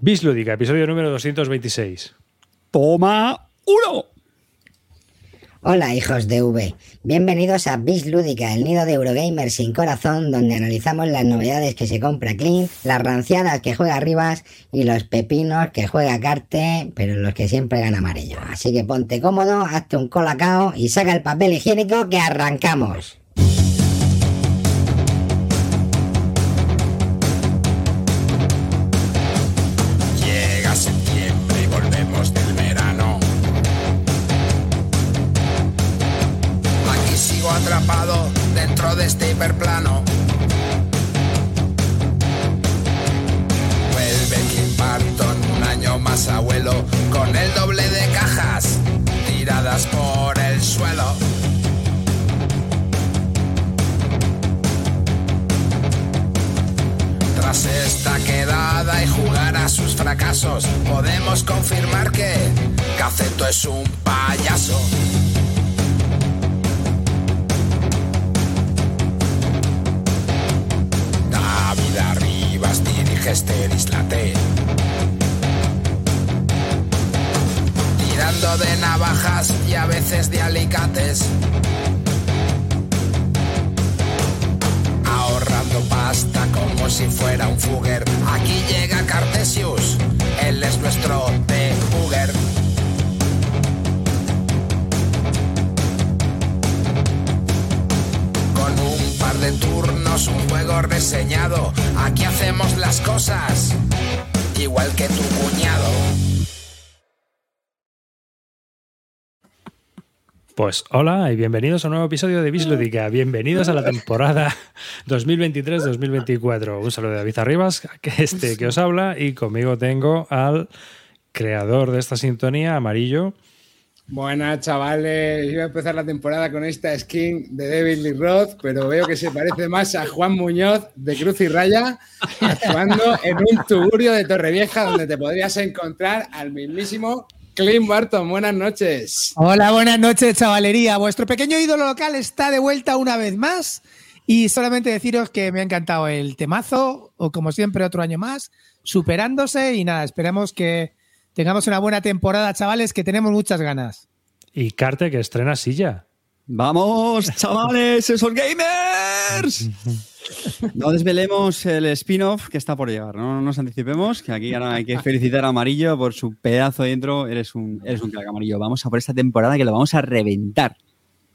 Bislúdica, episodio número 226. Toma uno. Hola hijos de V, bienvenidos a Bis Lúdica, el nido de Eurogamer sin corazón, donde analizamos las novedades que se compra Clean, las ranciadas que juega Rivas y los pepinos que juega Carte, pero los que siempre gana amarillo. Así que ponte cómodo, hazte un colacao y saca el papel higiénico que arrancamos. Vuelve Kim Barton, un año más abuelo, con el doble de cajas tiradas por el suelo. Tras esta quedada y jugar a sus fracasos, podemos confirmar que Caceto es un payaso. Dirige este dislate. Tirando de navajas y a veces de alicates. ahorrando pasta como si fuera un fugger. Aquí llega Cartesius, él es nuestro debugger. De turnos, un juego reseñado, aquí hacemos las cosas igual que tu cuñado. Pues hola y bienvenidos a un nuevo episodio de Bislúdica. Bienvenidos a la temporada 2023-2024. Un saludo de David Arribas, que este que os habla, y conmigo tengo al creador de esta sintonía, Amarillo. Buenas, chavales. Iba a empezar la temporada con esta skin de David Lee Roth, pero veo que se parece más a Juan Muñoz de Cruz y Raya, actuando en un tugurio de Torrevieja, donde te podrías encontrar al mismísimo Clint Barton. Buenas noches. Hola, buenas noches, chavalería. Vuestro pequeño ídolo local está de vuelta una vez más. Y solamente deciros que me ha encantado el temazo, o como siempre, otro año más, superándose. Y nada, esperamos que tengamos una buena temporada, chavales, que tenemos muchas ganas. Y Carte, que estrena silla. Vamos, chavales, esos gamers. No desvelemos el spin-off que está por llegar, no nos anticipemos, que aquí ahora hay que felicitar a Amarillo por su pedazo dentro. Eres un, eres un crack, Amarillo. Vamos a por esta temporada que lo vamos a reventar.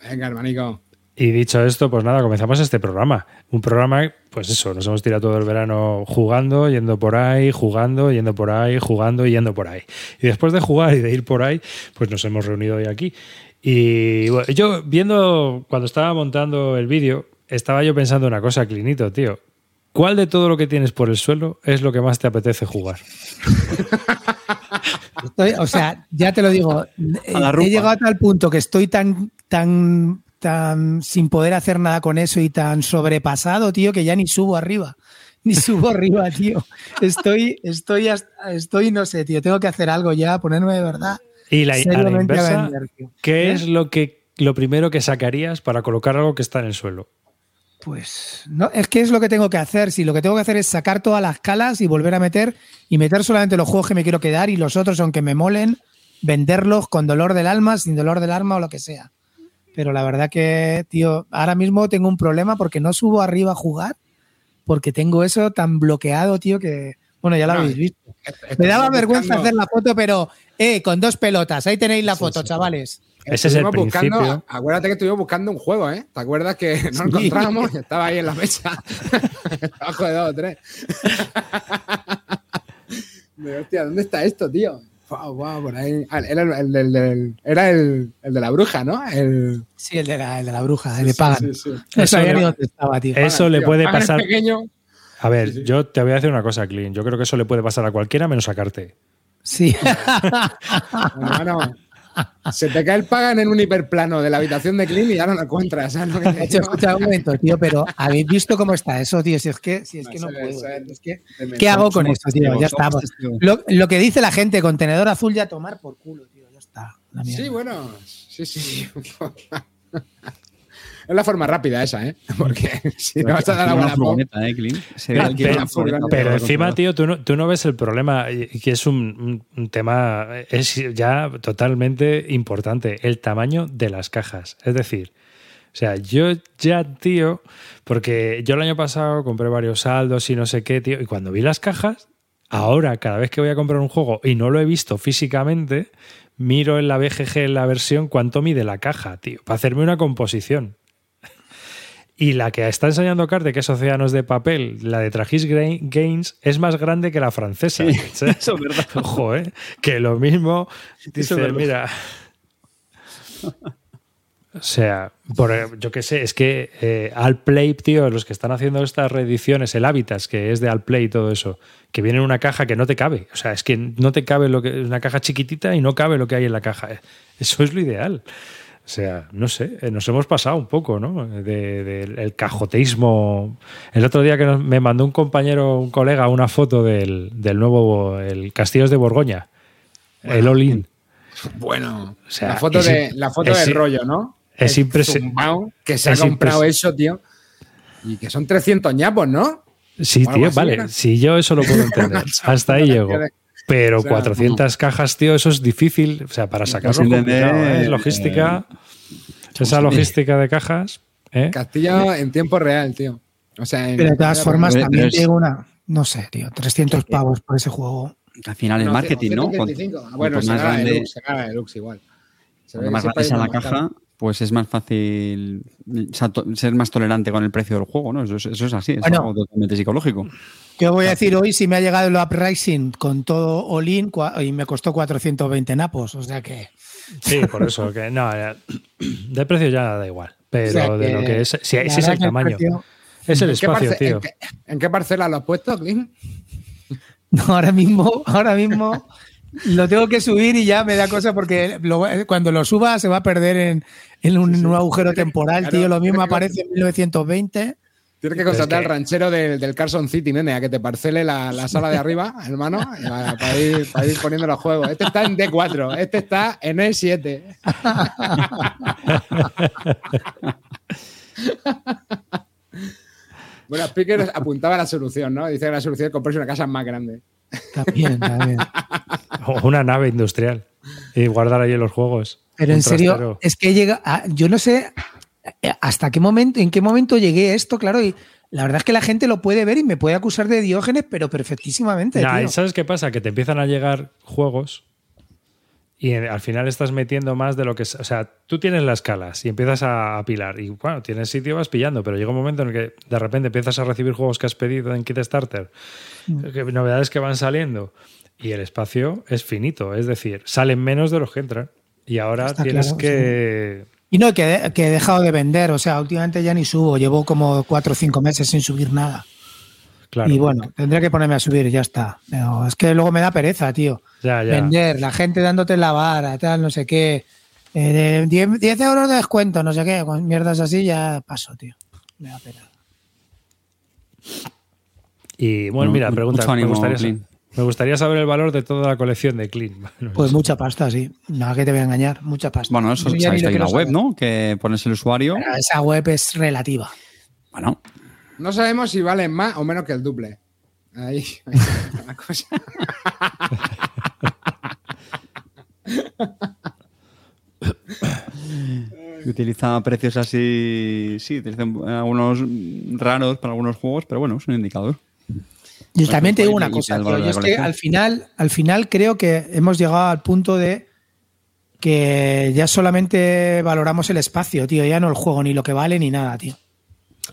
Venga, hermanico. Y dicho esto, pues nada, comenzamos este programa. Un programa, pues eso, nos hemos tirado todo el verano jugando, yendo por ahí, jugando, yendo por ahí, jugando y yendo por ahí. Y después de jugar y de ir por ahí, pues nos hemos reunido hoy aquí. Y bueno, yo viendo, cuando estaba montando el vídeo, estaba yo pensando una cosa, Clinito, tío. ¿Cuál de todo lo que tienes por el suelo es lo que más te apetece jugar? Estoy- o sea, ya te lo digo, he llegado a tal punto que estoy tan, tan, tan sin poder hacer nada con eso y tan sobrepasado, tío, que ya ni subo arriba. Ni subo arriba, tío. Estoy, estoy, hasta- estoy, no sé, tío. Tengo que hacer algo ya, ponerme de verdad. Y la, a la a inversa, vender. ¿qué ¿Eh? es lo que lo primero que sacarías para colocar algo que está en el suelo? Pues no, es que es lo que tengo que hacer. Si lo que tengo que hacer es sacar todas las calas y volver a meter y meter solamente los juegos que me quiero quedar y los otros, aunque me molen, venderlos con dolor del alma, sin dolor del alma o lo que sea. Pero la verdad que, tío, ahora mismo tengo un problema porque no subo arriba a jugar porque tengo eso tan bloqueado, tío, que, bueno, ya lo No, habéis visto. Me daba buscando- vergüenza hacer la foto, pero, eh, con dos pelotas. Ahí tenéis la Sí, foto, sí. chavales. Ese es el Estuvimos buscando- principio. acuérdate que estuvimos buscando un juego, ¿eh? ¿Te acuerdas que no lo Sí. encontrábamos y estaba ahí en la mesa? Abajo de dos o tres. Hostia, ¿dónde está esto, tío? Wow, wow, por ahí. Ah, era el, el era el, el de la bruja, ¿no? El, Sí, el de la, el de la bruja, el de Pagan. sí, sí. No Eso sabía no- ni dónde estaba, tío. Eso le Tío, puede Pagan pasar. pequeño. A ver, Sí, sí. yo te voy a decir una cosa, Clint. Yo creo que eso le puede pasar a cualquiera menos sacarte. Sí. Hermano, se te cae el pagan en un hiperplano de la habitación de Clean y ya no lo encuentras. ¿sabes lo que te escucha un momento, tío, pero ¿habéis visto cómo está eso, tío? Si es que, si es que no puedo. es, es. que- ¿Qué hago con esto, tío? Ya testigos. Lo, lo que dice la gente, contenedor azul ya tomar por culo, tío. Ya está. Sí, bueno, sí, sí. Es la forma rápida esa, ¿eh? Porque si no Pero vas a dar a furgoneta, ¿eh, Pero, pero- encima, tío, tú no, tú no ves el problema, que es un tema, es ya totalmente importante, el tamaño de las cajas. Es decir, o sea, yo ya, tío, porque yo el año pasado compré varios saldos y no sé qué, tío, y cuando vi las cajas, ahora cada vez que voy a comprar un juego y no lo he visto físicamente, miro en la BGG, en la versión, cuánto mide la caja, tío, para hacerme una composición. Y la que está enseñando Carte, que es Océanos de Papel, la de Tragis Gra- Games, es más grande que la francesa. ¿sabes? eso es verdad. Ojo, ¿eh? Que lo mismo dice, es verdad. mira. O sea, por, yo qué sé, es que eh, Alplay, tío, los que están haciendo estas reediciones, el Habitats, que es de Alplay y todo eso, que viene en una caja que no te cabe. O sea, es que no te cabe lo que. Es una caja chiquitita y no cabe lo que hay en la caja. Eso es lo ideal. O sea, no sé, eh, nos hemos pasado un poco, ¿no? De- Del el cajoteísmo. El otro día que nos- me mandó un compañero, un colega, una foto del, del nuevo, el Castillos de Borgoña, el All-In. Bueno, O sea, la foto, es de, la foto es del rollo, ¿no? es El impresi- zumbao que se ha comprado eso, tío. Y que son 300 ñapos, ¿no? Sí, tío, vale. Si yo eso lo puedo entender. Hasta ahí llego. Pero O sea, 400 cajas, tío, eso es difícil. O sea, para sacarlo es complicado, ¿eh? Es eh, logística. Esa logística de cajas. ¿eh? Castillo en tiempo real, tío. O sea, en- Pero de todas formas, Pero- también es- digo una. No sé, tío. 300 pavos por ese juego. Al final el No, marketing, ¿no? 125. Cuanto- bueno, se más gana grande, deluxe, se gana deluxe igual. Se ve más grande hay la caja, caro. Pues es más fácil to- ser más tolerante con el precio del juego, ¿no? Eso es, eso es así, es Bueno. algo totalmente psicológico. ¿Qué os voy a decir hoy si me ha llegado el Uprising con todo all-in y me costó 420 napos? O sea que. Sí, por eso. que No, de precio ya da igual. Pero O sea de lo que es. Si, es el tamaño. precio- Es el ¿En qué espacio, parce- tío. ¿En qué, en qué parcela lo has puesto, Clint? No, ahora mismo, ahora mismo lo tengo que subir y ya me da cosa porque lo- cuando lo suba se va a perder en, en un, agujero temporal, Claro, tío. Lo mismo aparece en 1920. Tienes que contratar que- al ranchero del, del Carson City, nene, a que te parcele la, la sala de arriba, hermano, para, para ir, para ir poniendo los juegos. Este está en D4, este está en E7. bueno, Speaker apuntaba la solución, ¿no? Dice que la solución es comprarse una casa más grande. También, también. O una nave industrial. Y guardar ahí los juegos. Pero en serio, trastero. es que llega. a- yo no sé eh, hasta qué momento, en qué momento llegué esto, claro, y la verdad es que la gente lo puede ver y me puede acusar de Diógenes, pero perfectísimamente. Nah, tío. ¿y ¿Sabes qué pasa? Que te empiezan a llegar juegos y al final estás metiendo más de lo que. O sea, tú tienes las escalas y empiezas a apilar. Y bueno, tienes sitio, vas pillando, pero llega un momento en el que de repente empiezas a recibir juegos que has pedido en Kickstarter, Mm. novedades que van saliendo y el espacio es finito. Es decir, salen menos de los que entran. Y ahora Está tienes claro, que. Y no, que, he- que he dejado de vender, o sea, últimamente ya ni subo, llevo como cuatro o cinco meses sin subir nada. Claro. Y bueno, tendré que ponerme a subir y ya está. Pero es que luego me da pereza, tío. Ya, ya. Vender, la gente dándote la vara, tal, no sé qué. Eh, de 10, 10 euros de descuento, no sé qué. Con mierdas así ya paso, tío. Me da pena. Y bueno, mira, mucho pregunta. Me gustaría, Clint. Me gustaría saber el valor de toda la colección de Clean. Pues mucha pasta, sí. Nada que te voy a engañar, mucha pasta. Bueno, eso sabéis que hay una web. ¿no? Que pones el usuario. Pero Esa web es relativa. Bueno, No sabemos si valen más o menos que el duple. Ahí, ahí está la cosa. utiliza precios así. Sí, utiliza algunos raros para algunos juegos, pero bueno, es un indicador. Y también te digo una cosa, tío, yo es que al final, al final creo que hemos llegado al punto de que ya solamente valoramos el espacio, tío, ya no el juego, ni lo que vale, ni nada, tío.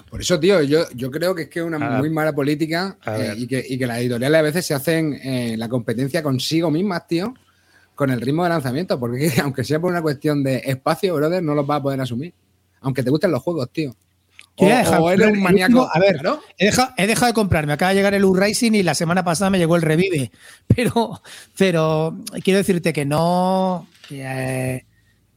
Por eso, tío, yo, yo creo que es que es una A- muy mala política eh, y, que, y que las editoriales a veces se hacen eh, la competencia consigo mismas, tío, con el ritmo de lanzamiento. Porque aunque sea por una cuestión de espacio, brother, no los vas a poder asumir. Aunque te gusten los juegos, tío. O, ya he dejado o de eres comprar un el maníaco. último- a ver, Claro. he dejado, he dejado de comprar, me acaba de llegar el U-Rising y la semana pasada me llegó el Revive. Pero, pero quiero decirte que no. Que, eh,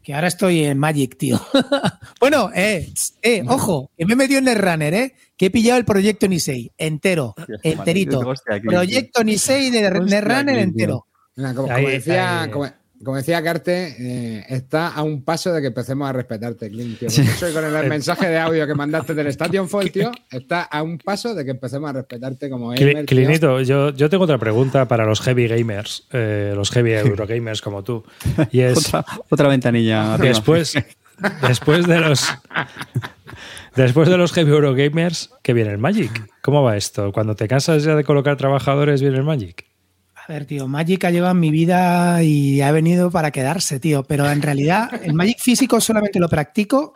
que ahora estoy en Magic, tío. bueno, eh, eh, ojo, que me he metido en el runner, eh. Que he pillado el proyecto Nisei entero, enterito. Proyecto Nisei de Netrunner entero. Mira, como, decía, ahí- como, como decía Carte, eh, está a un paso de que empecemos a respetarte, Clint, tío. Porque Soy con el mensaje de audio que mandaste del Station Fall, tío. Está a un paso de que empecemos a respetarte como gamer. Clinito, yo, yo tengo otra pregunta para los heavy gamers, eh, los heavy Eurogamers como tú. Y es, Otra, otra ventanilla. arriba. después, después de los después de los heavy Eurogamers, ¿qué viene el Magic? ¿Cómo va esto? Cuando te cansas ya de colocar trabajadores, viene el Magic. A ver, tío, Magic ha llegado en mi vida y ha venido para quedarse, tío. Pero en realidad, el Magic físico solamente lo practico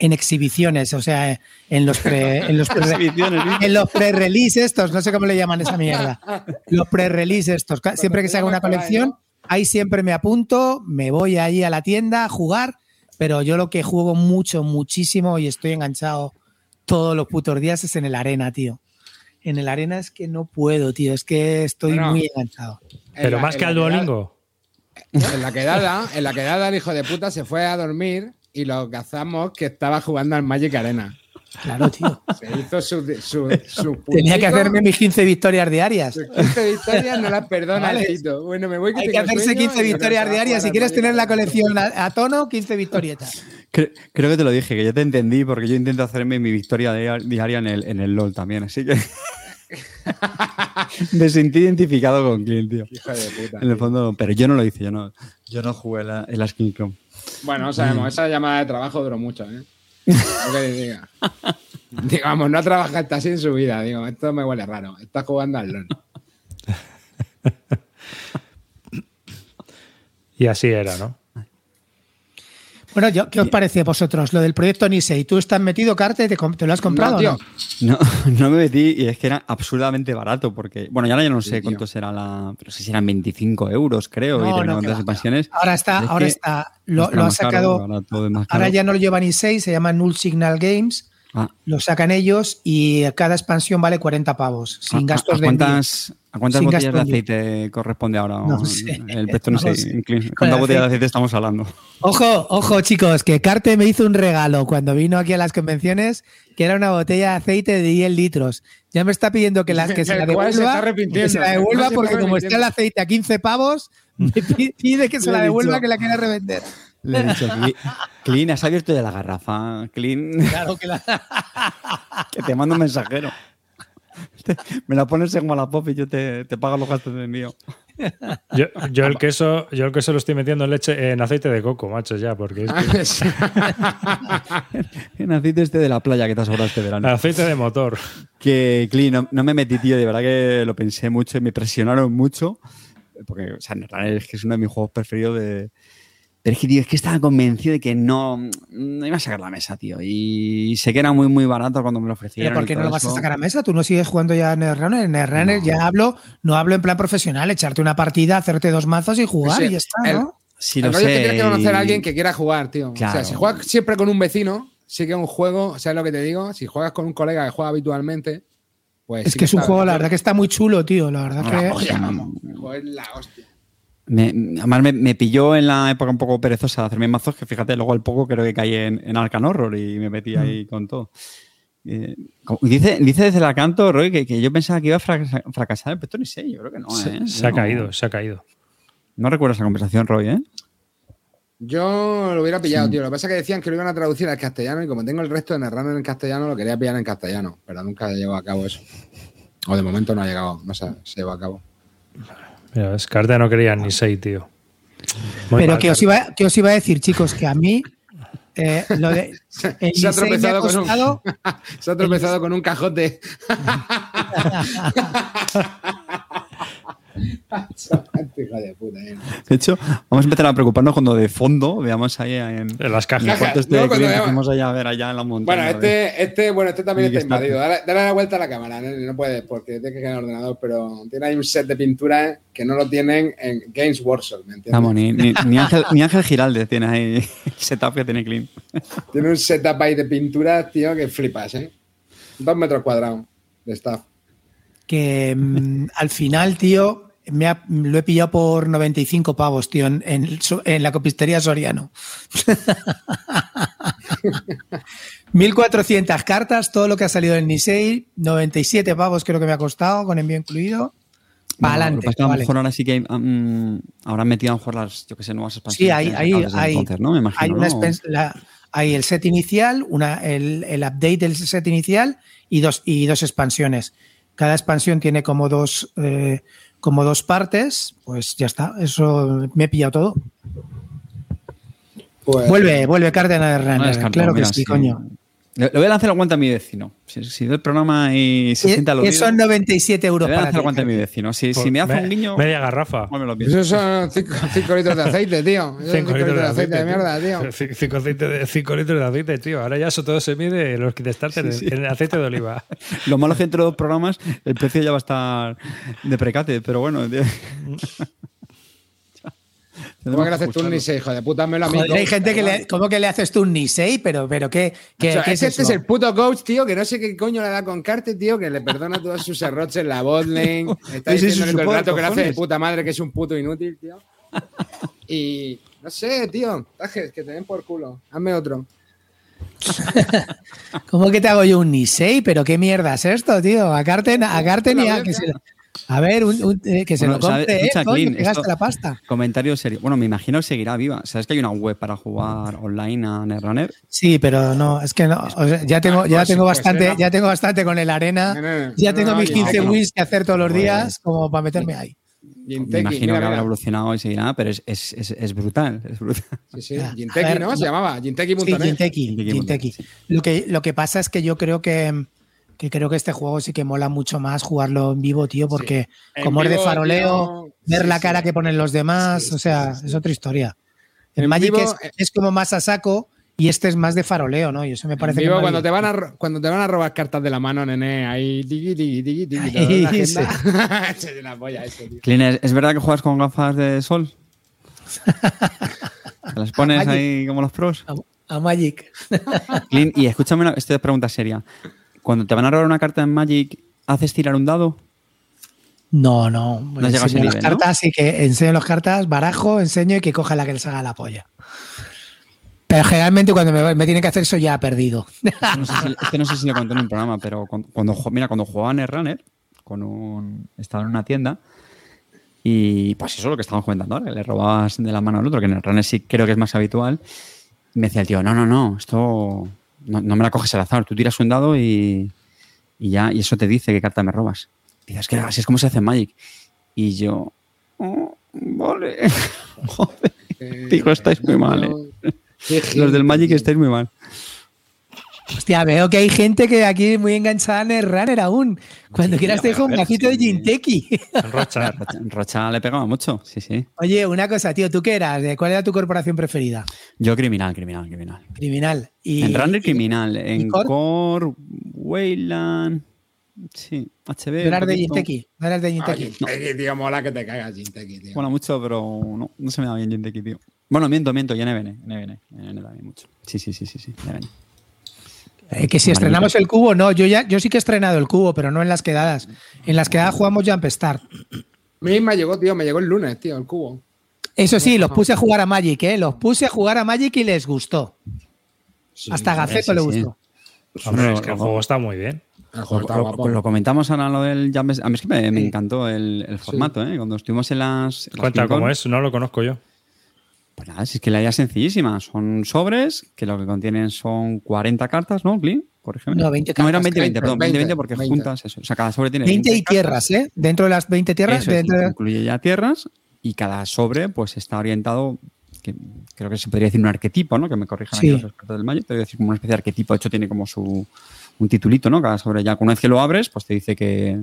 en exhibiciones, o sea, en los pre, en los pre- en los pre-release estos, no sé cómo le llaman esa mierda. Los pre-release estos. Siempre que se haga una colección, ahí siempre me apunto, me voy ahí a la tienda a jugar, pero yo lo que juego mucho, muchísimo y estoy enganchado todos los putos días es en el arena, tío. En el arena es que no puedo, tío, es que estoy Bueno, muy enganchado. En Pero la- más que al quedada- Duolingo. En la quedada, en la quedada el hijo de puta se fue a dormir y lo cazamos que estaba jugando al Magic Arena. Claro, tío. Se hizo su, su, su Tenía que hacerme mis 15 victorias diarias. sus 15 victorias, no las perdona Vale. Tito. Bueno, me voy Hay que hacerse sueño 15 y victorias diarias. Si quieres tener la colección a, a tono, 15 victorietas. Cre- Creo que te lo dije, que yo te entendí porque yo intento hacerme mi victoria dia- diaria en el, en el LOL también, así que me sentí identificado con Clint, tío. Hijo de puta. En el tío. fondo, pero yo no lo hice, yo no, yo no jugué la, en la SkinCon. Bueno, no sabemos, esa llamada de trabajo duró mucho, ¿eh? Lo que diga. Digamos, no trabajaste así en su vida. Digo, esto me huele raro. Estás jugando al LOL. Y así era, ¿no? Bueno, yo, ¿qué os parece a vosotros lo del proyecto Nisei? ¿Tú estás metido, Carte? ¿Te, lo has comprado? No, tío. no? No, no me metí y es que era absurdamente barato porque, bueno, ya ahora ya no Sí, sé tío. cuánto será la, pero sí serán 25 euros, creo, No, expansiones. Ahora está, Es ahora está. Lo, ha caro, sacado. ahora ya no lo lleva Nisei, se llama Null Signal Games. Ah, Lo sacan ellos y cada expansión vale 40 pavos, sin ¿a- gastos a, de envío. cuántas, ¿A cuántas Sin botellas de aceite corresponde ahora? No sé, El precio no, no sé. ¿Cuántas el botellas de aceite. estamos hablando? Ojo, ojo, chicos, que Carte me hizo un regalo cuando vino aquí a las convenciones, que era una botella de aceite de 10 litros. Ya me está pidiendo que, la, que se la El cual se devuelva, está que se la devuelva se está porque como está el aceite a 15 pavos, me pi- pide que se la devuelva que la quiere revender. Le he dicho, "Cli- Clean, has abierto ya la garrafa. Clean, Claro que la... que te mando un mensajero. Me la pones como a la pop y yo te, te pago los gastos de envío. Yo, yo el queso, yo el queso lo estoy metiendo en leche, en aceite de coco, macho, ya, porque es que- En aceite este de la playa que te has sobrado este verano. aceite de motor. Que, Clean, no, no me metí, tío. De verdad que lo pensé mucho y me presionaron mucho. Porque, o sea, es que es uno de mis juegos preferidos de. Pero es que, tío, es que estaba convencido de que no, no iba a sacar la mesa, tío. Y sé que era muy, muy barato cuando me lo ofrecieron. ¿Pero por qué no lo vas a sacar a mesa? ¿Tú no sigues jugando ya en Netrunner? En Netrunner ya hablo, no hablo en plan profesional, echarte una partida, hacerte dos mazos y jugar Sí, y ya está, el- ¿no? El lo rollo es que sé. tienes que conocer y- a alguien que quiera jugar, tío. O sea, si juegas siempre con un vecino, sí que es un juego, ¿sabes lo que te digo? Si juegas con un colega que juega habitualmente, pues. Es sí que es un juego, la verdad que está muy chulo, tío. La verdad La que... hostia, vamos. El juego es la hostia. Me- además, me, me pilló en la época un poco perezosa de hacerme mazos, que fíjate, luego al poco creo que caí en, en Arcan Horror y me metí Mm. ahí con todo. Eh, dice, dice desde el canto, Roy, que, que yo pensaba que iba a fracasar, fracasar pero esto ni sé, yo creo que no. Se, ¿eh? se ha no- caído, se ha caído. No recuerdo esa conversación, Roy, ¿eh? Yo lo hubiera pillado, tío. Lo que pasa es que decían que lo iban a traducir al castellano y como tengo el resto de Netrunner en castellano, lo quería pillar en castellano, pero nunca llegó a cabo eso. O de momento no ha llegado, no sé, se llevó a cabo. Mira, no quería ni seis, tío. Muy Pero mal, que os, iba, que os iba a decir, chicos, que a mí eh, lo de... El Se ha tropezado con un-. Se ha tropezado con un cajote. Hija de puta, eh. De hecho, vamos a empezar a preocuparnos cuando de fondo veamos ahí en, En las cajas. No, fuimos allá a ver allá en la montaña. Bueno, este, este, bueno, este también está está- invadido. Dale, dale la vuelta a la cámara, ¿no? no puedes porque tienes que quedar en el ordenador, pero tiene ahí un set de pinturas que no lo tienen en Games Workshop, ¿me entiendes? Vamos, ni, ni, ni Ángel, ni Ángel Giralde tiene ahí el setup que tiene Clint. Tiene un setup ahí de pinturas, tío, que flipas, ¿eh? Dos metros cuadrados de staff. que mm, al final, tío, me ha- lo he pillado por 95 pavos, tío, en, la copistería Soriano. 1400 cartas, todo lo que ha salido en Nisei, 97 pavos creo que me ha costado, con envío incluido. para adelante. a lo mejor ahora sí que mm, habrán metido a lo mejor las, yo que sé, nuevas expansiones. Sí, hay, hay, hay, entonces, ¿no? Me imagino, hay, una ¿no? la- hay el set inicial, una, el, el update del set inicial y dos, y dos expansiones. Cada expansión tiene como dos, eh, como dos partes, pues ya está. Eso me he pillado todo. Pues, Vuelve, vuelve Cárdenas de No Runner, descarto, claro que mira, sí, sí. coño. Le, le voy a lanzar el guante a mi vecino. Si, si ve el programa y se sienta aludido, Eh, Esos 97 le euros voy a lanzar el guante a mi vecino. Si, si Pues me hace me- un guiño, Media garrafa. no me lo pienso. Esos son 5 litros de aceite, tío. Esos son 5 litros de aceite de mierda, tío. 5 litros de aceite, tío. Ahora ya eso todo se mide en los kit starter Sí, sí. en, en aceite de oliva. Lo malo es que entre dos programas el precio ya va a estar de precate, pero bueno. tío. ¿Cómo que le haces tú un Nisei, hijo de puta? A mí, Joder, hay gente que le, ¿cómo que le haces tú un Nisei? Pero, pero ¿qué, qué, O sea, qué es que este es el puto coach, tío, que no sé qué coño le da con Carte, tío, que le perdona todos sus errores en la botlane. Está su todo el rato que le hace de puta madre que es un puto inútil, tío. Y no sé, tío, tajes, que te den por culo. Hazme otro. ¿Cómo que te hago yo un Nisei? ¿Pero qué mierda es esto, tío? A Carten, a Carten y a que se lo- A ver, un- un- eh, que se Bueno, lo compre, ¿sabes? eh, que esto- la pasta. Comentario serio. Bueno, me imagino que seguirá viva. ¿Sabes que hay una web para jugar online a Netrunner? Sí, pero no, es que no. o sea, ya tengo, ya Pues, tengo pues, bastante, ya tengo bastante con el arena. Ya tengo mis no, 15 no. wins que hacer todos los días como para meterme ahí. Me imagino mira, que habrá evolucionado y seguirá, pero es, es, es, es brutal. Es brutal. Sí, sí, Ya, a Jinteki, ver, ¿no? Se llamaba, Sí, Jinteki.net. Jinteki, Jinteki, Jinteki. sí. Lo que, lo que pasa es que yo creo que, que creo que este juego sí que mola mucho más jugarlo en vivo, tío, porque como es de faroleo, tío, ver sí, la sí. cara que ponen los demás, Sí, o sea, sí, sí, es otra historia. El En Magic vivo, es, eh, es como más a saco y este es más de faroleo, ¿no? Y eso me parece Vivo, que cuando, te van a, cuando te van a robar cartas de la mano, nene, ahí, tiki, tiki, tiki, tiki, Ahí, es una polla, eso, tío. Clint, ¿es, es verdad que juegas con gafas de sol? ¿Te las pones ahí como los pros? a, a Magic. Y escúchame, una, esto es pregunta seria. Cuando te van a robar una carta en Magic, ¿haces tirar un dado? No, no. No ese enseño las nivel, ¿no? cartas y que enseño las cartas, barajo, enseño y que coja la que les haga la polla. Pero generalmente cuando me, me tienen que hacer eso ya he perdido. No sé si, este no sé si lo conté en un programa, pero cuando, cuando mira, cuando jugaba Netrunner, con un, estaba en una tienda y pues eso es lo que estábamos comentando ahora, que le robabas de la mano al otro, que en Netrunner sí creo que es más habitual. Y me decía el tío, no, no, no, esto no, no me la coges al azar, tú tiras un dado y, y ya, y eso te dice qué carta me robas. Dices, que así es como se hace en Magic. Y yo, "Oh, vale. Joder. Digo, estáis muy mal, eh. Los del Magic estáis muy mal. Hostia, veo que hay gente que aquí muy enganchada en el runner aún. Cuando Sí, quieras te dejo un vasito de. Jinteki. Rocha. Rocha, Rocha le pegaba mucho, sí, sí. Oye, una cosa, tío, ¿tú qué eras? ¿De ¿Cuál era tu corporación preferida? Yo criminal, criminal, criminal. Criminal. Y, en Runner y- criminal, y en Core? Core, Wayland, sí, HB. ¿Tú eras de. Jinteki? ¿No eras de Ah, Jinteki? Jinteki, tío, mola que te cagas, Jinteki, tío. Mola mucho, pero no, no se me da bien Jinteki, tío. Bueno, miento, miento, y NBN, NBN, NBN también mucho. Sí, sí, sí, sí, sí, NBN. Eh, que si estrenamos el cubo, no. Yo ya, yo sí que he estrenado el cubo, pero no en las quedadas. En las quedadas jugamos Jump Start. A mí me llegó, tío, me llegó el lunes, tío, el cubo. Eso sí, los puse a jugar a Magic, ¿eh? Los puse a jugar a Magic y les gustó. Hasta a Gaceto sí, le sí. gustó. Hombre, es que el juego está muy bien. El juego está Lo, comentamos ahora lo del Jump A mí es que me, me encantó el, el formato, ¿eh? Cuando estuvimos en las. en las Cuenta cómo es, no lo conozco yo. Pues nada, si es que la idea es sencillísima. Son sobres que lo que contienen son 40 cartas, ¿no, Clint? Corrígeme. No, 20 No, eran cartas, 20, 20, perdón, 20, 20 porque 20. juntas eso. O sea, cada sobre tiene 20 y cartas. tierras, ¿eh? Dentro de las 20 tierras. Eso es, dentro de- incluye ya tierras y cada sobre pues está orientado, que creo que se podría decir un arquetipo, ¿no? Que me corrijan Sí. aquí los expertos del Magic, te voy a decir como una especie de arquetipo, de hecho tiene como su un titulito, ¿no? Cada sobre ya una vez que lo abres, pues te dice que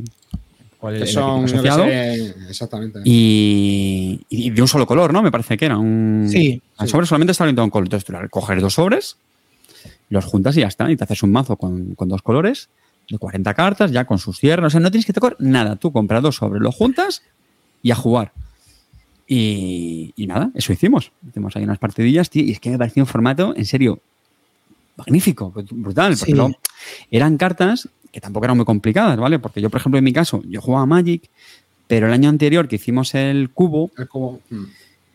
cuál es Que el son, que asociado. sé, exactamente. Y, y de un solo color, ¿no? Me parece que era un. Sí, El sí. sobre solamente está orientado a un color. Entonces tú coges dos sobres, los juntas y ya está. Y te haces un mazo con, con dos colores de 40 cartas, ya con sus cierres. O sea, no tienes que tocar nada. Tú compras dos sobres, los juntas y a jugar. Y, y nada, eso hicimos. Hicimos ahí unas partidillas, tío. Y es que me pareció un formato, en serio, magnífico, brutal. Porque Sí. eran cartas que tampoco eran muy complicadas, ¿vale? Porque yo, por ejemplo, en mi caso, yo jugaba Magic, pero el año anterior que hicimos el cubo, El cubo. mm.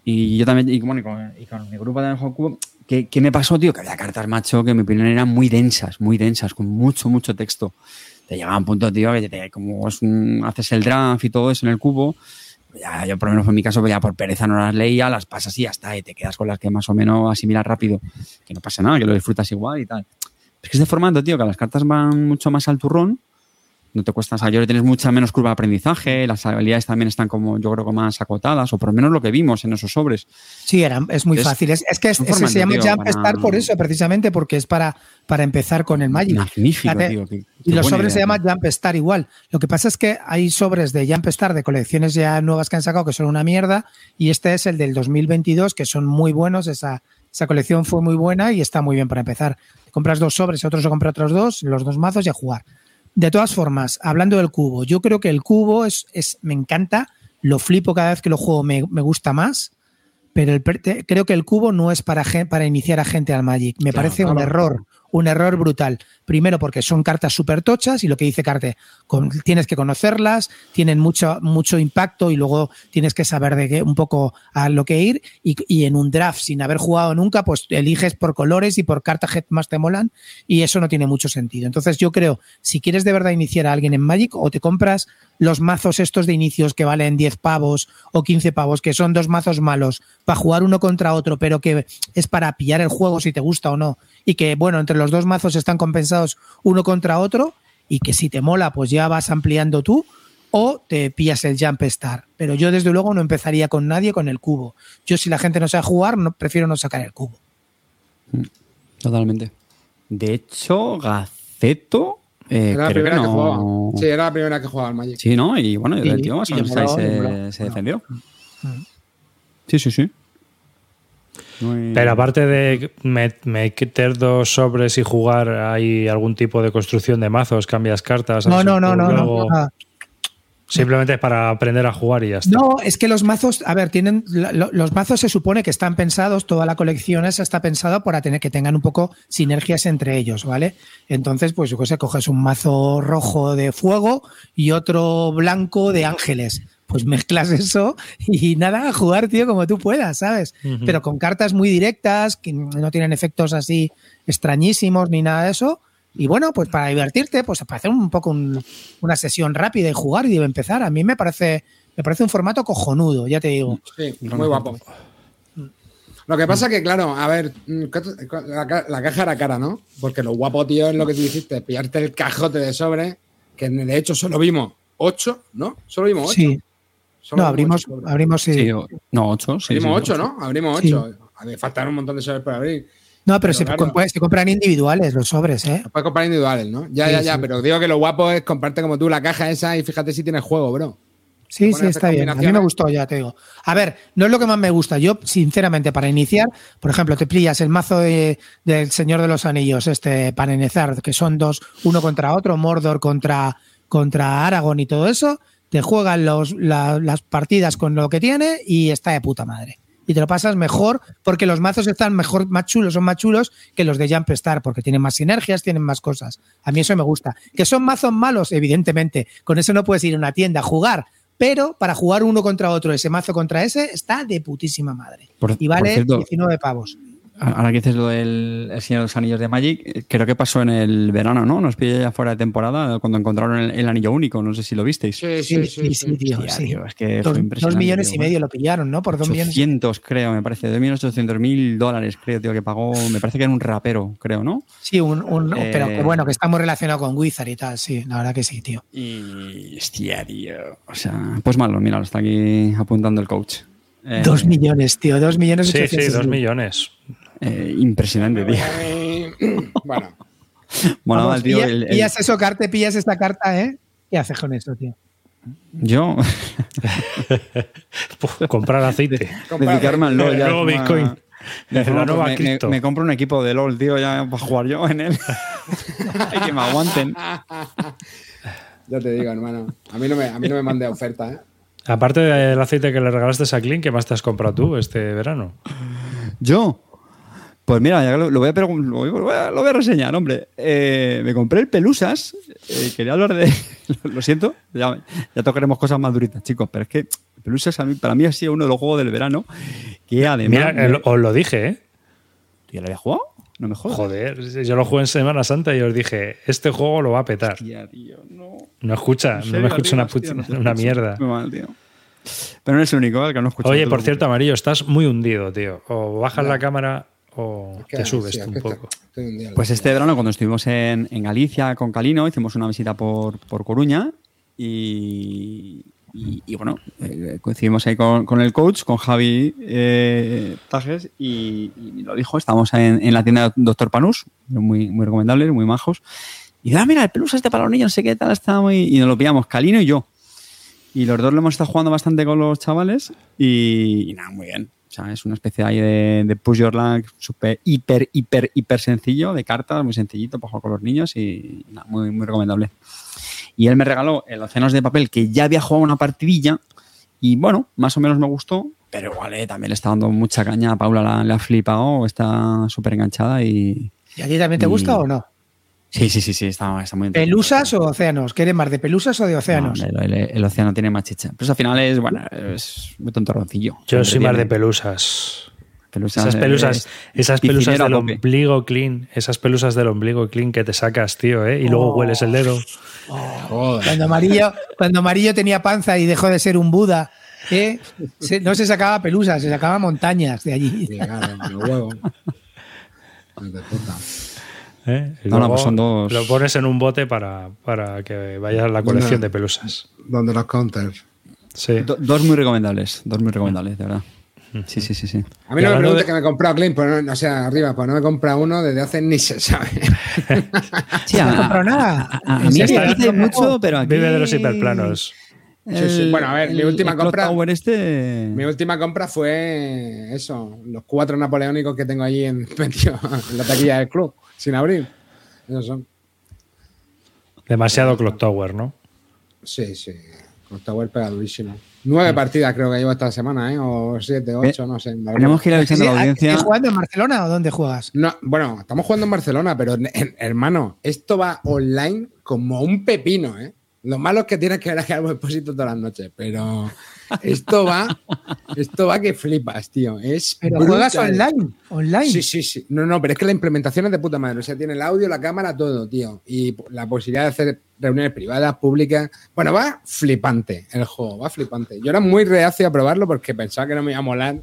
y yo también, y, bueno, y con, y con mi grupo también juego cubo, ¿qué, qué me pasó, tío? Que había cartas, macho, que en mi opinión eran muy densas, muy densas, con mucho, mucho texto. te llega a un punto, tío, que te- como un- haces el draft y todo eso en el cubo, ya, yo por lo menos en mi caso, pues ya por pereza no las leía, las pasas y ya está, y te quedas con las que más o menos asimilas rápido, que no pasa nada, que lo disfrutas igual y tal. Es que este formato, tío, que las cartas van mucho más al turrón, no te cuesta, o sea, yo tienes mucha menos curva de aprendizaje, las habilidades también están como, yo creo que más acotadas, o por lo menos lo que vimos en esos sobres. Sí, era, es muy Es fácil. Es, es que es- formato, se llama tío, Jump para- Start por eso, precisamente, porque es para, para empezar con el Magic. Magnífico, Fíjate, tío. qué- Y los sobres se llaman Jump Star igual. Lo que pasa es que hay sobres de Jump Star de colecciones ya nuevas que han sacado que son una mierda y este es el del 2022 que son muy buenos. Esa, esa colección fue muy buena y está muy bien para empezar. Compras dos sobres y otro se compra otros dos, los dos mazos y a jugar. De todas formas, hablando del cubo, yo creo que el cubo es, es me encanta, lo flipo cada vez que lo juego, me, me gusta más, pero el creo que el cubo no es para, para iniciar a gente al Magic. Me Claro, parece un error, un error brutal. Primero porque son cartas súper tochas y lo que dice Carte, con- tienes que conocerlas, tienen mucho, mucho impacto y luego tienes que saber de qué un poco a lo que ir y, y en un draft sin haber jugado nunca, pues eliges por colores y por cartas que más te molan y eso no tiene mucho sentido. Entonces yo creo, si quieres de verdad iniciar a alguien en Magic o te compras los mazos estos de inicios que valen 10 pavos o 15 pavos, que son dos mazos malos para jugar uno contra otro, pero que es para pillar el juego si te gusta o no, y que bueno, entre los dos mazos están compensados uno contra otro, y que si te mola, pues ya vas ampliando tú, o te pillas el Jump Star. Pero yo desde luego no empezaría con nadie con el cubo. Yo si la gente no sabe jugar, no, prefiero no sacar el cubo. Totalmente. De hecho, Gaceto, eh, Era la creo primera que, no. jugaba. Sí, era la primera que jugaba al Magic. Sí, ¿no? Y bueno, Sí, el tío más o menos se, defendió. Sí, sí, sí. Pero aparte de met- meter dos sobres y jugar, ¿hay algún tipo de construcción de mazos? ¿Cambias cartas? No, no, no, no, no, no. Simplemente es para aprender a jugar y ya está. No, es que los mazos, a ver, tienen lo- lo- los mazos se supone que están pensados, toda la colección esa está pensada para tener que tengan un poco sinergias entre ellos, ¿vale? Entonces, pues yo qué sé, coges un mazo rojo de fuego y otro blanco de ángeles. Pues mezclas eso y nada, a jugar, tío, como tú puedas, ¿sabes? Pero con cartas muy directas, que no tienen efectos así extrañísimos ni nada de eso. Y bueno, pues para divertirte, pues para hacer un poco un- una sesión rápida y jugar y empezar. A mí me parece, me parece un formato cojonudo, ya te digo. Sí, muy guapo. Lo que pasa que, claro, a ver, mm, la caja era cara, ¿no? Porque lo guapo, tío, es lo que tú dijiste, pillarte el cajote de sobre, que de hecho solo vimos ocho, ¿no? Solo vimos ocho. Sí, Solo no, abrimos, ocho abrimos, sí. Sí, o- no, ocho. Sí, Abrimos sí, ocho, ¿no? Abrimos Sí. ocho. A mí faltan un montón de sobres por abrir. No, pero, Pero se, claro. comp- se compran individuales los sobres, ¿eh? Puedes comprar individuales, ¿no? Ya, Sí, ya, ya, sí. pero digo que lo guapo es comprarte como tú la caja esa y fíjate si tienes juego, bro. Sí, sí, está bien. A mí me gustó, ya te digo. A ver, no es lo que más me gusta. Yo, sinceramente, para iniciar, por ejemplo, te pillas el mazo de- del Señor de los Anillos, este Panenezar, que son dos, uno contra otro, Mordor contra, contra Aragorn y todo eso. Te juegan los, la- las partidas con lo que tiene y está de puta madre. Y te lo pasas mejor porque los mazos están mejor, más chulos, son más chulos que los de Jump Star, porque tienen más sinergias, tienen más cosas. A mí eso me gusta. Que son mazos malos, evidentemente. Con eso no puedes ir a una tienda a jugar. Pero para jugar uno contra otro, ese mazo contra ese, está de putísima madre. Por- y por vale cierto- 19 pavos. Ahora que dices lo del El Señor de los Anillos de Magic, eh, creo que pasó en el verano, ¿no? Nos pilló ya fuera de temporada cuando encontraron el, el anillo único. No sé si lo visteis. Sí, Sí, sí, sí, tío. Hostia, sí. tío, es que Dos, fue dos impresionante. millones tío, y medio lo pillaron, ¿no? Por dos millones. 800, creo, me parece. 2.800.000 dólares, creo, tío, que pagó. Me parece que era un rapero, creo, ¿no? Sí, un, un- Eh, pero que bueno, que está muy relacionado con Wizard y tal, sí, la verdad que sí, tío. Y. Hostia, tío. O sea, pues malo, mira, lo está aquí apuntando el coach. Eh, Dos millones, tío, dos millones Sí, sí, ochocientos dos mil. millones. Eh, impresionante, tío. Bueno, Vamos, el tío. pilla- el- el- pillas eso, Carte, pillas esta carta, ¿eh? ¿Qué haces con eso, tío? yo, comprar aceite. dedicarme al LOL. El ya nuevo es una- Bitcoin. Me, nueva me- compro un equipo de LOL, tío, ya para jugar yo en él. Hay que me aguanten. ya te digo, hermano. A mí no me, a mí no me mande oferta, ¿eh? Aparte del aceite que le regalaste a Clean, ¿qué más te has comprado tú este verano? ¿Yo? Pues mira, ya lo, lo voy, a pregun- lo, voy, lo voy a, lo voy a reseñar, hombre. Eh, me compré el Pelusas. eh, quería hablar de. lo siento, ya, ya tocaremos cosas más duritas, chicos, pero es que Pelusas a mí- para mí ha sido uno de los juegos del verano que además. Mira, el- os lo dije, ¿eh? ¿Tú ya lo habías jugado? No me jodas. Joder, yo lo jugué en Semana Santa y os dije, este juego lo va a petar. Hostia, tío, no. No escucha, ¿En no me escucha una, puta- No una mierda. Muy mal, tío. Pero no es el único, ¿eh? que no escucha. Oye, por cierto. Amarillo, estás muy hundido, tío. O bajas la cámara o Es que, te subes sí, tú un poco. Pues este verano, cuando estuvimos en, en Galicia con Calino, hicimos una visita por, por Coruña y, y- y, bueno, eh, coincidimos ahí con, con el coach, con Javi eh, Tajes, y, y lo dijo, estábamos en, en la tienda de Doctor Panús, muy, muy recomendables, muy majos, y dice, ah, mira, el pelusa este para los niños, no sé qué tal, está muy... Y nos lo pillamos, Calino y yo. Y los dos lo hemos estado jugando bastante con los chavales y, y nada, muy bien. O sea, es una especie ahí de, de push your luck súper, hiper, hiper, hiper sencillo, de cartas, muy sencillito para jugar con los niños y nada, muy, muy recomendable. Y él me regaló el Océanos de Papel, que ya había jugado una partidilla y bueno, más o menos me gustó, pero igual eh, también le está dando mucha caña. A Paula la- le ha flipado, está súper enganchada y... ¿Y a ti también te Y- gusta o no? Sí, sí, sí, sí, está, está muy. ¿Pelusas o océanos? ¿Quieres más de pelusas o de océanos? No, el, el- el océano tiene más chicha. Pero eso al final es, bueno, es muy tontorroncillo. Yo soy más de pelusas. Pelusas, Esas pelusas, es esas pelusas del ombligo clean, esas pelusas del ombligo clean que te sacas, tío, ¿eh? Y luego Oh. hueles el dedo. Cuando Amarillo, cuando Amarillo tenía panza y dejó de ser un Buda, ¿eh? Se- no se sacaba pelusas, se sacaba montañas de allí. Los huevos. Hijos de puta. ¿Eh? Y No, no, pues son dos- Lo pones en un bote para, para que vaya a la colección de pelusas. Donde los counters. Sí. Do- dos muy recomendables, dos muy recomendables, de verdad. Sí, sí, sí, sí. A mí no me preguntes de- que me he comprado Clean, pues no, o sea, arriba, pues no me he comprado uno desde hace ni se sabe. Sí, No a, he comprado nada. a- a ¿En mí me hace mucho, pero aquí... Vive de los hiperplanos. Sí, sí. Bueno, a ver, mi última Clock compra- Tower este... Mi última compra fue eso, los cuatro napoleónicos que tengo allí en, la taquilla del club, sin abrir. Esos son. Demasiado Clock Tower, ¿no? Sí, sí. Con Tower pega durísimo. Nueve partidas creo que llevo esta semana, ¿eh? O siete, ocho, no sé. Tenemos que ir avisando a la audiencia. ¿Estás jugando en Barcelona o dónde juegas? No, bueno, estamos jugando en Barcelona, pero en- en- hermano, esto va online como un pepino, ¿eh? Lo malo es que tienes que ver a Calvo Expósito todas las noches, pero esto va, esto va que flipas, tío. Es Pero brutal. juegas online. Online. Sí, sí, sí. No, no, pero es que la implementación es de puta madre. O sea, tiene el audio, la cámara, todo, tío. Y la posibilidad de hacer reuniones privadas, públicas. Bueno, va flipante el juego, va flipante. Yo era muy reacio a probarlo porque pensaba que no me iba a molar.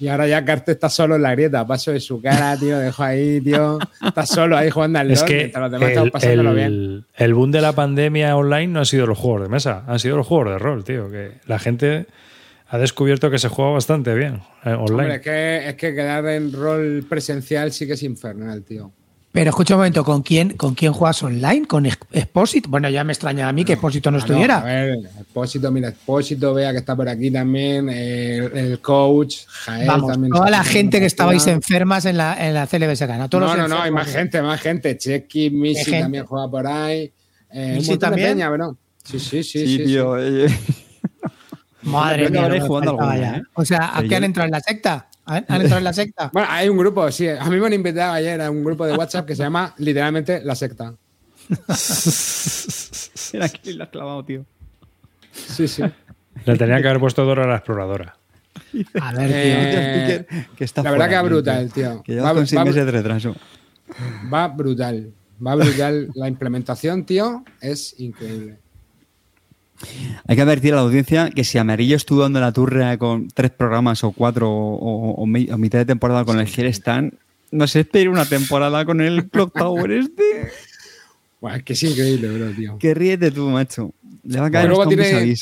Y ahora ya Carte está solo en la grieta. Paso de su cara, tío. Dejo ahí, tío. Está solo ahí jugando al Es LOL. que los demás el, pasándolo bien. el- boom de la pandemia online no han sido los juegos de mesa, han sido los juegos de rol, tío. Que la gente ha descubierto que se juega bastante bien eh, online. Hombre, es que, es que quedar en rol presencial sí que es infernal, tío. Pero escucha un momento, ¿con quién, ¿con quién juegas online? ¿Con Ex- Expósito? Bueno, ya me extraña a mí que Expósito no Ah, estuviera. a ver, Expósito, mira, Expósito, vea que está por aquí también, eh, el, el coach, Jael Vamos, también. toda la gente que estabais enfermas en la, en la. Todos No, los no, no, hay más gente, más gente. Checky, Missy gente. también juega por ahí. Eh, ¿Missy también? peña, ¿verdad? Sí, sí, sí. Sí, sí, tío. eh, Madre mía. no jugando faltaba alguna, ya. ¿eh? O sea, ¿a qué han entrado en la secta? ¿Han han entrado en la secta? Bueno, hay un grupo, sí. A mí me han invitado ayer a un grupo de WhatsApp que se llama literalmente La Secta. Era que lo has clavado, tío. Sí, sí. Le tenían que haber puesto Dora la exploradora. A ver, tío. Eh, Que está la verdad fuera, que va brutal, tío. Que Va, llevas con va- meses de retraso. va brutal. Va brutal. La implementación, tío, es increíble. Hay que advertir a la audiencia que si Amarillo estuvo dando la turra con tres programas o cuatro o, o- o mi- o mitad de temporada con el Hell Stand, no se espere una temporada con el Clock Tower este. Buah, es que es increíble, bro, tío. Que ríete tú, macho. Le va a caer Luego tiene-.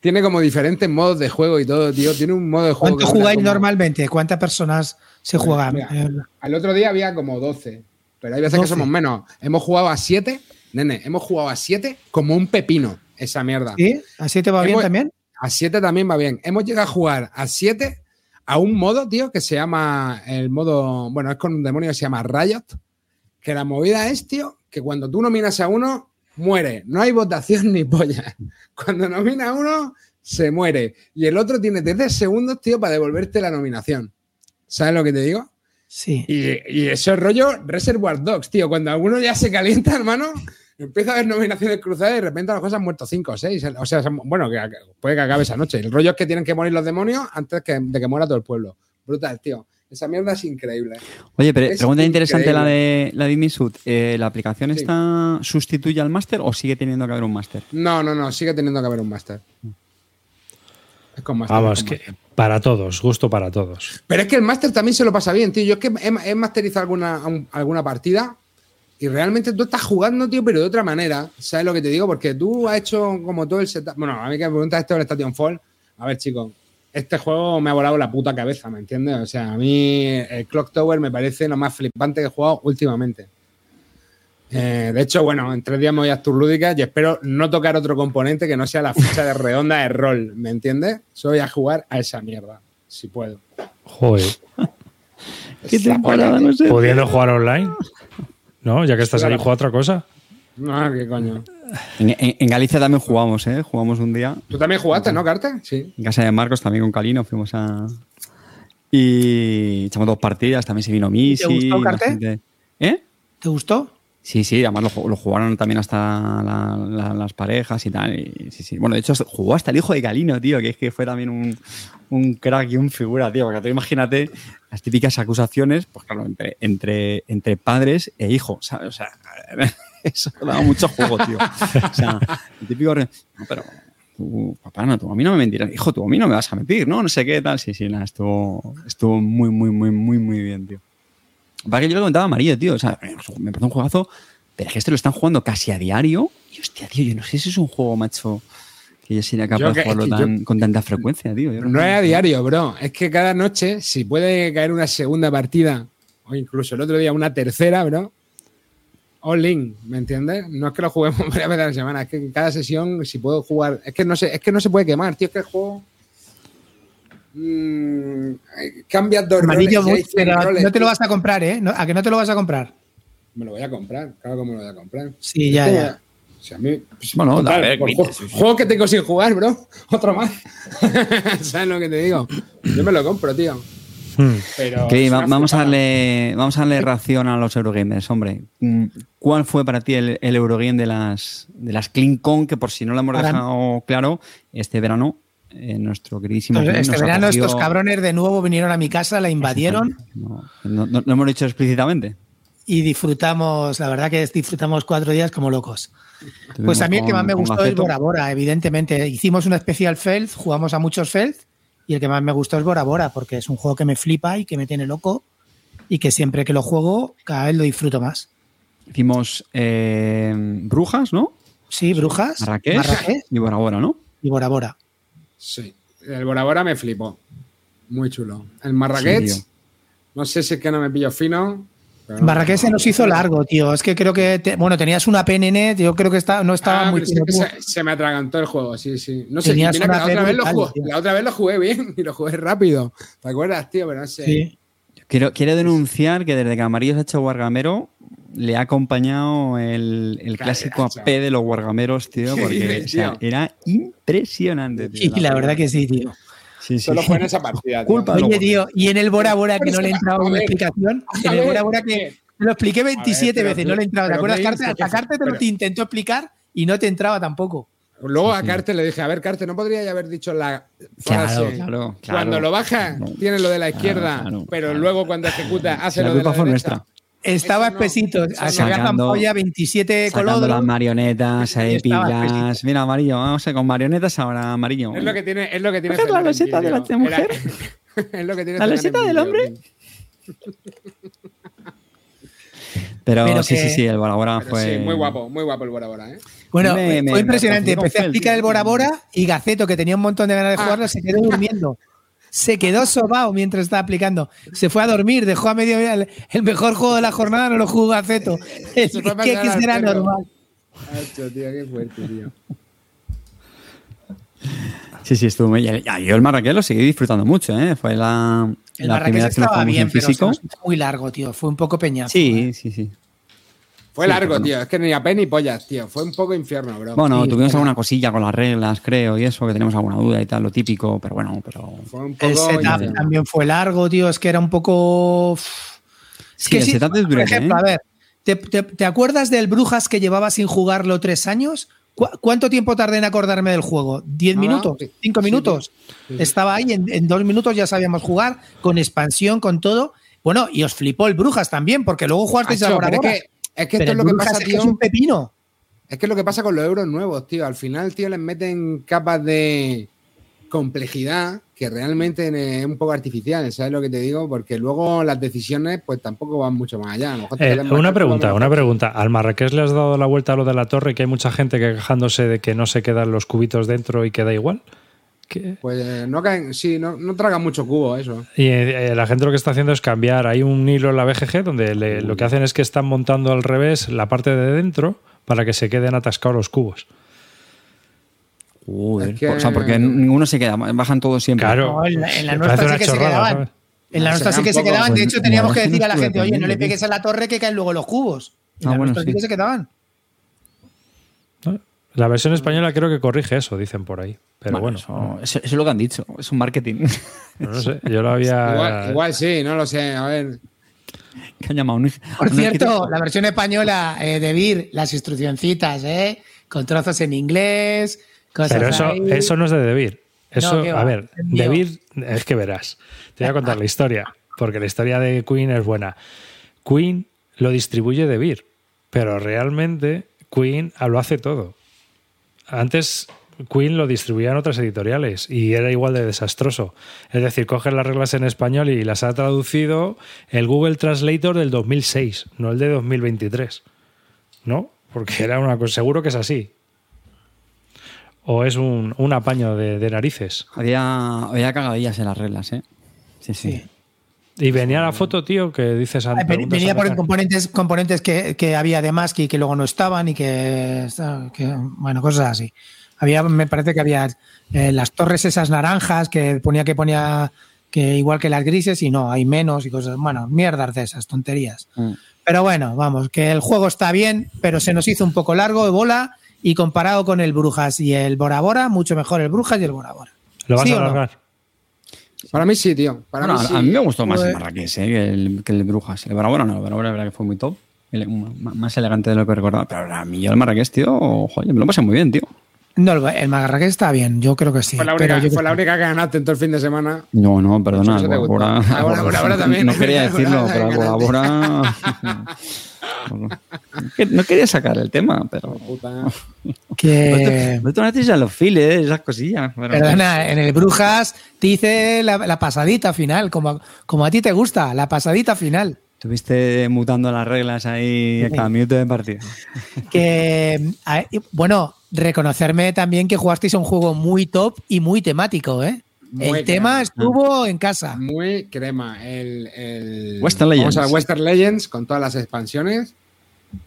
Tiene como diferentes modos de juego y todo, tío. Tiene un modo de juego. ¿Cuánto jugáis como- normalmente? ¿Cuántas personas se juegan? Mira, Eh, Al otro día había como 12, pero hay veces 12. que somos menos. Hemos jugado a 7, nene, hemos jugado a 7 como un pepino, esa mierda. ¿Sí? ¿Así te va bien también? A 7 también va bien. Hemos llegado a jugar a 7 a un modo, tío, que se llama el modo, bueno, es con un demonio que se llama Riot, que la movida es, tío, que cuando tú nominas a uno, muere. No hay votación ni polla. Cuando nomina a uno, se muere. Y el otro tiene 10 segundos, tío, para devolverte la nominación. ¿Sabes lo que te digo? Sí. Y, y eso es rollo Reservoir Dogs, tío. Cuando alguno ya se calienta, hermano, empieza a haber nominaciones cruzadas y de repente a las cosas han muerto 5 o 6. O sea, bueno, que, puede que acabe esa noche. El rollo es que tienen que morir los demonios antes que- de que muera todo el pueblo. Brutal, tío. Esa mierda es increíble. Oye, pero Es pregunta interesante la de la de Imisud. Eh, ¿La aplicación Sí. esta sustituye al máster o sigue teniendo que haber un máster? No, no, no, sigue teniendo que haber un máster. Es con máster. Vamos, es con que para todos, gusto para todos. Pero es que el máster también se lo pasa bien, tío. Yo es que he, he masterizado alguna, un- alguna partida y realmente tú estás jugando, tío, pero de otra manera. ¿Sabes lo que te digo? Porque tú has hecho como todo el setup. Bueno, a mí que me preguntas esto del Station Fall. A ver, chicos, este juego me ha volado la puta cabeza, ¿me entiendes? O sea, a mí el Clock Tower me parece lo más flipante que he jugado últimamente. Eh, de hecho, bueno, en tres días me voy a Tour Lúdica y espero no tocar otro componente que no sea la ficha de redonda de rol, ¿me entiendes? Solo voy a jugar a esa mierda, si puedo. Joder. ¿Qué temporada? No sé. Pudiendo jugar online. ¿No? Ya que estás ahí, juega otra cosa. No, qué coño. En, en- en Galicia también jugamos, ¿eh? Jugamos un día. ¿Tú también jugaste, no, Carte? Sí. En casa de Marcos también con Calino fuimos a. Y echamos dos partidas, también se vino Missy. gustó, la Carte? gente- ¿Eh? ¿Te gustó? Sí, sí, además lo, ju- lo jugaron también hasta la- la- las parejas y tal. y sí, sí. Bueno, de hecho, jugó hasta el hijo de Calino, tío, que es que fue también un, crack y un figura, tío. Porque tú imagínate las típicas acusaciones, pues claro, entre, entre, entre padres e hijos, ¿sabes? O sea, eso daba mucho juego, tío. O sea, el típico. No, pero. tú, papá, no, tú a mí no me mentirás. Hijo, tú a mí no me vas a mentir, ¿no? No sé qué tal. Sí, sí, nada, estuvo, estuvo muy, muy, muy, muy, muy bien, tío. Para que yo le comentaba a Amarillo, tío. O sea, me parece un juegazo, pero es que este lo están jugando casi a diario. Y hostia, tío, yo no sé si es un juego, macho, que yo sería capaz Yo de jugarlo es que tan- con tanta frecuencia, tío. Yo No es a diario, bro. Es que cada noche, si puede caer una segunda partida, o incluso el otro día una tercera, bro, all in, ¿me entiendes? No es que lo juguemos varias veces a la semana, es que en cada sesión, si puedo jugar, es que no se, es que no se puede quemar, tío, es que el juego. Mm, cambias dos Amarillo, roles, pero roles, no te lo vas a comprar, ¿eh? No- ¿A que no te lo vas a comprar? Me lo voy a comprar, claro que me lo voy a comprar. Sí, ya, ya. o sea, a mí, pues, Bueno, total, a ver, por juego- que tengo sin jugar, bro. Otro más. ¿Sabes lo que te digo? Yo me lo compro, tío. Hmm. Pero va- vamos, a darle, vamos a darle ración a los Eurogamers, hombre. Mm, ¿Cuál fue para ti el, el Eurogame de las, de las Clean Con? Que por si no lo hemos dejado claro, este verano, eh, nuestro queridísimo. Este nos verano acogió- estos cabrones de nuevo vinieron a mi casa, la invadieron No, no- hemos dicho explícitamente. y disfrutamos, la verdad que disfrutamos cuatro días como locos. Pues a mí el que más me gustó es. Bora Bora, evidentemente. Hicimos una especial Feld, jugamos a muchos Feld y el que más me gustó es Bora Bora porque es un juego que me flipa y que me tiene loco y que siempre que lo juego cada vez lo disfruto más. Hicimos eh, Brujas, ¿no? Sí, Brujas, Marrakech, Marrakech y Bora Bora, ¿no? y Bora Bora. Sí. El Bora Bora me flipó. Muy chulo. El Marrakech, Sí, no sé si es que no me pillo fino. pero no. Marrakech se nos hizo largo, tío. Es que creo que, te- bueno, tenías una PNN, yo creo que está, no estaba Ah, muy que tú. se, se me atragantó el juego, sí, sí. No sé, Tenías mira la otra, vez lo tal, jugué, tío. la otra vez lo jugué bien y lo jugué rápido. ¿Te acuerdas, tío? Pero no sé. Sí. Quiero, quiero denunciar que desde que Amarillo se ha hecho Wargamero, le ha acompañado el, el clásico. AP de los Wargameros, tío, ¿Qué porque o sea, era impresionante. tío, Y la verdad que sí, tío. Sí, sí. Solo fue en esa partida. tío. Culpa Oye, tío, y en el Bora Bora que no le he entrado A una explicación, en A el. Bora Bora que lo expliqué 27 pero veces, no le he entrado. ¿Te acuerdas, ¿qué Carte? Hasta Carte te lo intentó explicar y no te entraba tampoco. Luego a Carte le dije, a ver, Carte, ¿no podría haber dicho la frase? claro, claro. Cuando lo baja, tiene lo de la izquierda, claro, pero claro. luego cuando ejecuta hace la lo de la derecha. nuestra. Estaba no. espesito, se había zampolla 27 Sacando las marionetas, ahí pilas. Mira, amarillo, vamos a con marionetas ahora, amarillo. Es lo que tiene, es lo que tiene Coger la loseta de la mujer. Era- es lo que tiene La loseta del hombre. Pero, Pero sí, que- sí, sí, el Bora Bora Pero fue. sí, muy guapo, muy guapo el Bora Bora, ¿eh? Bueno, Me- me- fue impresionante. me Empecé a explicar el Bora Bora y Gaceto, que tenía un montón de ganas de Ah. jugarlo, se quedó durmiendo. Se quedó sobao mientras estaba aplicando. Se fue a dormir, dejó a medio el, el mejor juego de la jornada, no lo jugó a que pasar al será normal. Hacho, tío, qué fuerte, tío. Sí, sí, estuvo muy. ya, Yo el Marrakech lo seguí disfrutando mucho, ¿eh? Fue la, El la Marrakech primera vez que lo estaba jugamos bien, pero físico. nos hizo muy largo, tío. Fue un poco peñazo. Sí, sí, sí. Fue Sí, largo, tío. Es que ni a pe ni pollas, tío. Fue un poco infierno, bro. Bueno, Sí, tuvimos pero- alguna cosilla con las reglas, creo, y eso, que tenemos alguna duda y tal, lo típico, pero bueno, pero. Fue un poco El setup también fue largo, tío. Es que era un poco. Es Sí, el setup es por ejemplo, ¿eh? a ver, ¿te, te, te acuerdas del Brujas que llevaba sin jugarlo tres años? ¿Cu- ¿Cuánto tiempo tardé en acordarme del juego? ¿Diez Nada, minutos? sí. ¿Cinco minutos? sí, sí. Estaba ahí, en, en dos minutos ya sabíamos jugar, con expansión, con todo. Bueno, y os flipó el Brujas también, porque luego jugasteis a Bora Bora. que, es que esto es lo que pasa, tío. es un pepino. Es que es lo que pasa con los euros nuevos, tío. Al final, tío, les meten capas de complejidad que realmente es un poco artificial, ¿sabes lo que te digo? Porque luego las decisiones, pues tampoco van mucho más allá. A lo mejor te Eh, una pregunta, una pregunta. ¿Al Marrakech le has dado la vuelta a lo de la torre que hay mucha gente que quejándose de que no se quedan los cubitos dentro y queda igual? ¿Qué? Pues eh, no caen, sí, no, no tragan mucho cubo eso. Y eh, la gente lo que está haciendo es cambiar. Hay un hilo en la BGG donde le- lo que hacen es que están montando al revés la parte de dentro para que se queden atascados los cubos. Es que- O sea, porque ninguno se queda, bajan todos siempre. Claro. No, en la, en la Me nuestra sí que se quedaban. ¿sabes? En la Ah, nuestra sí que se quedaban. De hecho, Pues, teníamos la que decir a la gente, oye, no le pegues a la torre que caen luego los cubos. En Ah, la bueno, nuestra sí sí. que se quedaban. La versión española creo que corrige eso, dicen por ahí. Pero bueno, Eso, eso- eso es lo que han dicho. Es un marketing. no, no sé. Yo lo había. Igual, igual sí, no lo sé. A ver. que han llamado Por cierto, la versión española eh, de Vir, las instruccioncitas, ¿eh? Con trozos en inglés, cosas Pero eso, ahí. eso no es de Debir. Eso, No, qué a ver. Debir, es que verás. Te voy a contar la historia, porque la historia de Queen es buena. Queen lo distribuye Debir, pero realmente Queen lo hace todo. Antes Queen lo distribuía en otras editoriales y era igual de desastroso. Es decir, coges las reglas en español y las ha traducido el Google Translator del 2006, no el de 2023. ¿No? Porque era una cosa, seguro que es así. ¿O es un, un apaño de, de narices? Había, había cagadillas en las reglas, ¿eh? Sí, sí. Y venía la foto, tío, que dices... Preguntas Venía por componentes, componentes que, que había de más y que luego no estaban y que, que, bueno, cosas así. Había, me parece que había eh, las torres esas naranjas que ponía que ponía que igual que las grises y no, hay menos y cosas, bueno, mierdas de esas, tonterías. Mm. Pero bueno, vamos, que el juego está bien, pero se nos hizo un poco largo de bola y comparado con el Brujas y el Bora Bora, mucho mejor el Brujas y el Bora Bora. ¿Lo vas ¿Sí a no? Para mí sí, tío. Para Bueno, mí a- sí. A mí me gustó más el. Marrakech ¿eh? que, el, que el Brujas. El Barabora no, el Barabora la verdad que fue muy top. El- más elegante de lo que recordaba. Pero a mí yo el Marrakech, tío, joder, me lo pasé muy bien, tío. No, el, Marrakech está bien, yo creo que sí. Fue la única, yo fue la creo- única que ganaste en todo el fin de semana. No, no, perdona. Bora Bora Bora, Bora también. No quería decirlo, Bora pero Bora Bora No quería sacar el tema, pero. Puta. que... Hacéis a los files, esas cosillas. pero- Perdona, en el Brujas te hice la, la pasadita final, como, como a ti te gusta, la pasadita final. Estuviste mutando las reglas ahí a cada minuto de partido. Que, bueno, reconocerme también que jugasteis a un juego muy top y muy temático, ¿eh? Muy el crema. tema estuvo en casa. Muy crema. El, el- Western Legends. Vamos a Western Legends con todas las expansiones.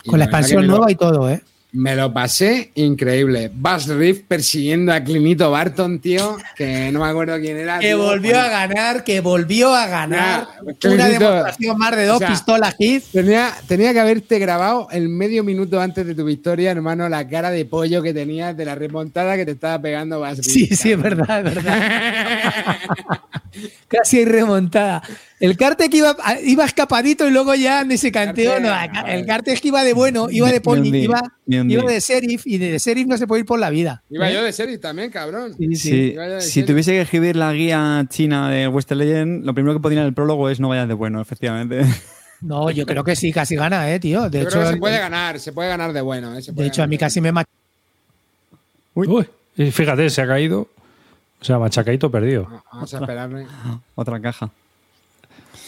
Con la expansión lo- nueva y todo, ¿eh? Me lo pasé increíble. Buzz Riff persiguiendo a Clinito Barton, tío, que no me acuerdo quién era. Que tío. volvió a ganar, que volvió a ganar. Una demostración más de dos o sea, pistolas hit. Tenía, tenía que haberte grabado el medio minuto antes de tu victoria, hermano, la cara de pollo que tenías de la remontada que te estaba pegando Buzz Riff. Sí, sí, es verdad, es verdad. Casi hay remontada. El Carte que iba, iba escapadito y luego ya ni se canteó. No, el Carte es que iba de bueno, iba de poli, día, iba, de sheriff y de, sheriff no se puede ir por la vida. Iba ¿Eh? yo de series también, cabrón. Sí, si tuviese que escribir la guía china de Western Legend, lo primero que ponía en el prólogo es no vayas de bueno, efectivamente. No, yo creo que sí, casi gana, eh, tío. De Yo hecho, creo que se puede ganar, se puede ganar de bueno. eh, se de hecho a mí casi me machó. Uy, y fíjate, se ha caído. O sea, machacadito perdido. bueno. Vamos a esperarle. Otra caja.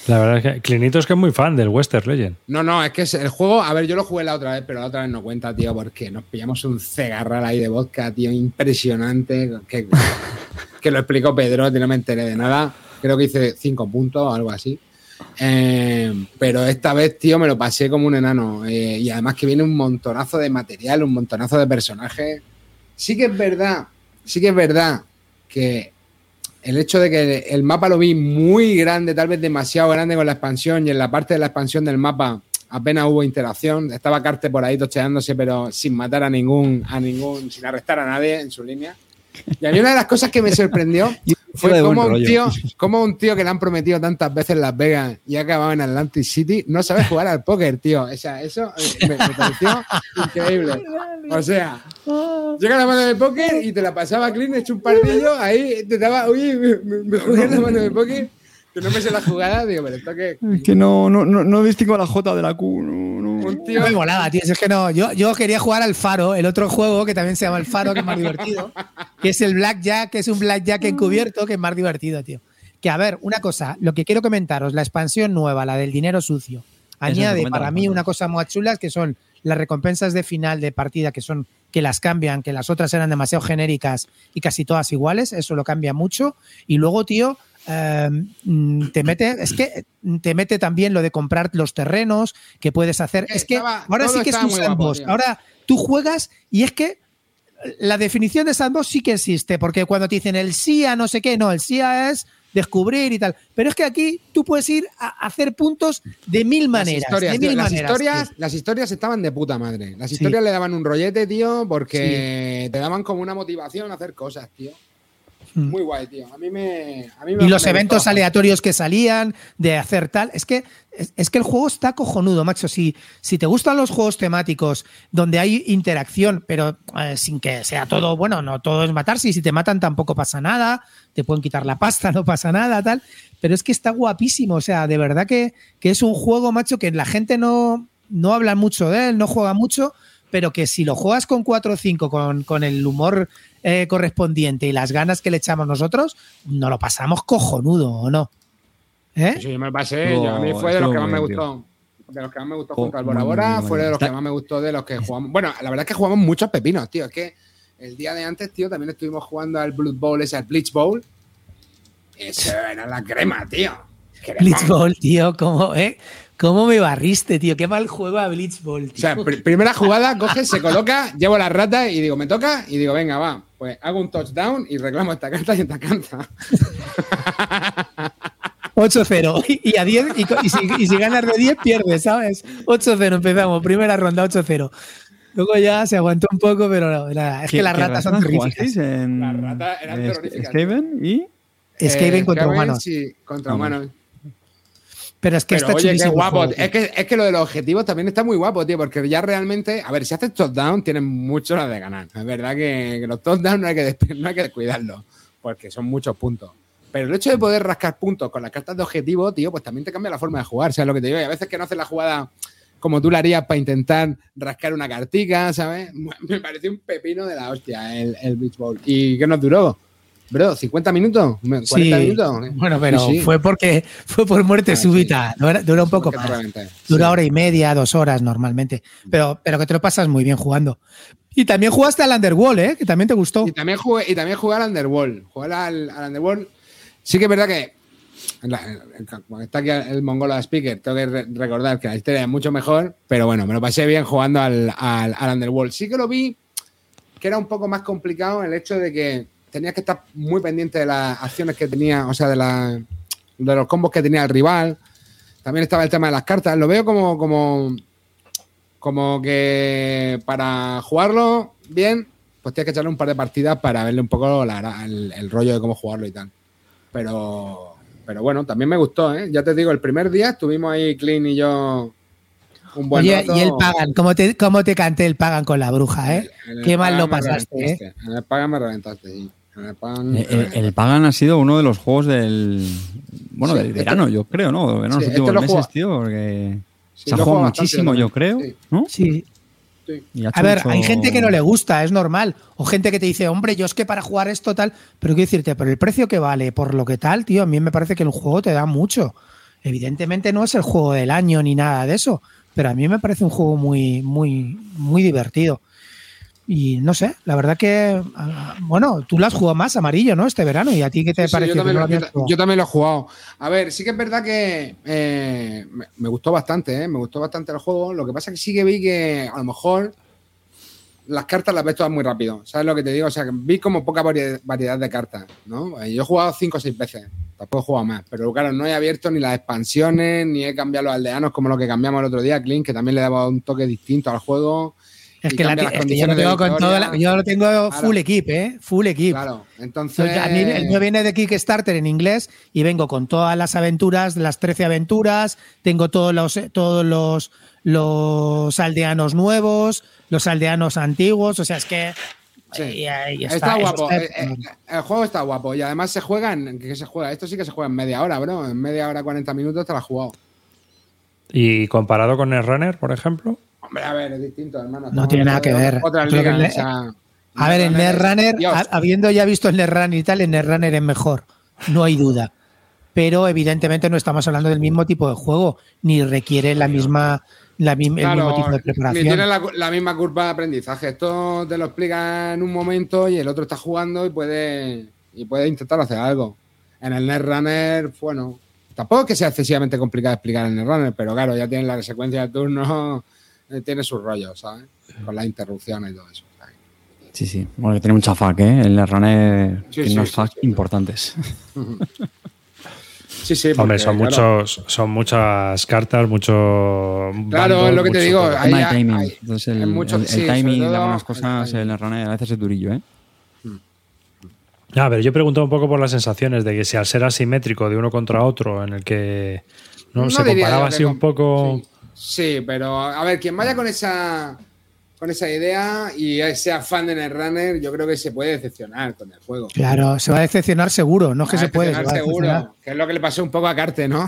La verdad es que Clinito es que es muy fan del Western Legend. No, no, es que el juego, a ver, yo lo jugué la otra vez, pero la otra vez no cuenta, tío, porque nos pillamos un cegarral ahí de vodka, tío, impresionante, que, que lo explicó Pedro, no me enteré de nada. Creo que hice cinco puntos o algo así. Eh, pero esta vez, tío, me lo pasé como un enano. eh, y además que viene un montonazo de material, un montonazo de personajes. Sí que es verdad, sí que es verdad que el hecho de que el mapa lo vi muy grande, tal vez demasiado grande con la expansión, y en la parte de la expansión del mapa apenas hubo interacción. Estaba Carte por ahí tocheándose, pero sin matar a ningún, a ningún, sin arrestar a nadie en su línea. Y a mí una de las cosas que me sorprendió fue como un, tío, como un tío que le han prometido tantas veces Las Vegas y ha acabado en Atlantic City no sabe jugar al póker, tío. O sea, eso eh, me, me pareció increíble. O sea, llega la mano de póker y te la pasaba clean, hecho un pardillo, ahí te daba, oye, me, me, me jugué la mano de póker, que no me sé la jugada, digo, pero esto que Es que no, no, no, no distingo la J de la Q. No, no. Un tío... Me molaba, tío. Es que no. Yo, yo quería jugar al Faro, el otro juego que también se llama el Faro, que es más divertido. Que es el Blackjack, que es un Blackjack encubierto, que es más divertido, tío. Que a ver, una cosa, lo que quiero comentaros, la expansión nueva, la del dinero sucio, añade para mí una cosa muy chula, que son las recompensas de final de partida, que son que las cambian, que las otras eran demasiado genéricas y casi todas iguales, eso lo cambia mucho. Y luego, tío, eh, mm, te mete, es que te mete también lo de comprar los terrenos que puedes hacer. Eh, Es que estaba- ahora sí que es un guapo, sandbox. Ahora tú juegas y es que la definición de sandbox sí que existe, porque cuando te dicen el SIA no sé qué, no, el SIA es descubrir y tal. Pero es que aquí tú puedes ir a hacer puntos de mil maneras. Las historias, de tío, mil las, historias, tío. las historias estaban de puta madre. Las Sí. historias le daban un rollete, tío, porque te daban como una motivación a hacer cosas, tío. Mm. Muy guay, tío. A mí me. A mí me Y los me eventos gustó. aleatorios que salían, de hacer tal. Es que, es, es que el juego está cojonudo, macho. Si, si te gustan los juegos temáticos donde hay interacción, pero eh, sin que sea todo, bueno, no todo es matarse, y si te matan tampoco pasa nada, te pueden quitar la pasta, no pasa nada, tal. Pero es que está guapísimo. O sea, de verdad que, que es un juego, macho, que la gente no, no habla mucho de él, no juega mucho, pero que si lo juegas con 4 o 5, con, con el humor eh, correspondiente y las ganas que le echamos nosotros, no lo pasamos cojonudo, ¿o no? ¿Eh? Sí, yo me pasé. Yo- a mí fue de los que más me gustó. De los que más me gustó Oh, junto al Bora Bora, muy, muy fue de los que más me gustó de los que jugamos. Bueno, la verdad es que jugamos muchos pepinos, tío. Es que el día de antes, tío, también estuvimos jugando al Blood Bowl, ese al Bleach Bowl. Eso era la crema, tío. Blitzball, tío, ¿cómo, eh? ¿Cómo me barriste, tío? Qué mal juego a Blitzball, O tío. sea, pr- primera jugada, coge, se coloca, llevo la rata y digo, me toca, y digo, venga, va, pues hago un touchdown y reclamo esta carta y esta carta. 8-0. Y, y a 10, y, y si, y si ganas de 10, pierdes, ¿sabes? 8-0 empezamos, primera ronda, 8-0. Luego ya se aguantó un poco, pero no, nada, es ¿Qué- que las ratas son en, Las ratas eran terroríficas, Skaven y Skaven Eh, contra humanos. Sí, contra humanos. Pero es que Pero está oye, qué guapo. juego, es, que, es que lo de los objetivos también está muy guapo, tío, porque ya realmente, a ver, si haces touchdown, tienes mucho las de ganar. Es verdad que, que los touchdowns no hay que, no hay que descuidarlos, porque son muchos puntos. Pero el hecho de poder rascar puntos con las cartas de objetivo, tío, pues también te cambia la forma de jugar, ¿sabes lo que te digo? Y a veces que no haces la jugada como tú la harías para intentar rascar una cartica, ¿sabes? Me pareció un pepino de la hostia el, el Beach Bowl. ¿Y qué nos duró? Bro, ¿50 minutos? ¿40 Sí. minutos? Bueno, pero Sí, sí. fue porque fue por muerte Ah, súbita. Dura, dura un poco más. Dura hora y media, dos horas normalmente. Pero, pero que te lo pasas muy bien jugando. Y también jugaste al Underworld, ¿eh? Que también te gustó. Y también jugué, y también jugué al Underworld. Jugué al, al Underworld. Sí que es verdad que cuando está aquí el mongolo speaker, tengo que re- recordar que la historia es mucho mejor, pero bueno, me lo pasé bien jugando al, al, al Underworld. Sí que lo vi que era un poco más complicado el hecho de que tenías que estar muy pendiente de las acciones que tenía, o sea, de, la, de los combos que tenía el rival. También estaba el tema de las cartas. Lo veo como, como, como que para jugarlo bien, pues tienes que echarle un par de partidas para verle un poco la- el, el rollo de cómo jugarlo y tal. Pero, pero bueno, también me gustó, ¿eh? Ya te digo, el primer día estuvimos ahí, Clean y yo, un buen Oye, rato. y el Pagan, ¿cómo te, cómo te canté el Pagan con la bruja, eh? El Qué mal lo pasaste, ¿eh? En el Pagan me reventaste, sí. El Pagan. Eh, El, el Pagan ha sido uno de los juegos del. Bueno, Sí, del este- verano, yo creo, ¿no? Del verano, Sí, los este últimos lo meses, juega- tío, porque Sí, se ha jugado muchísimo, yo creo. ¿no? Sí. A ver, mucho- hay gente que no le gusta, es normal. O gente que te dice, hombre, yo es que para jugar esto tal. Pero quiero decirte, por el precio que vale, por lo que tal, tío, a mí me parece que el juego te da mucho. Evidentemente no es el juego del año ni nada de eso. Pero a mí me parece un juego muy, muy, muy divertido. Y no sé, la verdad que. ah, Bueno, tú lo has jugado más amarillo, ¿no? Este verano. ¿Y a ti qué te Sí, sí, parece? yo, también lo, yo- yo también lo he jugado. A ver, sí que es verdad que eh, me, me gustó bastante, ¿eh? Me gustó bastante el juego. Lo que pasa es que sí que vi que a lo mejor las cartas las ves todas muy rápido. ¿Sabes lo que te digo? O sea, vi como poca vari- variedad de cartas, ¿no? Yo he jugado cinco o seis veces. Tampoco he jugado más. Pero claro, no he abierto ni las expansiones, ni he cambiado los aldeanos como lo que cambiamos el otro día, Clint, que también le daba un toque distinto al juego. Es que, la, es que yo lo tengo con la- yo lo tengo full equip, ¿eh? Full equip. Claro, entonces. A mí el mío viene de Kickstarter en inglés y vengo con todas las aventuras, las 13 aventuras, tengo todos los todos los, los aldeanos nuevos, los aldeanos antiguos, o sea, es que Sí. ahí- ahí Está, guapo. está- eh, eh, el juego está guapo. Y además se juega en. ¿Qué se juega? Esto sí que se juega en media hora, bro. En media hora, 40 minutos te la has jugado. Y comparado con el Runner, por ejemplo. Hombre, a ver, es distinto, hermano. No tiene nada que ver. Otras Creo que ligas, le- o sea, A ver, el Netrunner habiendo ya visto el Netrunner y tal, el Netrunner es mejor, no hay duda. Pero evidentemente no estamos hablando del mismo tipo de juego, ni requiere la misma, la, el Claro, mismo tipo de ni preparación. tiene la, la misma curva de aprendizaje. Esto te lo explica en un momento y el otro está jugando y puede, y puede intentar hacer algo. En el Netrunner, bueno, tampoco es que sea excesivamente complicado explicar el Netrunner, pero claro, ya tiene la secuencia de turnos, tiene sus rollos, ¿sabes? Con las interrupciones y todo eso. ¿sabes? Sí, sí. Bueno, que tiene mucha fac, ¿eh? El runner Sí, tiene sí, unos sí, fac sí. importantes. Sí, sí. Hombre, son claro, muchos, son muchas cartas, mucho. Claro, es lo que te digo, hay- timing. hay- Entonces, el, hay mucho- el- el sí, timing de algunas cosas, timing. el runner a veces es durillo, ¿eh? A ver, yo pregunto un poco por las sensaciones de que si al ser asimétrico de uno contra otro, en el que no, No se comparaba así un poco. Sí, sí, pero a ver, quien vaya con esa con esa idea y sea fan de Netrunner, yo creo que se puede decepcionar con el juego. Claro, se va a decepcionar seguro, no es que a se puede. se va a decepcionar. seguro, que es lo que le pasó un poco a Carte, ¿no?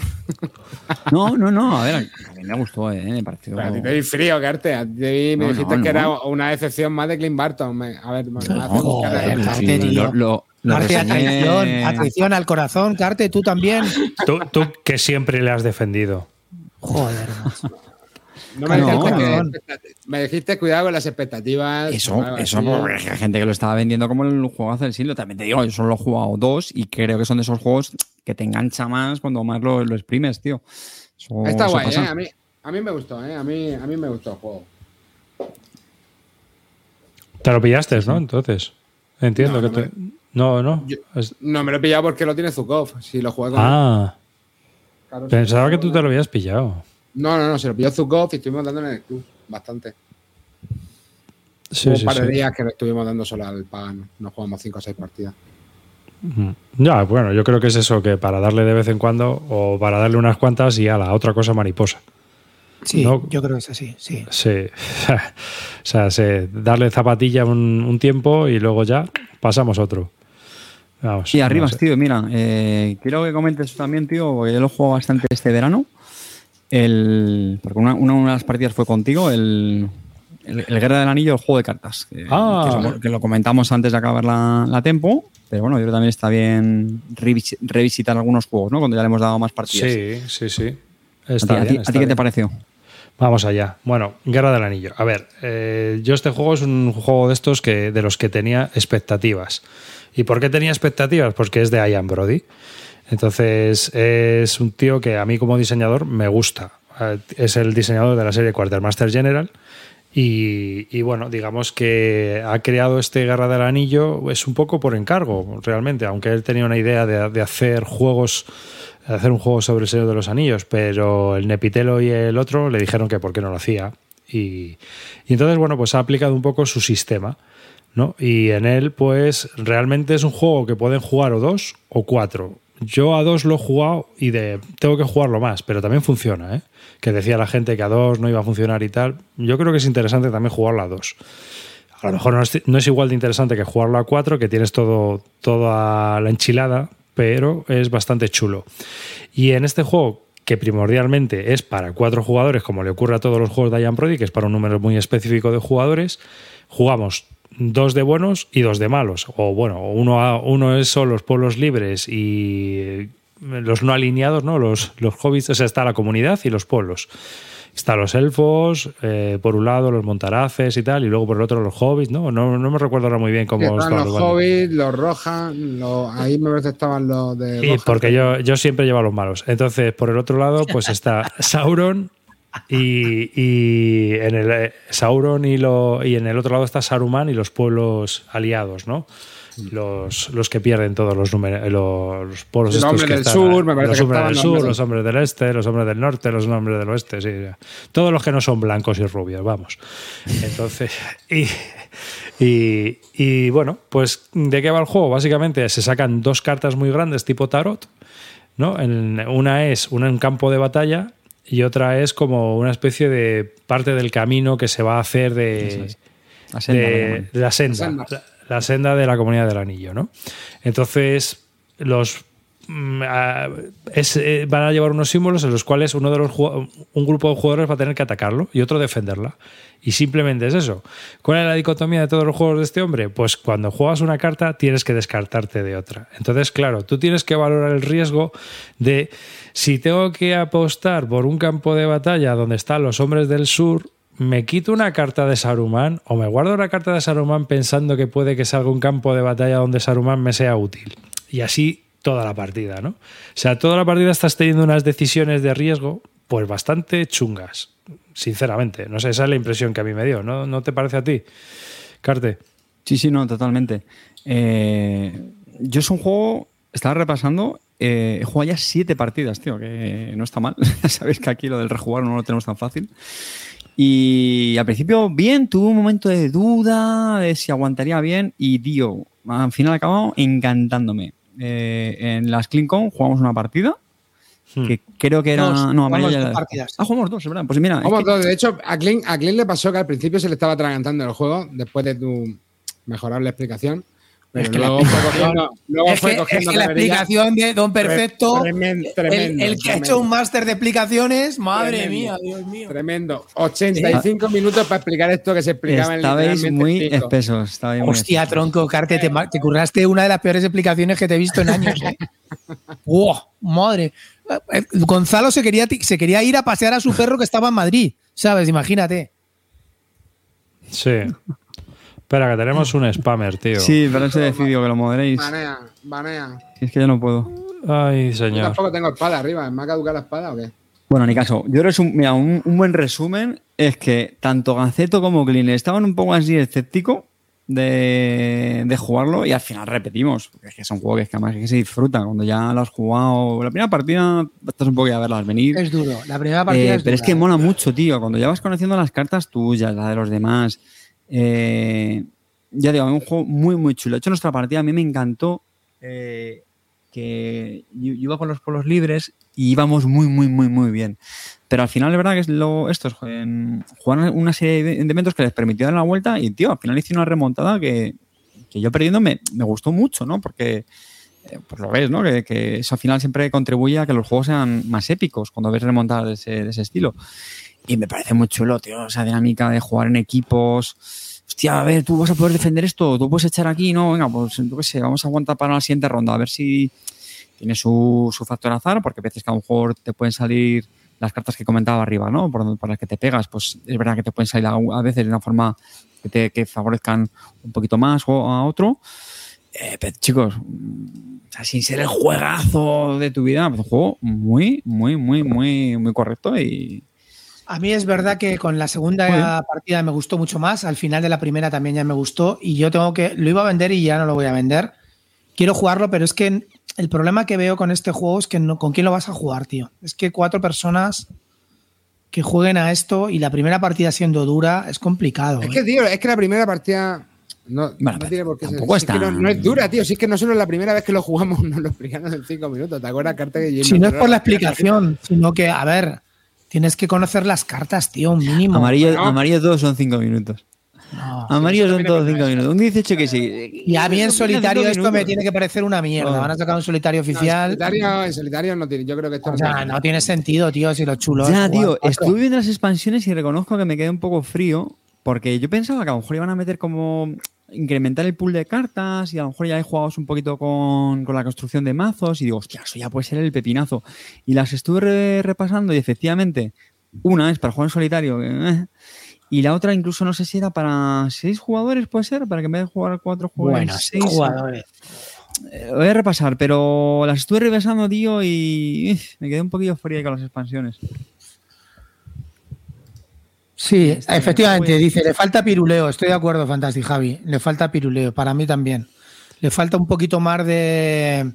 No, no, no. A ver, a mí me gustó, ¿eh? Me pareció. Pero a ti te vi frío, Carte. A ti me No, dijiste no, que no. era una decepción más de Clint Barton. A ver, me- joder, la- Carte, tío. lo- lo- lo Carte, atención, atención al corazón, Carte, tú también. Tú, tú que siempre le has defendido. Joder, macho. No me, No, dijiste no. que- me dijiste cuidado con las expectativas. Eso, eso, porque hay gente que lo estaba vendiendo como el juegazo del siglo. También te digo, yo solo lo he jugado dos y creo que son de esos juegos que te engancha más cuando más lo, lo exprimes, tío. Eso- Está eso guay. ¿eh? A mí, a mí me gustó, ¿eh? A mí, a mí me gustó el juego. Te lo pillaste, ¿no? Entonces. Entiendo No, que no te. No, no. Yo- No me lo he pillado porque lo tiene Zukov. Si lo con Ah, Claro, pensaba que tú te lo habías pillado. No, no, no, se lo pilló Zukov y estuvimos dándole en el club bastante. Sí, Hubo sí, un par de sí. días que le estuvimos dando solo al pan. Nos jugamos 5 o 6 partidas. Ya, bueno, yo creo que es eso, que para darle de vez en cuando o para darle unas cuantas y a la otra cosa mariposa. Sí, No. yo creo que es así, sí. Sí. o sea, sí, darle zapatilla un, un tiempo y luego ya pasamos otro. Vamos. Y arriba, no sé. tío, mira, eh, quiero que comentes también, tío, porque yo lo he jugado bastante este verano. El, porque una, una de las partidas fue contigo, el, el, el Guerra del Anillo, el juego de cartas. Que, Ah. que lo, que lo comentamos antes de acabar la, la tempo, pero bueno, yo creo que también está bien revis- revisitar algunos juegos, ¿no? Cuando ya le hemos dado más partidas. Sí, sí, sí. ¿A ti, Está a ti- bien, qué te pareció? Vamos allá. Bueno, Guerra del Anillo. A ver, eh, yo este juego es un juego de estos que de los que tenía expectativas. ¿Y por qué tenía expectativas? Porque es de Ian Brody. Entonces es un tío que a mí como diseñador me gusta. Eh, Es el diseñador de la serie Quartermaster General. Y, bueno, digamos que ha creado este Guerra del Anillo es un poco por encargo, realmente, aunque él tenía una idea de, de hacer juegos, de hacer un juego sobre el Señor de los Anillos, pero el Nepitelo y el otro le dijeron que por qué no lo hacía. Y, y entonces, bueno, pues ha aplicado un poco su sistema. ¿no? Y en él, pues realmente es un juego que pueden jugar o dos o cuatro. Yo a dos lo he jugado y de, tengo que jugarlo más, pero también funciona, ¿eh? Que decía la gente que a dos no iba a funcionar y tal. Yo creo que es interesante también jugarlo a dos. A lo mejor no es, igual de interesante que jugarlo a cuatro, que tienes todo, toda la enchilada, pero es bastante chulo. Y en este juego, que primordialmente es para cuatro jugadores, como le ocurre a todos los juegos de Ian Brody, que es para un número muy específico de jugadores, jugamos dos de buenos y dos de malos. O bueno, uno, a- uno son los pueblos libres y los no alineados, ¿no? Los, los hobbits, o sea, está la comunidad y los pueblos. Están los elfos, eh, por un lado los montaraces y tal, y luego por el otro los hobbits, ¿no? No, no me recuerdo ahora muy bien cómo Estaban los los hobbits, los rojan, los- ahí me parece que estaban los de. Y Rohan. porque yo, yo siempre llevo a los malos. Entonces, por el otro lado, pues está Sauron y, y en el eh, Sauron y, lo, y en el otro lado está Saruman y los pueblos aliados, ¿no? los, los que pierden todos los números, los, los polos Los estos que del están, sur, me los que hombres del sur, los hombres del este, los hombres del norte, los hombres del oeste, sí. Todos los que no son blancos y rubios, vamos. Entonces, y, y, y bueno, pues ¿de qué va el juego? Básicamente se sacan dos cartas muy grandes tipo tarot, ¿no? En- una es una en campo de batalla y otra es como una especie de parte del camino que se va a hacer de, La senda, de, la senda, La senda. la, la senda de la comunidad del anillo, ¿no? Entonces, los mm, es, eh, van a llevar unos símbolos en los cuales uno de los un grupo de jugadores va a tener que atacarlo y otro defenderla. Y simplemente es eso. ¿Cuál es la dicotomía de todos los juegos de este hombre? Pues cuando juegas una carta tienes que descartarte de otra. Entonces, claro, tú tienes que valorar el riesgo de si tengo que apostar por un campo de batalla donde están los hombres del sur, ¿me quito una carta de Saruman o me guardo una carta de Saruman pensando que puede que salga un campo de batalla donde Saruman me sea útil? Y así toda la partida, ¿no? O sea, toda la partida estás teniendo unas decisiones de riesgo pues bastante chungas, sinceramente. No sé, esa es la impresión que a mí me dio, ¿no, ¿No te parece a ti, Carte? Sí, sí, no, totalmente. Eh, yo es un juego, estaba repasando, eh, he jugado ya siete partidas, tío, que no está mal. Sabéis que aquí lo del rejugar no lo tenemos tan fácil. Y al principio, bien, tuve un momento de duda de si aguantaría bien. Y, tío, al final acabado encantándome. Eh, en las CleanCon jugamos una partida Hmm. que creo que era. Dos, no, jugamos dos partidas. Ah, jugamos dos, es verdad. Pues mira, es Vamos que-. De hecho, a Clint, a Clint le pasó que al principio se le estaba atragantando el juego después de tu mejorable explicación. Pero Es que luego la fue cogiendo, luego Es fue que, es cogiendo que la explicación de Don Perfecto, Tremendo, el, tremendo, el que ha tremendo. hecho un máster de explicaciones, madre Tremendo. mía, Dios mío. Tremendo. 85 minutos para explicar esto que se explicaba en estabais literalmente muy cinco. espesos. estabais muy Hostia, espesos. tronco, Carte, te, curraste una de las peores explicaciones que te he visto en años. ¿eh? ¡Wow! Madre. Eh, Gonzalo se quería, se quería ir a pasear a su perro que estaba en Madrid, ¿sabes? Imagínate. Sí. Espera, que tenemos un spammer, tío. Sí, pero se decidió que lo moderéis. Banea, banea. Si es que yo no puedo. Ay, Yo señor. tampoco tengo espada arriba. ¿Me ha caducado la espada o qué? Bueno, ni caso. Yo resum- mira, un, un buen resumen es que tanto Gaceto como Clean estaban un poco así escéptico de, de jugarlo y al final repetimos. Porque es que son juegos que, es que además es que se disfrutan. Cuando ya lo has jugado, la primera partida estás un poco a verlas venir. Es duro. La primera partida Eh, es pero es que ¿eh? mola mucho, tío. Cuando ya vas conociendo las cartas tuyas, las de los demás. Eh, ya digo, un juego muy, muy chulo. De hecho, nuestra partida a mí me encantó eh, que yo, iba con los polos libres y íbamos muy, muy, muy, muy bien. Pero al final, es verdad que es lo, estos en- jugaron una serie de eventos que les permitió dar la vuelta y, tío, al final hice una remontada que, que yo perdiendo me, gustó mucho, ¿no? Porque eh, pues lo ves, ¿no? Que, que eso al final siempre contribuye a que los juegos sean más épicos cuando ves remontadas de ese, de ese estilo. Y me parece muy chulo, tío, esa dinámica de jugar en equipos. Hostia, a ver, tú vas a poder defender esto, tú puedes echar aquí, no, venga, pues yo qué sé, vamos a aguantar para la siguiente ronda, a ver si tiene su, su factor azar, porque a veces que a lo mejor te pueden salir las cartas que comentaba arriba, ¿no? Por, por las que te pegas, pues es verdad que te pueden salir a, veces de una forma que te favorezcan un poquito más o a otro. Eh, pero chicos, o sea, sin ser el juegazo de tu vida, pues un juego muy, muy, muy, muy, muy correcto y A mí es verdad que con la segunda partida me gustó mucho más, al final de la primera también ya me gustó y yo tengo que, lo iba a vender y ya no lo voy a vender. Quiero jugarlo, pero es que el problema que veo con este juego es que no, ¿con quién lo vas a jugar, tío? Es que cuatro personas que jueguen a esto y la primera partida siendo dura es complicado. Es ¿eh? que, tío, es que la primera partida. No, Bueno, no tiene por qué ser. es que no, no es dura, tío. Si es que nosotros la primera vez que lo jugamos nos lo explicaron en cinco minutos. ¿Te acuerdas, carta que Si no es por la explicación, sino que, a ver, tienes que conocer las cartas, tío, un mínimo. amarillo, Bueno. amarillo todos son cinco minutos. No. Amarillo son todos cinco minutos. Un 18 que sí. Y a mí en solitario esto me tiene que parecer una mierda. Oh. Van a sacar un solitario En oficial. solitario, en solitario no tiene. Yo creo que esto O sea, no tiene sentido, tío, si lo chulo. es Ya, tío, cuatro. estuve viendo las expansiones y reconozco que me quedé un poco frío porque yo pensaba que a lo mejor iban a meter como incrementar el pool de cartas y a lo mejor ya he jugado un poquito con, con la construcción de mazos y digo, hostia, eso ya puede ser el pepinazo. Y las estuve re- repasando y efectivamente, una es para jugar en solitario eh, y la otra incluso no sé si era para seis jugadores, puede ser, para que en vez de jugar cuatro jugadores, Bueno, seis. jugadores. Eh, voy a repasar, pero las estuve repasando, tío, y eh, me quedé un poquillo fría con las expansiones. Sí, efectivamente, dice, le falta piruleo. Estoy de acuerdo, Fantasy Javi. Le falta piruleo, para mí también. le falta un poquito más de,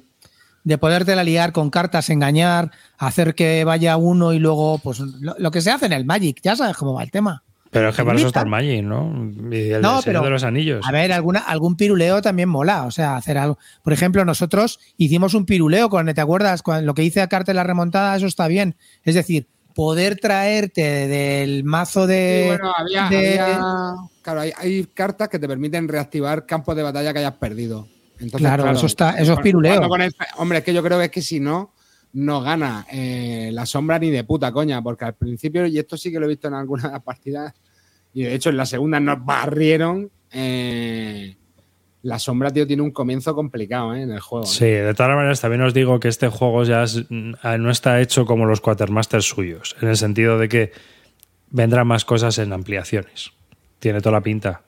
de poderte la liar con cartas, engañar, hacer que vaya uno y luego, pues lo, lo que se hace en el Magic, ya sabes cómo va el tema. Pero es que para eso está el. Magic, ¿no? Y el No, no, pero- de los anillos. A ver, alguna, algún piruleo también mola. O sea, hacer algo. Por ejemplo, nosotros hicimos un piruleo con, ¿te acuerdas? Con lo que hice a Carta la remontada, eso está bien. Es decir, poder traerte del mazo Sí, de. bueno, había, de- había- claro, hay, hay cartas que te permiten reactivar campos de batalla que hayas perdido. Entonces, Claro, eso está- eso es piruleo. el- hombre, es que yo creo que es que si no, no gana eh, la sombra ni de puta coña, porque al principio, y esto sí que lo he visto en algunas partidas, y de hecho en la segunda nos barrieron. eh, la sombra, tío, tiene un comienzo complicado ¿eh? en el juego. ¿eh? Sí, de todas maneras también os digo que este juego ya es- mm, no está hecho como los Quatermasters suyos, en el sentido de que vendrán más cosas en ampliaciones. Tiene toda la pinta.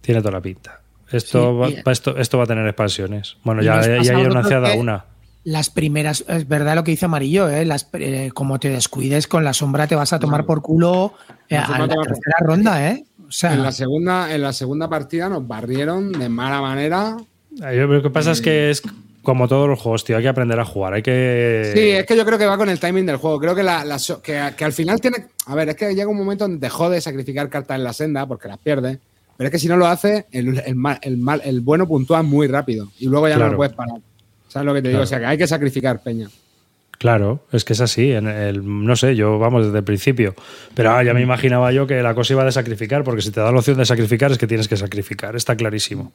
Tiene toda la pinta. Esto, Sí, va, esto, esto va a tener expansiones. Bueno, ya, ya hay anunciada una. Las primeras, es verdad lo que dice Amarillo, ¿eh? Las, eh, como te descuides con la sombra, te vas a tomar por culo eh, a la tercera ronda, ¿eh? O sea, En la segunda, en la segunda partida nos barrieron de mala manera. Yo- Lo que pasa es que es como todos los juegos, tío. Hay que aprender a jugar. Hay que. Sí, es que yo creo que va con el timing del juego. Creo que, la, que, que al final tiene. A ver, es que llega un momento donde te jode sacrificar cartas en la senda porque las pierdes. Pero es que si no lo hace, el, el mal, el, mal- el bueno puntúa muy rápido y luego ya no Claro. lo puedes parar. ¿Sabes lo que te digo? Claro. O sea, que hay que sacrificar, Peña. Claro, es que es así. En el, no sé, yo vamos desde el principio. Pero ah, ya me imaginaba yo que la cosa iba de sacrificar, porque si te da la opción de sacrificar es que tienes que sacrificar. Está clarísimo.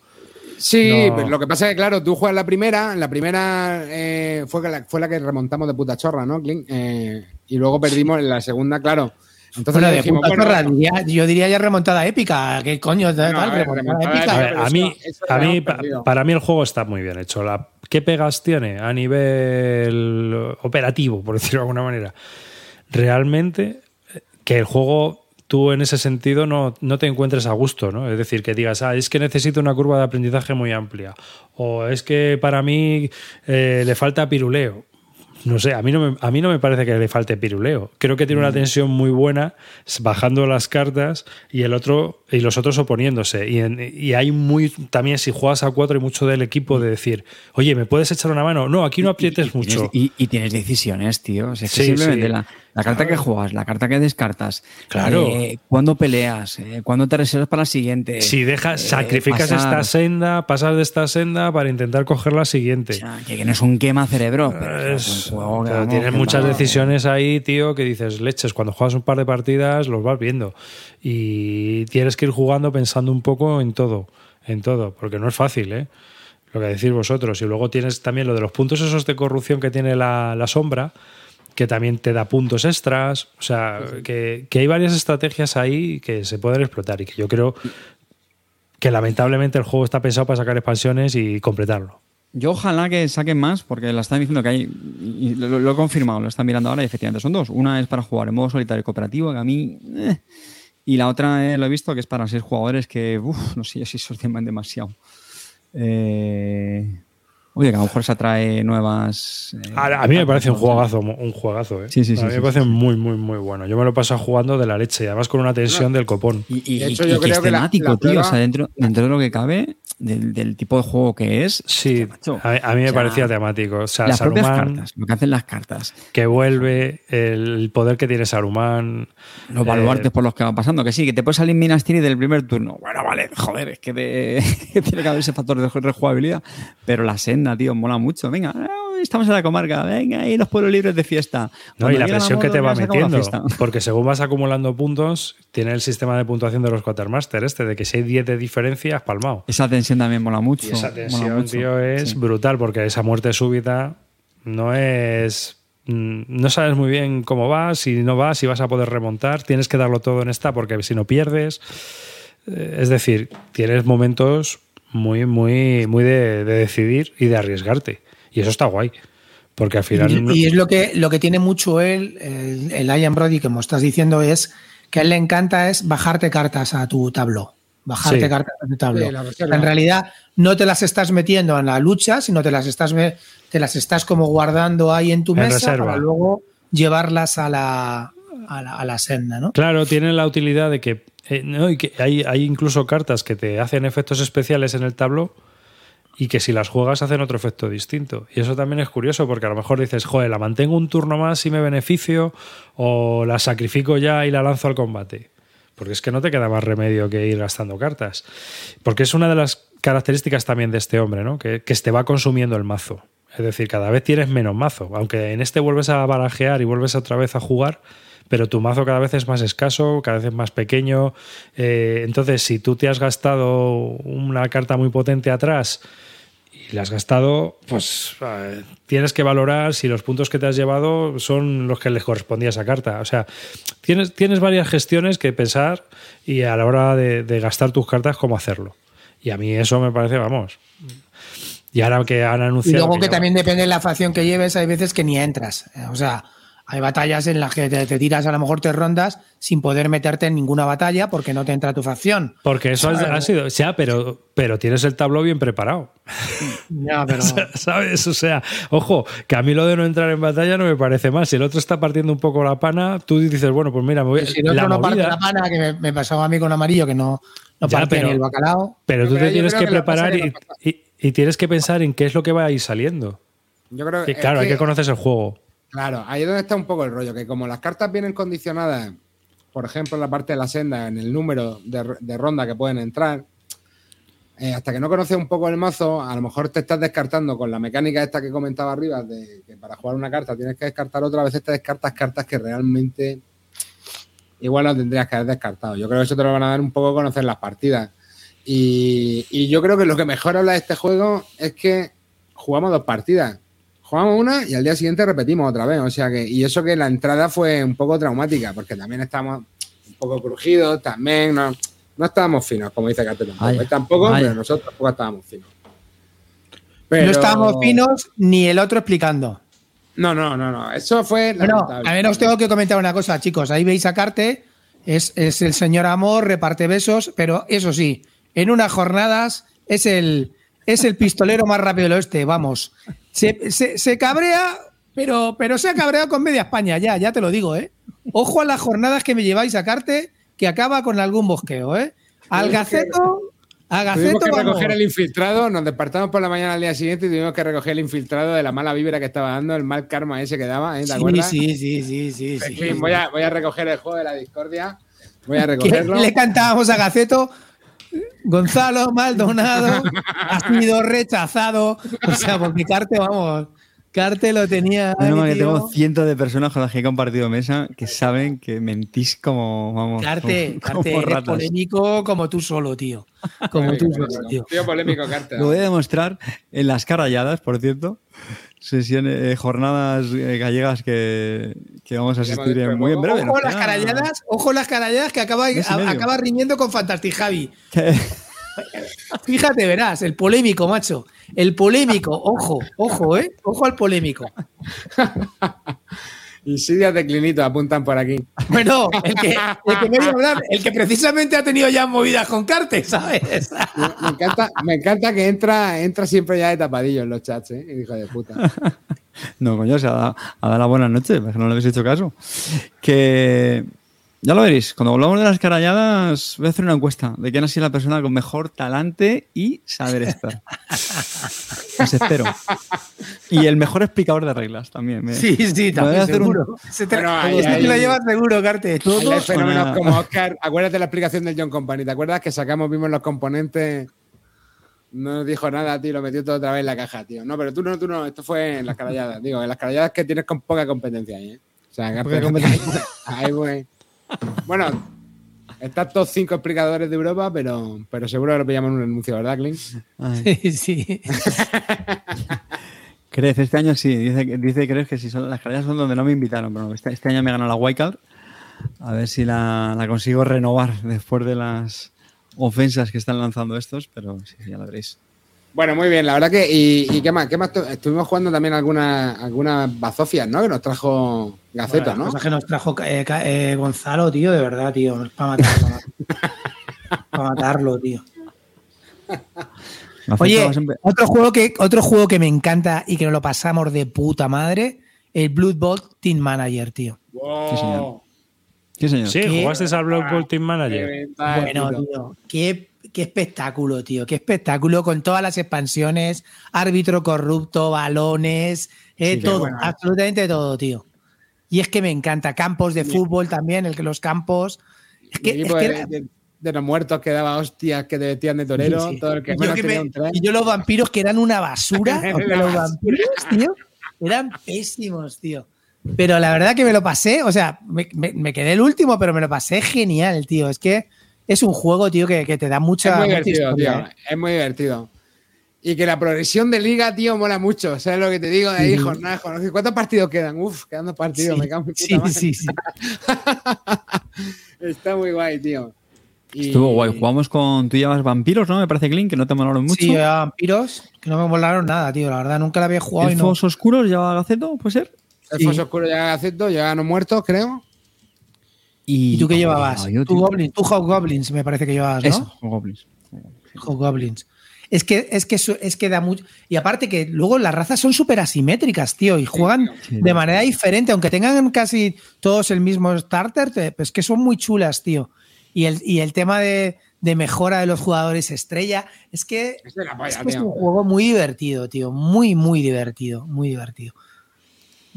Sí, No. pero lo que pasa es que, claro, tú juegas la primera, la primera eh, fue, que la, fue la que remontamos de puta chorra, ¿no, Clint? Eh, y luego perdimos en la segunda, claro. Entonces bueno, dijimos, puta bueno, chorra, diría- yo diría ya remontada épica. ¿Qué coño? tal, a ver, remontada remontada épica. A, épica. ver, pero a eso- mí, eso a lo mí hemos pa- perdido. para mí el juego está muy bien hecho. La, ¿Qué pegas tiene a nivel operativo, por decirlo de alguna manera? Realmente eh, que el juego tú en ese sentido no, no te encuentres a gusto, ¿no? Es decir, que digas, ah, es que necesito una curva de aprendizaje muy amplia. O es que para mí eh, le falta piruleo. No sé, a mí no, me, a mí no me parece que le falte piruleo. Creo que tiene una tensión muy buena bajando las cartas y el otro y los otros oponiéndose. Y, en- y hay muy también si juegas a cuatro hay mucho del equipo de decir, oye, ¿me puedes echar una mano? No, aquí no aprietes y, y mucho. tienes- y, y tienes decisiones, tío. O sea, es que Sí, simplemente sí. la, la carta que juegas, la carta que descartas, Claro. eh, cuándo peleas, eh, cuándo te reservas para la siguiente. Si dejas, eh, sacrificas pasar. esta senda, pasas de esta senda para intentar coger la siguiente. O sea, que, no es un quema cerebro, pero es, Es- un juego que, pero vamos, tienes que muchas va- decisiones ahí, tío, que dices, leches, cuando juegas un par de partidas los vas viendo. Y tienes que ir jugando pensando un poco en todo, en todo, porque no es fácil, ¿eh? Lo que decís vosotros. Y luego tienes también lo de los puntos esos de corrupción que tiene la, la sombra, que también te da puntos extras. O sea, que, que hay varias estrategias ahí que se pueden explotar y que yo creo que lamentablemente el juego está pensado para sacar expansiones y completarlo. Yo ojalá que saquen más, porque la están diciendo que hay, y lo, lo he confirmado, lo están mirando ahora y efectivamente son dos. Una es para jugar en modo solitario y cooperativo, que a mí... eh, y la otra eh, lo he visto que es para seis jugadores que, uff, no sé si se llaman demasiado. Eh, oye, que a lo mejor se atrae nuevas... eh, A, a mí me parece un juegazo, un juegazo, ¿eh? Sí, sí, a sí, mí sí, me parece sí, sí. muy, muy, muy bueno. Yo me lo paso jugando de la leche y además con una tensión del copón. Y, y- De y- hecho, y yo creo es que la- temático, la tío. prueba- O sea, dentro, dentro de lo que cabe, del, del tipo de juego que es. Sí, macho. a, a mí me O sea, parecía temático. O sea, las propias Saruman cartas, lo que hacen las cartas, que vuelve, el poder que tiene Saruman. los eh, baluartes por los que va pasando, que sí, que te puede salir Minas Tirith del primer turno. Bueno, vale, joder, es que, de- que tiene que haber ese factor de rejugabilidad. Pero la senda, tío, mola mucho. Venga, estamos en la comarca, venga, ahí los pueblos libres de fiesta. No, y la presión que te va metiendo. Porque según vas acumulando puntos, tiene el sistema de puntuación de los Quatermaster este, de que si hay 10 de diferencia, has palmado. Esa tensión también mola mucho. Y esa tensión, mucho. tío, es Sí. brutal, porque esa muerte súbita no es. mm, No sabes muy bien cómo vas, si no vas, si vas a poder remontar. Tienes que darlo todo en esta, porque si no pierdes. eh, Es decir, tienes momentos muy, muy, muy de, de decidir y de arriesgarte. Y eso está guay. Porque al final. Y, y es lo que, lo que tiene mucho él, el, el Ian Brody, como estás diciendo, es que a él le encanta es bajarte cartas a tu tabló. Bajarte Sí. cartas a tu tabló. Sí, la reserva. en realidad no te las estás metiendo en la lucha, sino te las estás, me- te las estás como guardando ahí en tu En mesa reserva. para luego llevarlas a la, a la, a la senda, ¿no? Claro, tienen la utilidad de que, eh, no, y que hay, hay incluso cartas que te hacen efectos especiales en el tabló y que si las juegas hacen otro efecto distinto. Y eso también es curioso porque a lo mejor dices, joder, la mantengo un turno más y me beneficio o la sacrifico ya y la lanzo al combate. Porque es que no te queda más remedio que ir gastando cartas. Porque es una de las características también de este hombre, ¿no? Que, que te va consumiendo el mazo. Es decir, cada vez tienes menos mazo. Aunque en este vuelves a barajear y vuelves otra vez a jugar, pero tu mazo cada vez es más escaso, cada vez es más pequeño. Eh, entonces, si tú te has gastado una carta muy potente atrás y la has gastado, pues eh, tienes que valorar si los puntos que te has llevado son los que les correspondía a esa carta. O sea, tienes, tienes varias gestiones que pensar y a la hora de, de gastar tus cartas, cómo hacerlo. Y a mí eso me parece, vamos. Y ahora que han Y anunciado. luego que ya- también depende de la facción que lleves, hay veces que ni entras. O sea, hay batallas en las que te, te tiras a lo mejor tres rondas sin poder meterte en ninguna batalla porque no te entra tu facción. Porque eso ha, ha sido. Ya, pero, pero tienes el tabló bien preparado. Ya, pero. ¿Sabes? O sea, ojo, que a mí lo de no entrar en batalla no me parece mal. Si el otro está partiendo un poco la pana, tú dices, bueno, pues mira, me voy si el otro la no parte la pana, que me, me pasaba a mí con amarillo, que no, no Ya, partía pero- ni el bacalao. Pero tú te tienes que preparar y, y- y tienes que pensar en qué es lo que va a ir saliendo. Yo creo Que, claro, hay que- que conoces el juego. Claro, ahí es donde está un poco el rollo, que como las cartas vienen condicionadas, por ejemplo, en la parte de la senda, en el número de, ronda que pueden entrar, eh, hasta que no conoces un poco el mazo, a lo mejor te estás descartando con la mecánica esta que comentaba arriba, de que para jugar una carta tienes que descartar otra, a veces te descartas cartas que realmente igual no tendrías que haber descartado. Yo creo que eso te lo van a dar un poco conocer las partidas. Y, y yo creo que lo que mejor habla de este juego es que jugamos dos partidas. Jugamos una y al día siguiente repetimos otra vez. O sea que, y eso que la entrada fue un poco traumática, porque también estábamos un poco crujidos, también no, no estábamos finos, como dice tampoco. Ay, Él tampoco, pero nosotros tampoco estábamos finos. No estábamos finos ni el otro explicando. No, no, no, no. Eso fue Bueno, a ver, os tengo que comentar una cosa, chicos. Ahí veis a Carte, es, es el señor amor, reparte besos, pero eso sí, en unas jornadas es el, es el pistolero más rápido del oeste, vamos. Se, se- se cabrea, pero, pero se ha cabreado con media España, ya, ya te lo digo, ¿eh? Ojo a las jornadas que me lleváis a Carte, que acaba con algún bosqueo, ¿eh? Al Tuvimos que- gaceto, a Tuvimos gaceto, que vamos. recoger el infiltrado, nos despertamos por la mañana al día siguiente y tuvimos que recoger el infiltrado de la mala vibra que estaba dando, el mal karma ese que daba, ¿eh? ¿te Sí, acuerdas? sí, sí, sí, sí, En sí. fin, voy a, voy a recoger el juego de la discordia. Voy a que recogerlo. le cantábamos a Gaceto. Gonzalo Maldonado ha sido rechazado. O sea, porque Carte, vamos, Carte lo tenía. Mal que tengo cientos de personas con las que he compartido mesa que saben que mentís como, vamos, Carte, como, Carte, como eres ratas. polémico como tú solo, tío. Como tú solo, tío. Tío polémico, Carter. Lo voy a demostrar en las caralladas, por cierto. Sesiones, eh, jornadas eh, gallegas que, que vamos a asistir en- muy en breve. Ojo nos las caralladas, ojo las caralladas que acaba, medio. acaba riñendo con Fantastic Javi. Fíjate, verás, el polémico, macho. El polémico, ojo, ojo, eh. Ojo al polémico. Insidias de Clinito apuntan por aquí. Bueno, el que, el que me iba a hablar, el que precisamente ha tenido ya movidas con Carte, ¿sabes? Me, me encanta, me encanta que entra, entra siempre ya de tapadillo en los chats, ¿eh? Hijo de puta. No, coño, se ha dado, ha dado la buena noche, es que no le habéis hecho caso. Que ya lo veréis, cuando hablamos de las caralladas, voy a hacer una encuesta de quién ha sido la persona con mejor talante y saber estar. Os espero. Y el mejor explicador de reglas también. me- Sí, sí, me voy a también hacer un- seguro. Se te, Bueno, ahí, este te ahí. lo llevas seguro, Carte. Fenómenos como Oscar. Acuérdate la explicación del John Company. ¿Te acuerdas que sacamos, vimos los componentes? No dijo nada, tío, lo metió todo otra vez en la caja, tío. No, pero tú no, tú no, esto fue en las caralladas. Digo, en las caralladas que tienes con poca competencia ahí, ¿eh? O sea, que Poca competencia. ahí, güey. Bueno, están todos cinco explicadores de Europa, pero, pero seguro que lo pillamos en un anuncio, ¿verdad, Clint? Sí, sí. Crez, este año sí. Dice, dice Crez que si son las caralladas son donde no me invitaron, pero este, este año me ganó la Wildcard. A ver si la, la consigo renovar después de las ofensas que están lanzando estos, pero sí, sí, ya lo veréis. Bueno, muy bien, la verdad que. ¿Y, y qué más? ¿Qué más? tu- Estuvimos jugando también algunas algunas bazofias, ¿no? Que nos trajo Gaceta, Bueno, ¿no? cosas que nos trajo eh, eh, Gonzalo, tío, de verdad, tío. Es para matarlo. para matarlo, tío. Oye, otro juego, que, otro juego que me encanta y que nos lo pasamos de puta madre, el Blood Bowl Team Manager, tío. Wow. Sí, señor. Sí, señor. Sí, ¿Qué? jugaste al Blood Bowl Team Manager. Bueno, tío. qué, qué espectáculo, tío, qué espectáculo con todas las expansiones, árbitro corrupto, balones, eh, Sí, todo, bueno. absolutamente todo, tío. Y es que me encanta, campos de fútbol también, el que los campos. Es que, es de, de- de los muertos que daba hostias que te vestían de torero, Sí, sí. todo el que Y yo, menos que tenía me- un tren. y yo los vampiros que eran una basura, los vampiros, tío, eran pésimos, tío. Pero la verdad que me lo pasé, o sea, me, me- me quedé el último, pero me lo pasé genial, tío. Es que es un juego, tío, que, que te da mucha, Es muy mucha divertido, historia, tío. ¿eh? Es muy divertido. Y que la progresión de liga, tío, mola mucho. ¿Sabes lo que te digo? De ahí, Sí. jornada, jornada. ¿Cuántos partidos quedan? Uf, quedan dos partidos. Sí, me cago en mi puta sí, madre. sí, sí. Está muy guay, tío. Y- Estuvo guay. Jugamos con. Tú llevas vampiros, ¿no? Me parece, Clint, que no te molaron mucho. Sí, vampiros, que no me molaron nada, tío. La verdad, nunca la había jugado y no. Elfos oscuros llevaba Gaceto, ¿puede ser? El. Foso Oscuro ya acepto, ya no muertos, creo. ¿Y tú qué llevabas? Yo, tú. Goblins, tú Hobgoblins, me parece que llevabas, ¿no? Eso, Goblins. Hobgoblins. Es que, es que es que da mucho. Y aparte que luego las razas son súper asimétricas, tío, y juegan Sí. de manera diferente, aunque tengan casi todos el mismo starter, te- pues que son muy chulas, tío. Y el, y el tema de, de mejora de los jugadores estrella, es que Es de la polla, es, que es tío. un juego muy divertido, tío. Muy, muy divertido. Muy divertido.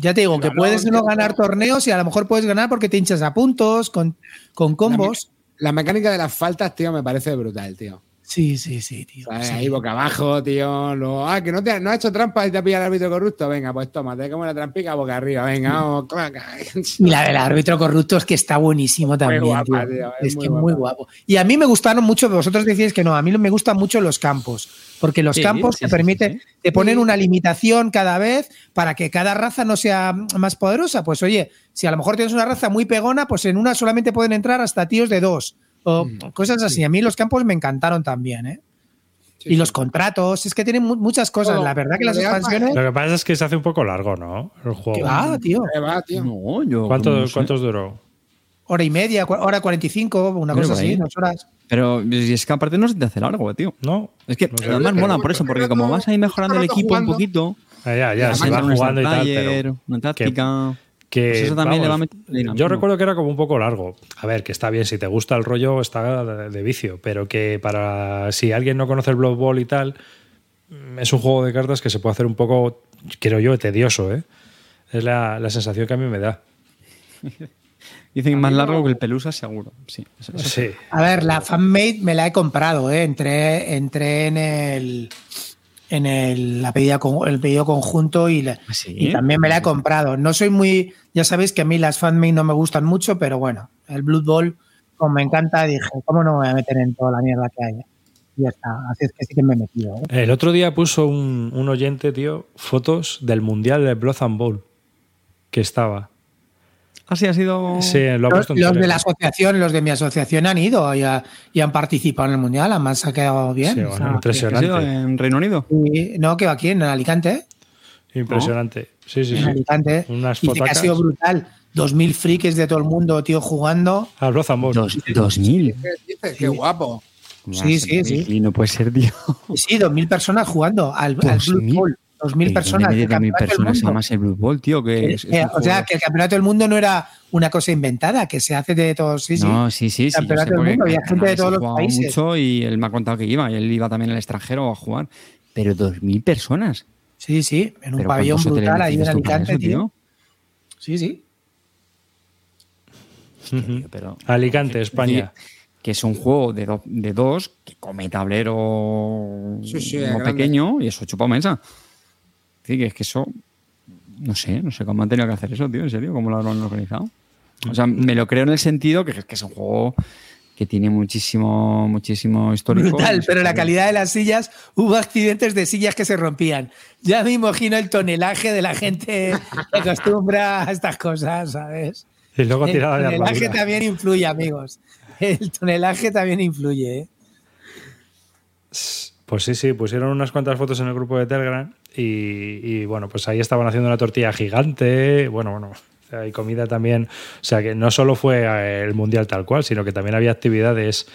Ya te digo El que balón, puedes no ganar torneos y a lo mejor puedes ganar porque te hinchas a puntos, con, con combos. La mecánica de las faltas, tío, me parece brutal, tío. Sí, sí, sí, tío. Ahí boca abajo, tío. Luego, ah, que no, te, no ha hecho trampa y te ha pillado el árbitro corrupto. Venga, pues toma, te como la trampica boca arriba. Venga, vamos, claca. Y la del árbitro corrupto es que está buenísimo también. guapa, tío. tío, Es, es muy que guapa. muy guapo. Y a mí me gustaron mucho, vosotros decís que no, a mí me gustan mucho los campos. Porque los Sí, campos sí, te sí, permiten, sí, sí. te ponen una limitación cada vez para que cada raza no sea más poderosa. Pues oye, si a lo mejor tienes una raza muy pegona, pues en una solamente pueden entrar hasta tíos de dos. O Mm, cosas así. A mí los campos me encantaron también, ¿eh? y los contratos, es que tienen mu- muchas cosas. La verdad que las expansiones. Lo que pasa es que se hace un poco largo, ¿no? El juego. que va, tío. Ahí va, tío. No, yo. ¿Cuánto- no sé. ¿Cuántos duró? Hora y media, hora 45, una cosa así, dos horas. Pero y es que aparte no se te hace largo, tío. ¿No? Es que No además mola por eso, porque como vas ahí mejorando el equipo un poquito, Ah, ya, ya, se va jugando y tal, pero una táctica. que Pues eso también le va a yo recuerdo que era como un poco largo. A ver, que está bien, si te gusta el rollo, está de, de vicio, pero que para si alguien no conoce el Blood Bowl y tal, mm, es un juego de cartas que se puede hacer un poco, creo yo, tedioso, ¿eh? Es la, la sensación que a mí me da. Dicen más largo que el Pelusa, seguro. Sí, eso- eso Sí. A ver, la fanmade me la he comprado, ¿eh? Entré, entré en el en el, la pedida con- el pedido conjunto y, la- ¿Ah, sí? y también me la he comprado. No soy muy, ya sabéis que a mí las fanmade no me gustan mucho, pero bueno, el Blood Bowl, como me encanta, dije, ¿cómo no me voy a meter en toda la mierda que hay? Y ya está, así es que sí que me he metido. ¿eh? El otro día puso un, un oyente, tío, fotos del Mundial de Blood and Bowl que estaba. Ah, sí, ha sido. Sí, lo ha Los, puesto en los de la asociación, los de mi asociación han ido y, ha- y han participado en el mundial, además ha quedado bien. Sí, o bueno, sea, ¿Ha sido impresionante. en Reino Unido? y- no, que va aquí en Alicante. Impresionante. Sí, sí, en sí. Alicante. Unas que ha sido brutal. 2.000 frikis de todo el mundo, tío, jugando. Al. Dos, 2000. ¿Qué? Qué guapo. Sí, sí, sí. Y no puede ser, tío. Y Sí, 2.000 personas jugando al, al Blood 2000. Bowl. 2.000 personas. De el 2.000 campeonato del personas, mundo. además el Blue tío. Que es, es Eh, o sea, juego- que el campeonato del mundo no era una cosa inventada, que se hace de todos. Sí, sí. No, sí, yo Campeonato del mundo, había gente de todos los países. mucho y él me ha contado que iba. Y él iba también al extranjero a jugar. Pero 2.000 personas. Sí, sí, en un pabellón ¿cuántos hoteles brutal ahí en Alicante, eso, tío. Sí, sí. Pero, Alicante, España. que es un juego de, do- de dos que come tablero Sí, sí, no grande. pequeño y eso chupa mesa. Sí, que es que eso. No sé, no sé cómo han tenido que hacer eso, tío, en serio, cómo lo han organizado. O sea, me lo creo en el sentido que, que es un juego que tiene muchísimo, muchísimo histórico. Brutal, pero la calidad de las sillas, hubo accidentes de sillas que se rompían. Ya me imagino el tonelaje de la gente que acostumbra a estas cosas, ¿sabes? Y luego El tonelaje armadura. también influye, amigos. El tonelaje también influye, ¿eh? Pues sí, sí, pusieron unas cuantas fotos en el grupo de Telegram y, y, bueno, pues ahí estaban haciendo una tortilla gigante, bueno, bueno, y comida también, o sea que no solo fue eh, el mundial tal cual, sino que también había actividades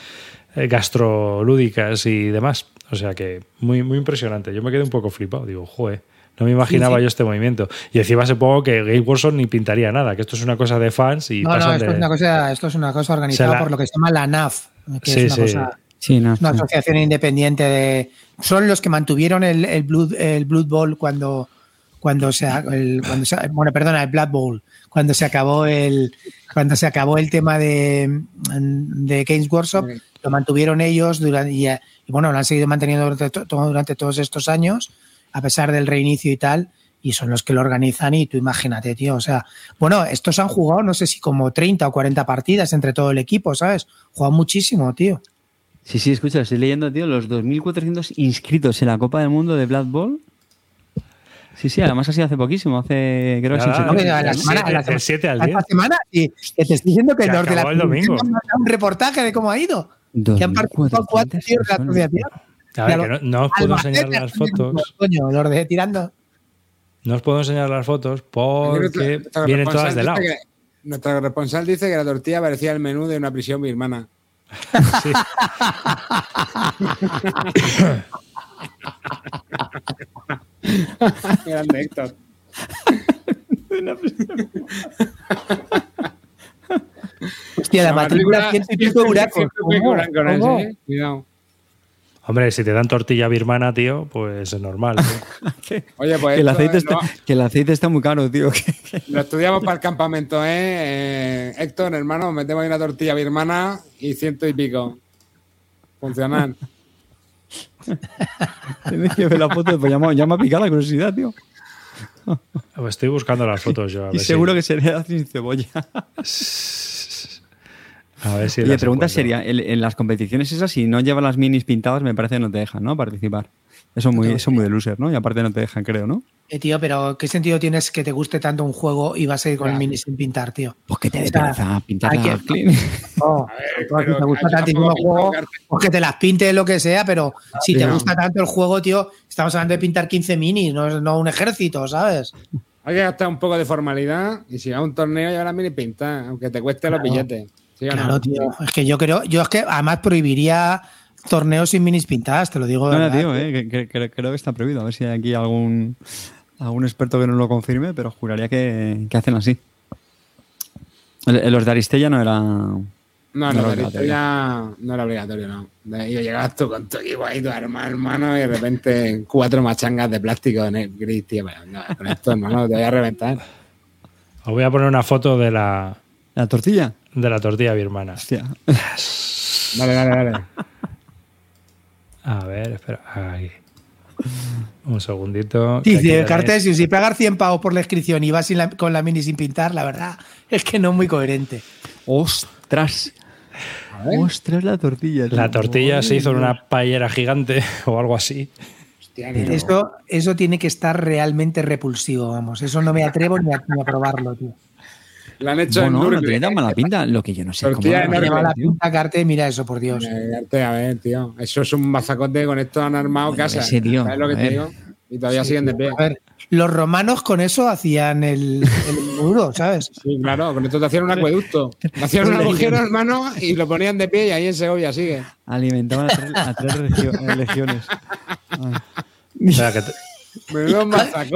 eh, gastrolúdicas y demás, o sea que muy, muy impresionante, yo me quedé un poco flipado, digo, joder, No me imaginaba Sí, sí. yo este movimiento. Y encima supongo que Game Workshop ni pintaría nada, que esto es una cosa de fans y No, no, pasan esto de... es una cosa, esto es una cosa organizada la- por lo que se llama la NAF, que Sí, es una sí. cosa Sí, no, una sí. asociación independiente de. Son los que mantuvieron el, el Blood, el Blood Bowl cuando, cuando se, el, cuando se- bueno, perdona, el Blood Bowl, cuando se acabó el, cuando se acabó el tema de, de Games Workshop, lo mantuvieron ellos durante, y, y bueno, lo han seguido manteniendo durante, durante todos estos años, a pesar del reinicio y tal. Y son los que lo organizan y tú imagínate, tío. O sea, bueno, estos han jugado, no sé si como 30 o 40 partidas entre todo el equipo, ¿sabes? Juegan muchísimo, tío. Sí, sí, escucha, estoy leyendo, tío, los 2.400 inscritos en la Copa del Mundo de Blood Bowl. Sí, sí, además ha sido hace poquísimo, hace creo que sin No, a la semana- a la semana- 7 al a 10. esta semana, y que te estoy diciendo que los de la el domingo. un reportaje de cómo ha ido. Que han participado cuatro 2.400 tíos de la asociación. A ver, que no, no os puedo enseñar las fotos. Coño, los de tirando. No os puedo enseñar las fotos porque vienen todas de lado. Nuestro responsable dice que la tortilla parecía el menú de una prisión birmana. Sí. Grande Héctor. Hostia, la matrícula ciento y pico huracos. ¿Cómo? con ¿Cómo? ese, ¿eh? Cuidado. Hombre, si te dan tortilla birmana, tío, pues es normal. tío. Oye, pues Que el, aceite está, no, que el aceite está muy caro, tío. lo estudiamos para el campamento, ¿eh? Eh, Héctor, hermano, metemos ahí una tortilla birmana y ciento y pico. Funcionan. Tienes que ver la foto, pues ya me, ya me ha picado la curiosidad, tío. Pues Estoy buscando las fotos yo. A Y ver si- seguro que sería sin cebolla. A ver si Oye, las pregunta encuentro. seria, en, en las competiciones esas, si no llevas las minis pintadas, me parece que no te dejan, ¿no? Participar. Eso es muy, eso es muy de loser, ¿no? Y aparte no te dejan, creo, ¿no? Eh, tío, pero ¿qué sentido tienes que te guste tanto un juego y vas a ir con el Ya. mini sin pintar, tío? Pues que te dé pereza pintar hay la que- clean. Ver, si pero te gusta tanto un juego, pues que te las pintes lo que sea, pero si te no. gusta tanto el juego, tío, estamos hablando de pintar 15 minis, no, no un ejército, ¿sabes? Hay que gastar un poco de formalidad y si vas a un torneo lleva la mini pinta, aunque te cueste los billetes. ¿Sí o no? Claro, tío. Es que yo creo, yo es que además prohibiría torneos sin minis pintadas, te lo digo. de No, verdad, tío, eh, que- que- creo que está prohibido. A ver si hay aquí algún, algún experto que nos lo confirme, pero juraría que, que hacen así. Los de Aristella no era. No, No no, era no, era obligatorio, no. De- Y llegabas tú con tu equipo ahí, tu hermano, hermano, y de repente cuatro machangas de plástico en el gris, tío. pero no, con esto, hermano, te voy a reventar. Os voy a poner una foto de la, ¿La tortilla? De la tortilla birmana. Hostia. Dale, dale, dale. A ver, espera. Aquí. Un segundito. Dice tenéis- Cartesio, si pagar 100 pavos por la inscripción y vas la- con la mini sin pintar, la verdad es que no es muy coherente. ¡Ostras! ¡Ostras la tortilla! tío! La tortilla se hizo en una paellera gigante o algo así. Hostia. Eso, eso tiene que estar realmente repulsivo, vamos. Eso no me atrevo ni a, ni a probarlo, tío. Lo han hecho Bueno, en no Nürburgring. tiene tan mala pinta. Lo que yo no sé. ¿cómo Tortilla lo enorme, hacen, Lleva la tío? pinta Carte, mira eso, por Dios. Eh, A ver, tío. Eso es un mazacote con esto han armado Bueno, casa. ese, tío, ¿Sabes lo que a te ver. digo? Y todavía siguen de pie. A ver, los romanos con eso hacían el, el muro, ¿sabes? Sí, claro, con esto te hacían un acueducto. Te hacían un agujero, hermano, y lo ponían de pie y ahí en Segovia sigue. Alimentaban a tres, a tres eh, legiones. Ah. O sea, que.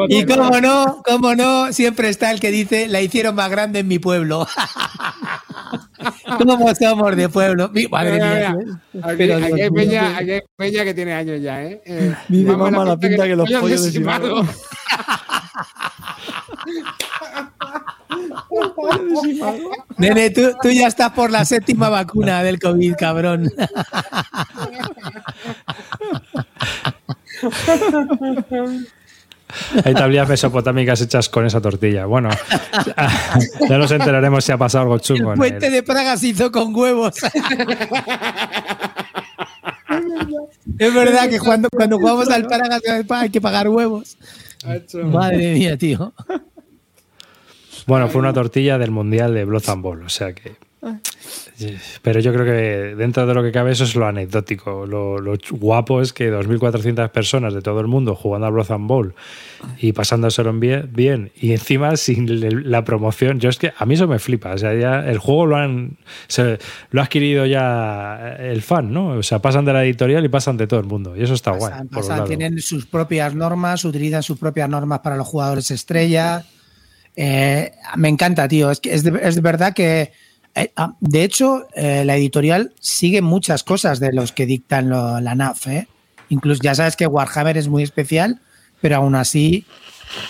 Y cómo no, cómo no, siempre está el que dice, la hicieron más grande en mi pueblo. ¿Cómo somos de pueblo? Mi- Madre mía. Aquí, Pero, aquí hay peña, tío. aquí hay peña que tiene años ya, ¿eh? eh Dice, más mamá, la pinta que los pollos de Simago. Nene, tú, tú ya estás por la séptima vacuna del COVID, cabrón. hay tablillas mesopotámicas hechas con esa tortilla. Bueno, ya nos enteraremos si ha pasado algo El chungo. en puente el- de Praga se hizo con huevos. es verdad que cuando, cuando jugamos al Praga hay que pagar huevos. Madre mía, tío. Bueno, fue una tortilla del Mundial de Blood and Ball, o sea que Pero yo creo que dentro de lo que cabe eso es lo anecdótico. Lo, lo guapo es que 2.400 personas de todo el mundo jugando a Blood and Bowl y pasándoselo bien, bien y encima sin la promoción. Yo es que a mí eso me flipa. O sea, ya el juego lo han se- lo ha adquirido ya el fan, ¿no? O sea, pasan de la editorial y pasan de todo el mundo. Y eso está guay. Pasan, lado. tienen sus propias normas, utilizan sus propias normas para los jugadores estrella. Eh, me encanta, tío. Es, que es, de, es de verdad que, eh, de hecho, eh, la editorial sigue muchas cosas de los que dictan lo- la NAF. ¿eh? Incluso ya sabes que Warhammer es muy especial, pero aún así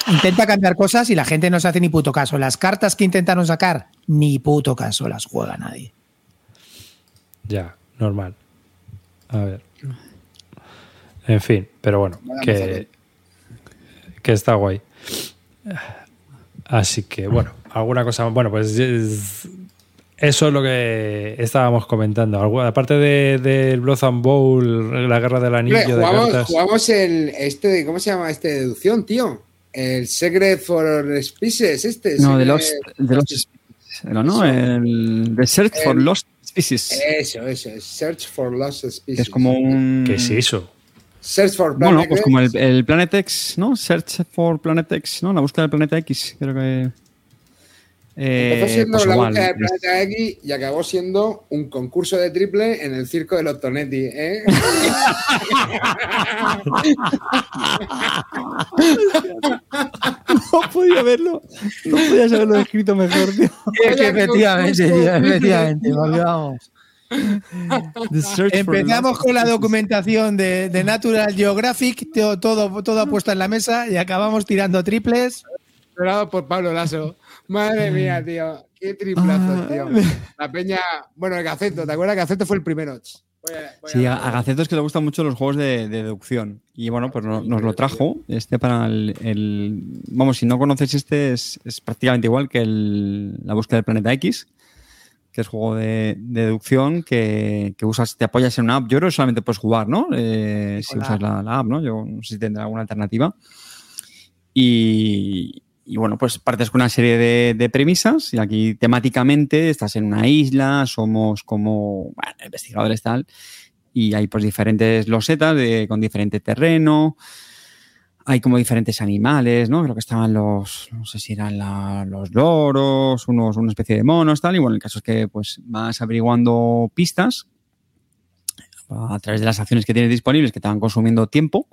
intenta cambiar cosas y la gente no se hace ni puto caso. Las cartas que intentaron sacar, ni puto caso las juega nadie. Ya, normal. A ver. En fin, pero bueno, que, que está guay. Así que, bueno, alguna cosa. Bueno, pues es- eso es lo que estábamos comentando. Aparte del de, Blood and Bowl, la guerra del anillo de jugamos, cartas. jugamos el este, ¿cómo se llama este deducción, tío? El Secret for Species, este. No, de Lost, de Lost Species. Era, ¿no? El The Search for Lost Species. Eso, eso, es Search for Lost Species. es como un. ¿Qué es eso? Search for Bueno, Planet pues X. como el, el Planet X, ¿no? Search for Planet X, ¿no? La búsqueda del planeta X, creo que. Eh, Empezó siendo pues la igual, búsqueda del planeta X y acabó siendo un concurso de triple en el circo de los Tonetti, ¿eh? No podía verlo. No podías haberlo escrito mejor, tío. Es que efectivamente, tío, efectivamente, porque vamos. Empezamos con la documentación de, de Natural Geographic, todo, todo, todo puesto en la mesa y acabamos tirando triples. Esperado por Pablo Lasso. Madre mía, tío. Qué triplazo, Ah. tío. La peña. Bueno, el Gaceto, ¿te acuerdas Gaceto fue el primero? Voy a- voy Sí, a- Gaceto es que le gustan mucho los juegos de, de deducción. Y bueno, pues no- nos lo trajo. Este para el, el- Vamos, si no conocéis este, es, es prácticamente igual que el- la búsqueda del planeta X, que es juego de, de deducción que, que usas, te apoyas en una app. Yo creo que solamente puedes jugar, ¿no? Eh, si usas la, la app, ¿no? Yo no sé si tendrá alguna alternativa. Y, y bueno, pues partes con una serie de, premisas y aquí temáticamente estás en una isla, somos como investigadores tal y hay pues diferentes losetas de, con diferente terreno, hay como diferentes animales, ¿no? Creo que estaban los, no sé si eran los loros, unos, una especie de monos, tal, y bueno, el caso es que pues vas averiguando pistas a través de las acciones que tienes disponibles que te van consumiendo tiempo.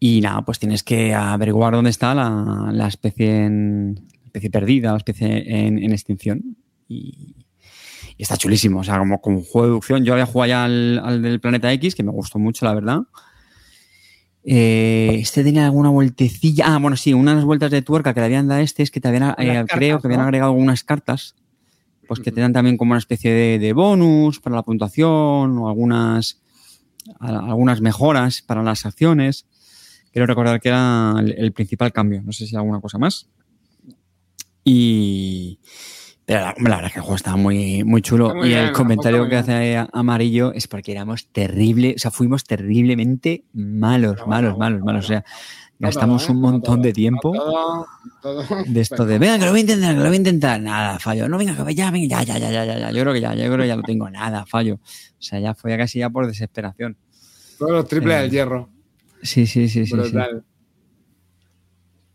Y nada, pues tienes que averiguar dónde está la, la especie en, especie perdida, la especie en, en extinción. Y, y está chulísimo. O sea, como, como juego de deducción. Yo había jugado ya al, al del Planeta X, que me gustó mucho, la verdad. Eh, este tenía alguna vueltecilla. Ah, bueno, sí, unas vueltas de tuerca que le habían dado a este es que te habían, eh, creo que habían agregado algunas cartas. Pues que te dan también como una especie de, de bonus para la puntuación o algunas, a- algunas mejoras para las acciones. Quiero recordar que era el, el principal cambio. No sé si hay alguna cosa más. Y. Pero la, verdad es que el juego estaba muy, muy chulo. Muy y bien, el comentario que hace Amarillo es porque éramos terrible, o sea, fuimos terriblemente malos, malos, malos, malos. O sea, No gastamos ¿eh? un No montón de tiempo no de esto de, venga, que lo voy a intentar, que lo voy a intentar. Nada, fallo. No, venga, que ya, venga, ya, ya, ya, ya, ya. Yo creo que ya, yo creo que ya lo tengo. Nada, fallo. O sea, ya fue casi ya por desesperación. Todos los triples Eh, del hierro. Sí, sí, sí, sí.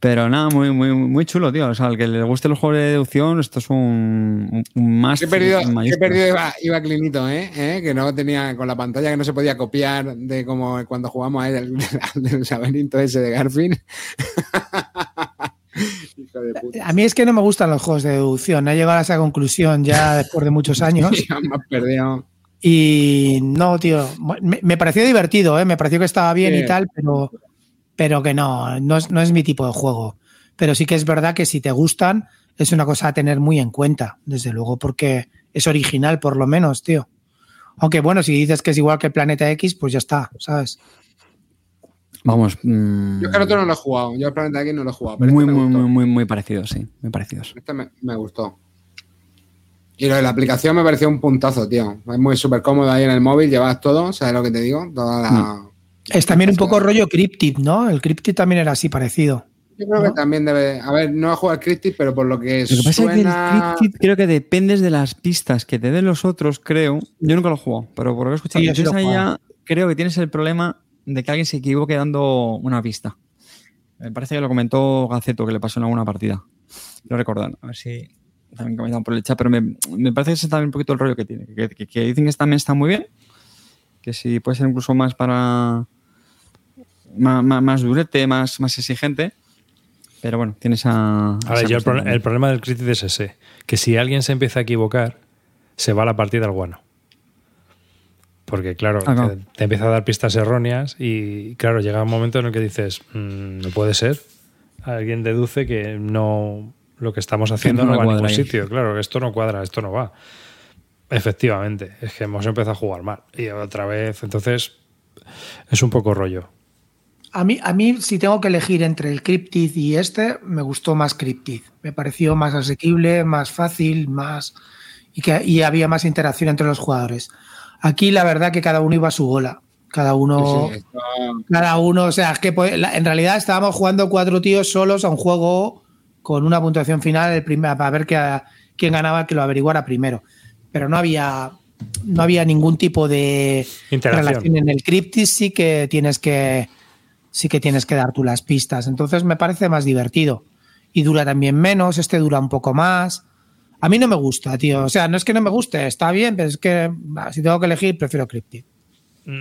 Pero nada, muy, muy, muy chulo, tío. O sea, al que le guste los juegos de deducción, esto es un, más. Qué perdido, qué perdido iba, iba Clinito, ¿eh? ¿eh? Que no tenía con la pantalla que no se podía copiar de como cuando jugamos a él del, del laberinto ese de Garfield. Hijo de puta. A mí es que no me gustan los juegos de deducción. He llegado a esa conclusión ya después de muchos años. Ya me has perdido. Y no, tío. Me, me pareció divertido, ¿eh? me pareció que estaba bien Sí. y tal, pero, pero que no, no es, no es mi tipo de juego. Pero sí que es verdad que si te gustan, es una cosa a tener muy en cuenta, desde luego, porque es original, por lo menos, tío. Aunque bueno, si dices que es igual que el Planeta X, pues ya está, ¿sabes? Vamos. mm, Yo otro no lo he jugado. Yo el Planeta X no lo he jugado. Pero muy, este muy, muy, muy, muy parecidos, sí. Muy parecidos. Este me, me gustó. Y lo de la aplicación me pareció un puntazo, tío. Es muy súper cómodo ahí en el móvil, llevas todo, ¿sabes lo que te digo? Toda la... Es también un poco rollo Cryptid, ¿no? El Cryptid también era así parecido. Yo creo que también debe. A ver, no ha jugado al Cryptid, pero por lo que Lo que pasa suena. es que el Cryptid creo que dependes de las pistas que te den los otros, creo. Yo nunca lo he jugado, pero por lo que he escuchado, Sí, he ya creo que tienes el problema de que alguien se equivoque dando una pista. Me parece que lo comentó Gaceto, que le pasó en alguna partida. Lo recordan. A ver si también comentan por el chat, pero me, me parece que ese es también un poquito el rollo que tiene. Que, que- que dicen que también está muy bien, que si puede ser incluso más para. más, más- más durete, más, más exigente. Pero bueno, tiene esa. A ver, esa yo el, pro- el problema del crítico es ese, que si alguien se empieza a equivocar, se va la partida al guano. Porque claro, Ah, te empieza a dar pistas erróneas y claro, llega un momento en el que dices, "Mm, no puede ser. Alguien deduce que no lo que estamos haciendo no no, va a ningún ahí. sitio. Claro, esto no cuadra, esto no va. Efectivamente, es que hemos empezado a jugar mal. Y otra vez, entonces, es un poco rollo. A mí, a mí, si tengo que elegir entre el Cryptid y este, me gustó más Cryptid. Me pareció más asequible, más fácil, más. y que y había más interacción entre los jugadores. Aquí, la verdad, que cada uno iba a su bola. Cada uno. Sí, sí, esto- Cada uno, o sea, es que pues, la- en realidad estábamos jugando cuatro tíos solos a un juego con una puntuación final el primer, para ver que- quién ganaba, que lo averiguara primero. Pero no había, no había ningún tipo de relación. En el Cryptis sí que tienes que sí que tienes que dar tú las pistas. Entonces me parece más divertido. Y dura también menos, este dura un poco más. A mí no me gusta, tío. O sea, no es que no me guste, está bien, pero es que bah, si tengo que elegir, prefiero Cryptid.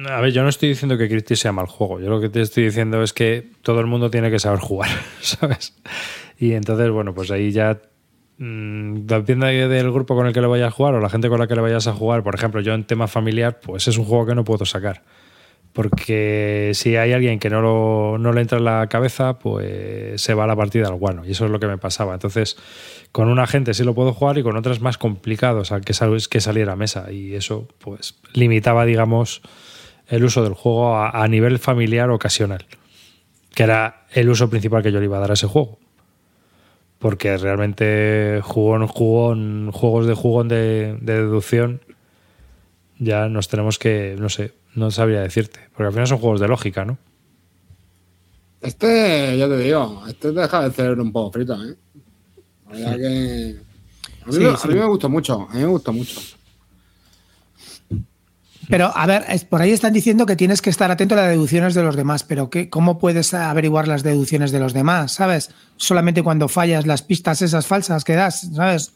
A ver, yo no estoy diciendo que Cryptis sea mal juego. Yo lo que te estoy diciendo es que todo el mundo tiene que saber jugar, ¿sabes? Y entonces, bueno, pues ahí ya mm, depende del grupo con el que le vayas a jugar o la gente con la que le vayas a jugar. Por ejemplo, yo en tema familiar, pues es un juego que no puedo sacar. Porque si hay alguien que no, lo- no le entra en la cabeza, pues se va la partida al guano. Y eso es lo que me pasaba. Entonces, con una gente sí lo puedo jugar y con otras más complicados, al que, sal- que salir a mesa. Y eso, pues, limitaba, digamos, el uso del juego a, a nivel familiar ocasional. Que era el uso principal que yo le iba a dar a ese juego. Porque realmente jugón, jugón, juegos de jugón de, de deducción ya nos tenemos que, no sé, no sabría decirte. Porque al final son juegos de lógica, ¿no? Este, ya te digo, este te deja el cerebro un poco frito, ¿eh? La verdad que. A mí, Sí, me- a sí. mí me gustó mucho, a mí me gustó mucho. Pero, a ver, es- por ahí están diciendo que tienes que estar atento a las deducciones de los demás, pero ¿qué, ¿cómo puedes averiguar las deducciones de los demás? ¿Sabes? Solamente cuando fallas las pistas esas falsas que das, ¿sabes?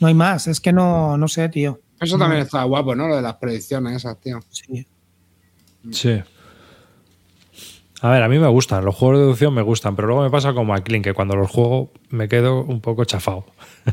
No hay más, es que no, no sé, tío. Eso también está guapo, ¿no? Lo de las predicciones esas, tío. Sí. Sí. A ver, a mí me gustan, los juegos de deducción me gustan, pero luego me pasa como a Clean, que cuando los juego me quedo un poco chafado. o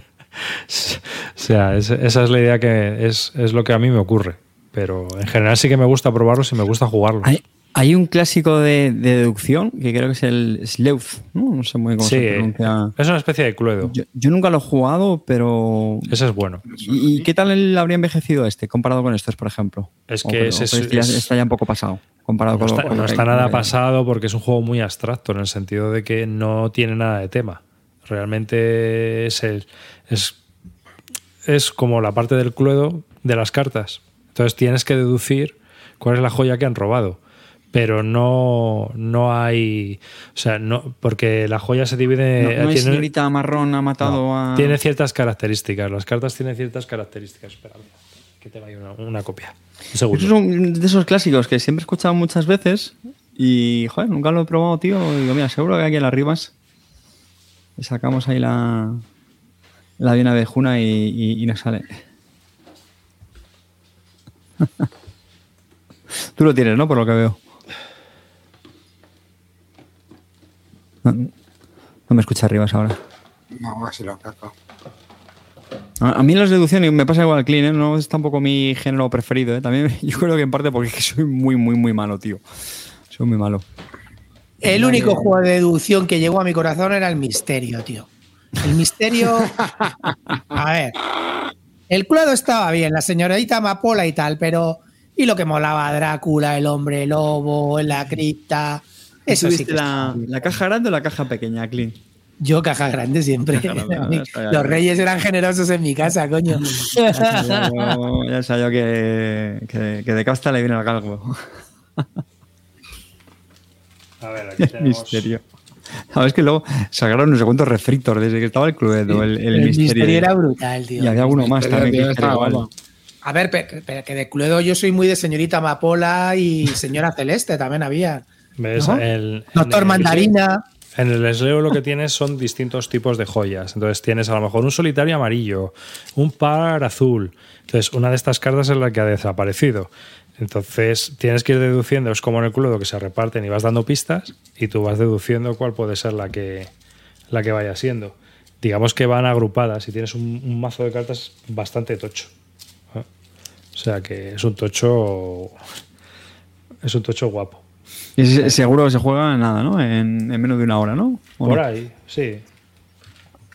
sea, es- esa es la idea que es, es lo que a mí me ocurre. Pero en general sí que me gusta probarlos y me gusta jugarlos. Hay, hay un clásico de, de deducción que creo que es el Sleuth, ¿no? No sé muy bien cómo Sí, se pronuncia. es una especie de cluedo. Yo, yo nunca lo he jugado, pero. Ese es bueno. ¿Y, y qué tal habría envejecido este comparado con estos, por ejemplo? Es que o ese es- ya está ya un poco pasado comparado No con lo- está, con no está nada pasado porque es un juego muy abstracto en el sentido de que no tiene nada de tema. Realmente es, el- es, es como la parte del cluedo de las cartas. Entonces tienes que deducir cuál es la joya que han robado. Pero no, no hay. O sea, no. Porque la joya se divide. No, no hay tiene- señorita marrón ha matado no, a. tiene ciertas características. Las cartas tienen ciertas características. Espera, que tengo ahí una, una copia. Un segundo. Esos son de esos clásicos que siempre he escuchado muchas veces y, joder, nunca lo he probado, tío. Y digo, mira, seguro que aquí en las ribas le sacamos ahí la, la bien abejuna y, y, y nos sale. Tú lo tienes, ¿no? Por lo que veo. No, no me escucha arribas ahora. No, así lo. A, a mí las deducciones me pasa igual clean, ¿eh? No es tampoco mi género preferido, ¿eh? También yo creo que en parte porque es que soy muy, muy, muy malo, tío. Soy muy malo. El único juego de deducción que llegó a mi corazón era el misterio, tío. El misterio. A ver. El cluedo estaba bien, la señorita Amapola y tal, pero. Y lo que molaba Drácula, el hombre lobo, la cripta. Eso sí que la, la caja grande o la caja pequeña, clean? Yo caja grande siempre. grande, ya, Los reyes eran generosos en mi casa, coño. Ya sabía yo, ya sabía yo que, que, que de casta le viene al galgo. A ver, aquí tenemos. Misterio. Sabes que luego sacaron no sé cuántos refritos desde que estaba el Cluedo, el, el, El misterio. misterio era brutal, tío. y había alguno más también. tío, que estaba era igual. guapo. A ver, pe- pe- que de Cluedo yo soy muy de señorita Amapola y señora Celeste también había. ¿Ves? ¿No? El- Doctor Mandarina. En el Sleo lo que tienes son distintos tipos de joyas. Entonces tienes a lo mejor un solitario amarillo, un par azul. Entonces una de estas cartas es la que ha desaparecido. Entonces tienes que ir deduciendo, es como en el cluedo que se reparten y vas dando pistas y tú vas deduciendo cuál puede ser la que, la que vaya siendo. Digamos que van agrupadas y tienes un, un mazo de cartas bastante tocho. ¿eh? O sea que es un tocho. Es un tocho guapo. Y seguro que se juega nada, ¿no? En, en menos de una hora, ¿no? ¿O Por no? ahí, sí.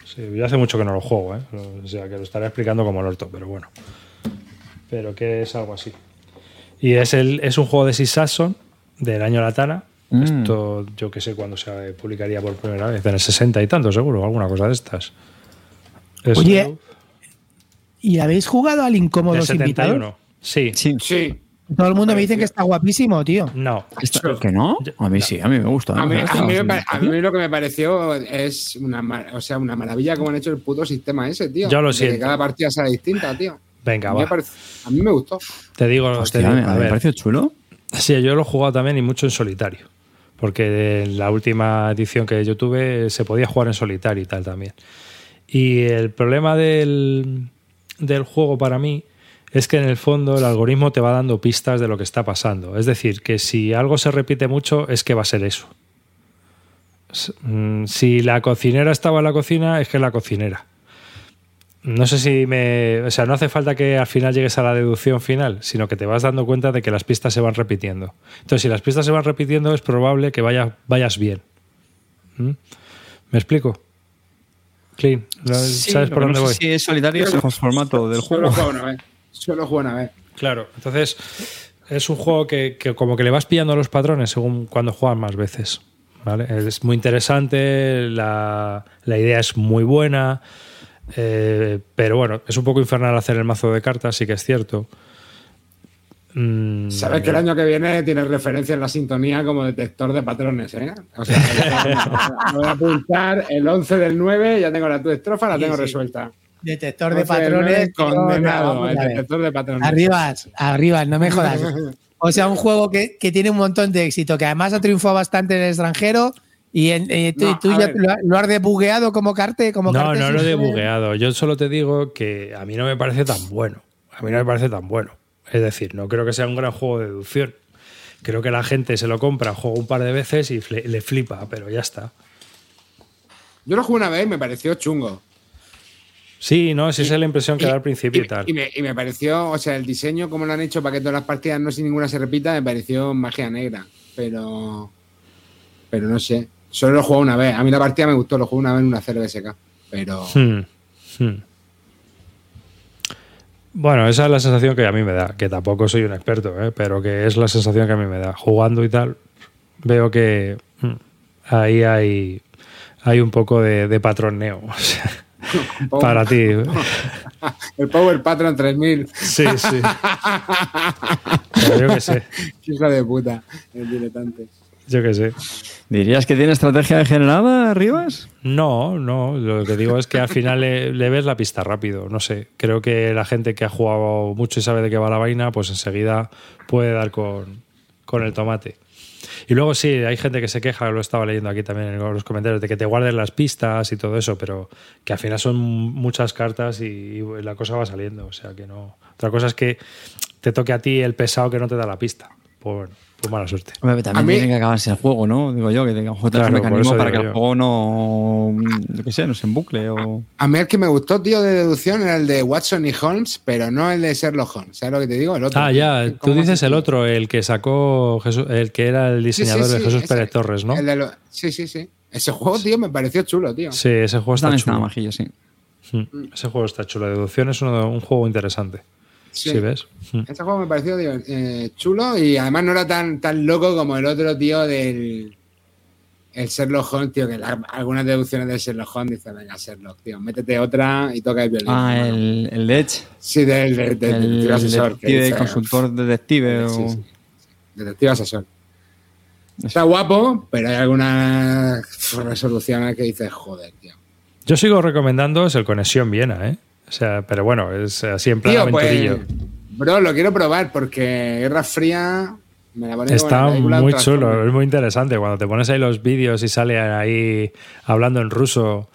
Sí, yo hace mucho que no lo juego, ¿eh? O sea, que lo estaré explicando como el orto, pero bueno. Pero que es algo así. Y es, el, es un juego de Six Saxon del año Latana. Mm. Esto yo que sé cuándo se publicaría por primera vez. En el 60 y tanto, seguro, alguna cosa de estas. Es Oye, ¿Y habéis jugado al Invitados? 71. Sí. Sí. Sí. Todo el mundo me dice que está guapísimo, tío. No. Esto- ¿Que no? A mí sí, a mí me gusta. A mí, a mí me pare- Está a mí lo que me pareció es una, mar- o sea, una maravilla como han hecho el puto sistema ese, tío. Yo lo De Que cada partida sea distinta, tío. Venga, A mí, me va. parece- a mí me gustó. Te digo, Hostia, te digo, me, a me ver. pareció chulo. Sí, yo lo he jugado también y mucho en solitario. Porque en la última edición que yo tuve se podía jugar en solitario y tal también. Y el problema del, del juego para mí es que en el fondo el algoritmo te va dando pistas de lo que está pasando. Es decir, que si algo se repite mucho es que va a ser eso. Mm, Si la cocinera estaba en la cocina, es que es la cocinera. No sé si me. O sea, no hace falta que al final llegues a la deducción final, sino que te vas dando cuenta de que las pistas se van repitiendo. Entonces, si las pistas se van repitiendo, es probable que vaya, vayas bien. ¿Mm? ¿Me explico? Clean, ¿no- Sí, ¿sabes por dónde no voy? si es solitario o es formato del Solo juego una vez. Solo juego una vez. Claro, entonces es un juego que, que como que le vas pillando los patrones según cuando juegas más veces. ¿vale? Es muy interesante, la, la idea es muy buena, eh, pero bueno, es un poco infernal hacer el mazo de cartas, sí que es cierto. Mm, Sabes que el año que viene tiene referencia en la sintonía como detector de patrones, ¿eh? O sea, voy a apuntar el 11 del 9, ya tengo la tu estrofa, la Sí, tengo sí. resuelta. Detector de 11 del 9, patrones. condenado, el detector de patrones. Arribas, arribas, no me jodas. O sea, un juego que, que tiene un montón de éxito, que además ha triunfado bastante en el extranjero y, en- eh, tú, No, tú a ya lo, lo has debugueado como carte, como No, carte no lo he debugueado. Yo solo te digo que a mí no me parece tan bueno. A mí no me parece tan bueno. Es decir, no creo que sea un gran juego de deducción. Creo que la gente se lo compra, juega un par de veces y fle- le flipa, pero ya está. Yo lo jugué una vez y me pareció chungo. Sí, no, esa es la impresión que da al principio y, y, tal. y me, y me pareció, o sea, el diseño, como lo han hecho para que todas las partidas no sin ninguna se repita, me pareció magia negra. Pero. Pero no sé. Solo lo jugué una vez. A mí la partida me gustó, lo jugué una vez en una CRBSK. Pero. Hmm, hmm. Bueno, esa es la sensación que a mí me da, que tampoco soy un experto, ¿eh? pero que es la sensación que a mí me da. Jugando y tal, veo que hmm, ahí hay, hay un poco de, de patroneo. o sea, para ti. El Power Patron 3000. Sí, sí. Pero yo qué sé, Hijo de puta. El diletante. Yo qué sé. ¿Dirías que tiene estrategia degenerada, Rivas? No, no, lo que digo es que al final le, le ves la pista rápido, no sé. Creo que la gente que ha jugado mucho y sabe de qué va la vaina, pues enseguida puede dar con, con el tomate. Y luego sí, hay gente que se queja, lo estaba leyendo aquí también en los comentarios, de que te guarden las pistas y todo eso, pero que al final son muchas cartas y, y la cosa va saliendo. O sea que no. Otra cosa es que te toque a ti el pesado que no te da la pista. Pues bueno, pues mala suerte. Hombre, También A mí- tiene que acabarse el juego, ¿no? Digo yo, que tenga otros Claro, mecanismos para que el yo. juego no, yo qué sé, no se embucle o... A mí el que me gustó, tío, de deducción era el de Watson y Holmes, pero no el de Sherlock Holmes. ¿Sabes lo que te digo? El otro. Ah, ya, tú ¿Cómo dices el otro, el que sacó Jesús, el que era el Sí, sí, diseñador de Jesús ese. Pérez Torres, ¿no? El de lo- Sí, sí, sí. Ese juego, tío, me pareció chulo, tío. Sí, ese juego está También está chulo. majillo, sí. Mm, Ese juego está chulo. Deducción es uno- un juego interesante. Sí. ¿Sí, ves? Este juego me pareció tío, eh, chulo y además no era tan, tan loco como el otro, tío, del. El Sherlock Holmes, tío, que la- algunas deducciones de Sherlock Holmes dicen, venga, Sherlock, tío, métete otra y toca el violín. Ah, hermano". el, el Edge, Sí, del, del, del el detective asesor. que detective, dice, consultor detective. Sí, o- sí. Detective asesor. Está guapo, pero hay algunas resoluciones que dices, joder, tío. Yo sigo recomendando es el Conexión Viena, ¿eh? O sea, pero bueno, es así en plan Tío, pues, aventurillo. bro, lo quiero probar porque Guerra Fría me la pone Está muy chulo, es muy interesante. Cuando te pones ahí los vídeos y sale ahí hablando en ruso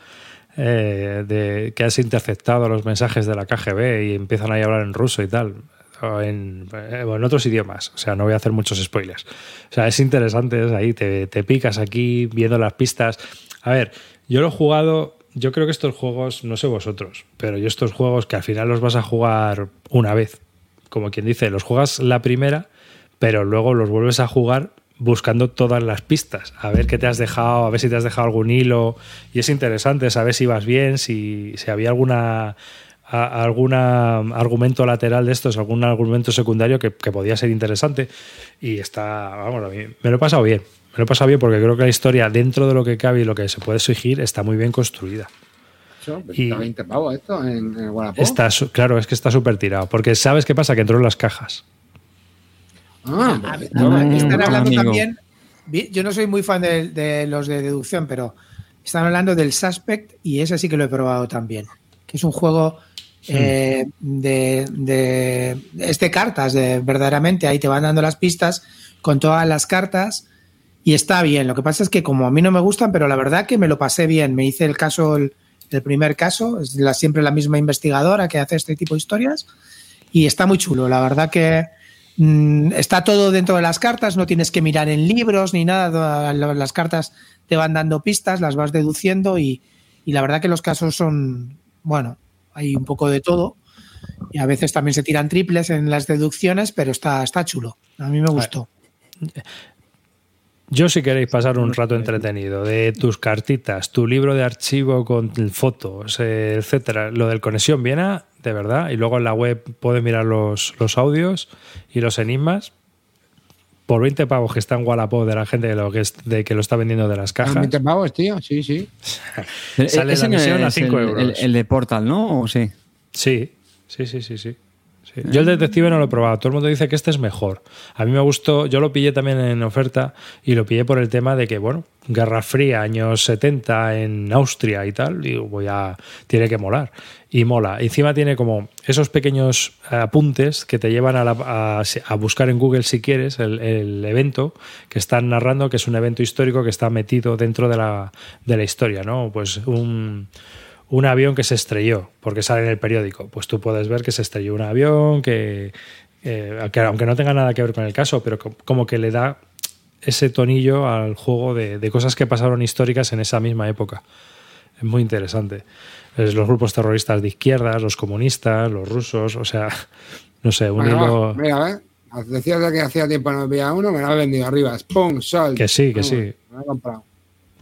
eh, de que has interceptado los mensajes de la KGB y empiezan ahí a hablar en ruso y tal. O en, eh, o en otros idiomas. O sea, no voy a hacer muchos spoilers. O sea, es interesante, es ahí, te, te picas aquí viendo las pistas. A ver, yo lo he jugado. Yo creo que estos juegos, no sé vosotros, pero yo estos juegos que al final los vas a jugar una vez. Como quien dice, los juegas la primera pero luego los vuelves a jugar buscando todas las pistas, a ver qué te has dejado, a ver si te has dejado algún hilo, y es interesante saber si vas bien, si, si había alguna a- alguna argumento lateral de estos, algún argumento secundario que, que podía ser interesante, y está, vamos, a mí me lo he pasado bien, me lo he pasado bien porque creo que la historia, dentro de lo que cabe y lo que se puede exigir, está muy bien construida. Eso, Y- está 20 pavos esto en, en Wallapop. Está, su- claro, es que está súper tirado, porque ¿sabes qué pasa? Que entró en las cajas. Ah, A- pues, a- no, a- no, están hablando amigo. también. Yo no soy muy fan de, de los de deducción, pero están hablando del Suspect y ese sí que lo he probado también. Que es un juego eh, de, de- es de cartas, de, verdaderamente. Ahí te van dando las pistas con todas las cartas y está bien. Lo que pasa es que como a mí no me gustan, pero la verdad que me lo pasé bien. Me hice el caso, el, el primer caso, es la, siempre la misma investigadora que hace este tipo de historias y está muy chulo. La verdad que mm, está todo dentro de las cartas, no tienes que mirar en libros ni nada. Las cartas te van dando pistas, las vas deduciendo y, y la verdad que los casos son, bueno, hay un poco de todo. Y a veces también se tiran triples en las deducciones, pero está, está chulo. A mí me gustó. Yo si queréis pasar un rato entretenido de tus cartitas, tu libro de archivo con fotos, eh, etcétera, lo del Conexión Viena, de verdad, y luego en la web puedes mirar los, los audios y los enigmas, por 20 pavos que está en Wallapop de la gente de, lo que, es- de que lo está vendiendo de las Ah, cajas. 20 pavos, tío, sí, sí. Sale Ese la misión no a es cinco el, euros. el- el de Portal, ¿no? ¿O sí? Sí, sí, sí, sí, sí. Yo el detective no lo he probado. Todo el mundo dice que este es mejor. A mí me gustó, yo lo pillé también en oferta y lo pillé por el tema de que, bueno, Guerra Fría, años 70 en Austria y tal, digo, voy a, tiene que molar. Y mola. Encima tiene como esos pequeños apuntes que te llevan a, la- a buscar en Google si quieres el, el evento que están narrando, que es un evento histórico que está metido dentro de la, de la historia, ¿no? Pues un, un avión que se estrelló, porque sale en el periódico. Pues tú puedes ver que se estrelló un avión, que, eh, que aunque no tenga nada que ver con el caso, pero co- como que le da ese tonillo al juego de, de cosas que pasaron históricas en esa misma época. Es muy interesante. Es los grupos terroristas de izquierdas, los comunistas, los rusos, o sea, no sé, un Bueno, hilo va, mira, a ver. Decías que hacía tiempo no veía uno, me lo has vendido arriba. ¡Pum! Sol. Que sí, que Vamos, sí. Me lo he comprado.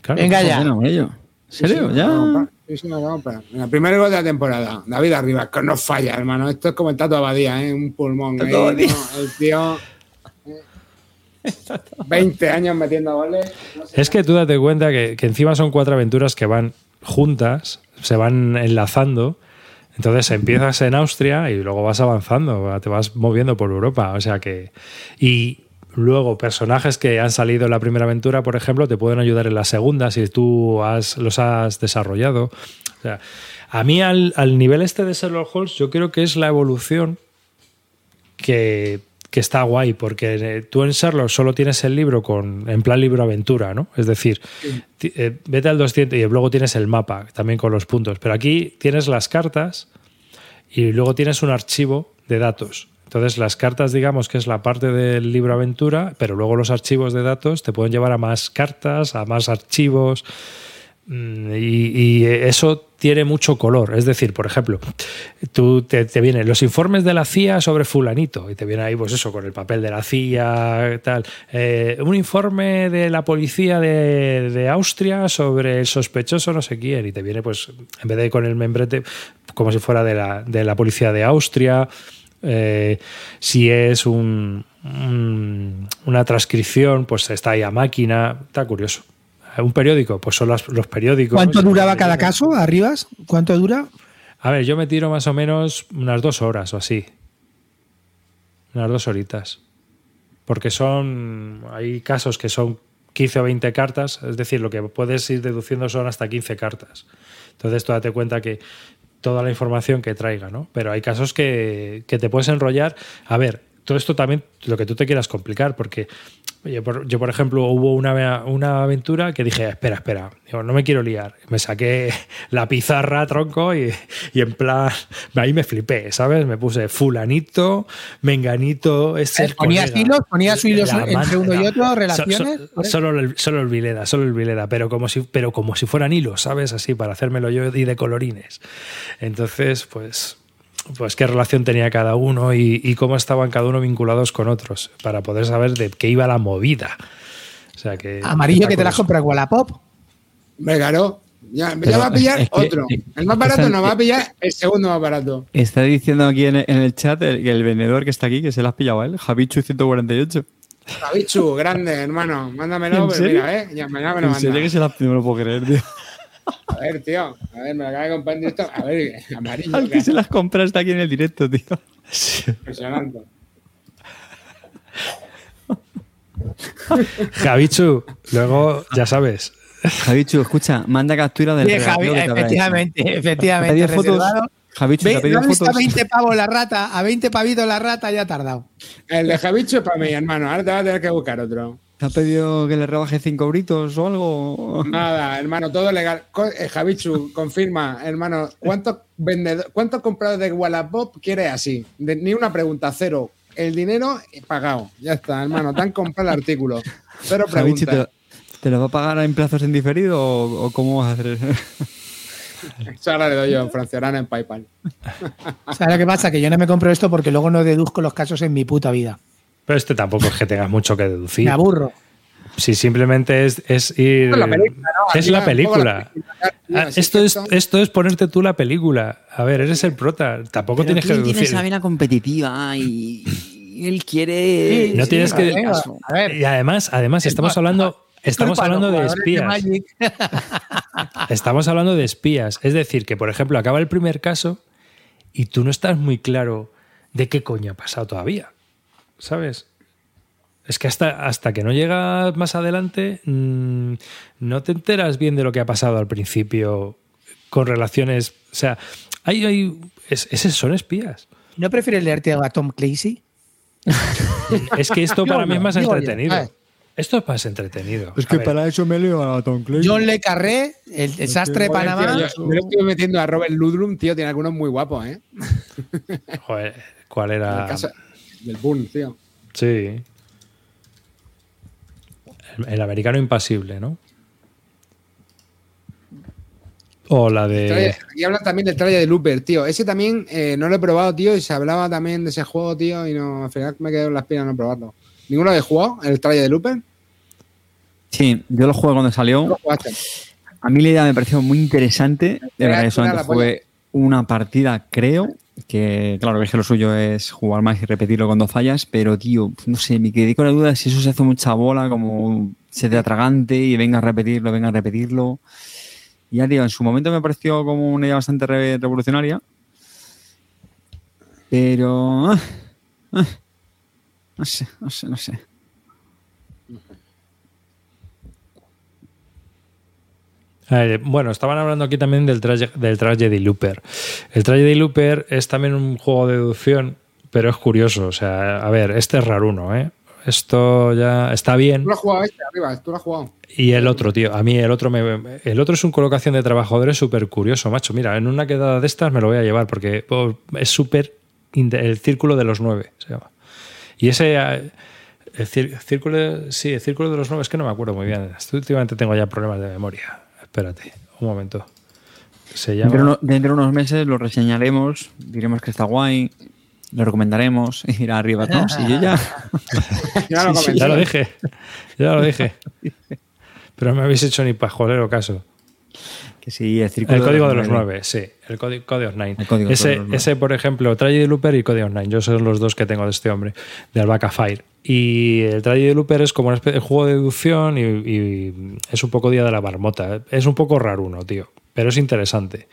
Claro. Venga ya. Bueno, ello. ¿En Sí, serio? sí, ¿Ya? me lo he comprado. Mira, primer gol de la temporada. David arriba, que no falla, hermano. Esto es como el Tato Abadía, ¿eh? Un pulmón. Tato ahí, Abadía. ¿no? El tío. eh, 20 años metiendo goles. no sé. Es que tú date cuenta que, que encima son cuatro aventuras que van juntas, se van enlazando. Entonces empiezas en Austria y luego vas avanzando, te vas moviendo por Europa. O sea que. Y luego personajes que han salido en la primera aventura, por ejemplo, te pueden ayudar en la segunda si tú los has desarrollado. O sea, a mí al, nivel este de Sherlock Holmes, yo creo que es la evolución que, está guay, porque eh, tú en Sherlock solo tienes el libro con en plan libro aventura, ¿no? Es decir, eh, vete al 200 y luego tienes el mapa también con los puntos, pero aquí tienes las cartas y luego tienes un archivo de datos. Entonces las cartas, digamos que es la parte del libro aventura, pero luego los archivos de datos te pueden llevar a más cartas, a más archivos. Mm, Y, eso tiene mucho color. Es decir, por ejemplo, tú te, te vienen los informes de la CIA sobre fulanito y te viene ahí, pues eso, con el papel de la CIA, tal. Eh, un informe de la policía de, de Austria sobre el sospechoso no sé quién y te viene, pues, en vez de con el membrete, como si fuera de la, de la policía de Austria. Eh, si es un, un- una transcripción, pues está ahí a máquina. Está curioso. Un periódico, pues son las- los periódicos. ¿Cuánto duraba cada caso, Arribas? ¿Cuánto dura? A ver, yo me tiro más o menos unas dos horas o así. Unas dos horitas. Porque son. Hay casos que son 15 o 20 cartas, es decir, lo que puedes ir deduciendo son hasta 15 cartas. Entonces, tú date cuenta que toda la información que traiga, ¿no? Pero hay casos que, que te puedes enrollar. A ver, todo esto también lo que tú te quieras complicar, porque yo por, yo, por ejemplo, hubo una, una aventura que dije, espera, espera, Digo, no me quiero liar. Me saqué la pizarra, tronco, y, y en plan, ahí me flipé, ¿sabes? Me puse fulanito, menganito, es el ¿Ponías hilos? ¿Ponías hilos entre uno y otro? So- ¿Relaciones? so- solo, el, solo el Vileda, solo el Vileda, pero como si, pero como si fueran hilos, ¿sabes? Así, para hacérmelo yo y de colorines. Entonces, pues, pues qué relación tenía cada uno y, y cómo estaban cada uno vinculados con otros, para poder saber de qué iba la movida. O sea que. Amarillo que te compras en Wallapop. Hombre, claro. Ya, ya va a pillar es que- otro. El más barato no va a pillar el segundo más barato. Está diciendo aquí en, en el chat el, el vendedor que está aquí que se lo has pillado a él, Javichu 148. Javichu, grande, hermano. Mándamelo, ¿En pero mira, ¿eh? Ya mañana me lo En serio manda. que se lo has no me lo puedo creer, tío. A ver, tío. A ver, me lo acaba de comprar en directo. A ver, amarillo. Al que se las compra está aquí en el directo, tío. Impresionante. Javichu, luego, ya sabes. Javichu, escucha, manda captura del Sí, Javi, efectivamente, ¿Te ha efectivamente. pedido fotos? reservado. Javichu, te ha pedido ¿dónde está fotos. 20 pavos la rata? A 20 pavitos la rata ya ha tardado. El de Javichu es para mí, hermano. Ahora te vas a tener que buscar otro. ¿Te ha pedido que le rebaje 5 britos o algo? Nada, hermano, todo legal. Eh, Javichu, confirma, hermano, ¿cuántos cuántos compradores de Wallapop quieres así? De- ni una pregunta, cero. El dinero eh, pagado. Ya está, hermano, te han comprado el artículo. Cero Javichu, ¿te, preguntas. ¿te lo va a pagar en plazos en diferido o, o cómo vas a hacer eso? Eso ahora le doy yo en Franciorana en PayPal. ¿Sabes lo que pasa? Que yo no me compro esto porque luego no deduzco los casos en mi puta vida. Pero este tampoco es que tengas mucho que deducir. Me aburro. Si simplemente es, es ir. Es la película, ¿no? Es la película. la película. Ah, esto, es, esto es ponerte tú la película. A ver, eres el prota. Tampoco tienes que deducir. vena competitiva y, él quiere. No tienes que- venga, A ver, Y además, además estamos hablando, estamos a hablando de espías. Estamos hablando de espías. Es decir, que por ejemplo acaba el primer caso y tú no estás muy claro de qué coño ha pasado todavía. ¿Sabes? Es que hasta, hasta que no llegas más adelante mm, no te enteras bien de lo que ha pasado al principio con relaciones. O sea, hay, hay es- esos son espías. ¿No prefieres leerte a Tom Clancy? Es que esto para mí es más entretenido. Esto es más entretenido. Es que para eso me leo a Tom Clancy. John Le Carré, el desastre de Panamá. tío, yo, le estoy metiendo a Robert Ludlum, tío, tiene algunos muy guapos, ¿eh? joder, ¿cuál era? Del Boom, tío. Sí. El, el americano impasible, ¿no? O la de. Y hablan también del trailer de Looper, tío. Ese también eh, no lo he probado, tío, y se hablaba también de ese juego, tío, y no, al final me quedé en la espina de no probarlo. ¿Ninguno habéis jugado el trailer de Looper? Sí, yo lo jugué cuando salió. ¿Lo? A mí la idea me pareció muy interesante. De verdad, solamente la fue una partida, creo. Que claro, que lo suyo es jugar más y repetirlo cuando fallas. Pero, tío, no sé, me quedé con la duda si eso se hace mucha bola, como se te atragante y venga a repetirlo, venga a repetirlo. Y ya, tío, en su momento me pareció como una idea bastante re- revolucionaria. Pero. ah, ah, no sé, no sé, no sé. Eh, bueno, estaban hablando aquí también del, traje, del Tragedy Looper. El Tragedy Looper es también un juego de deducción, pero es curioso. O sea, a ver, este es raruno, ¿eh? Esto ya está bien. ¿Tú lo has jugado este arriba? ¿Tú lo has jugado? Y el otro, tío, a mí el otro me, el otro es un colocación de trabajadores súper curioso, macho. Mira, en una quedada de estas me lo voy a llevar porque oh, es súper el círculo de los nueve se llama. Y ese eh, el círculo, sí, el círculo de los nueve es que no me acuerdo muy bien. Últimamente tengo ya problemas de memoria. Espérate, un momento. Se Dentro, de llama dentro de unos meses lo reseñaremos, diremos que está guay, lo recomendaremos, irá arriba todos y yo ya. Ya lo Sí. Ya lo dije, ya lo dije. Pero no me habéis hecho ni pajolero caso. Que sí, el círculo. El código de los nueve, sí. El código, of Nine. El código de ese, los ese, por ejemplo, Tragedy Looper y of Nine. Yo son los dos que tengo de este hombre, de Albaca Fire. Y el Tragedy Looper es como una especie de juego de deducción y, y es un poco día de la marmota. Es un poco raro uno, tío. Pero es interesante.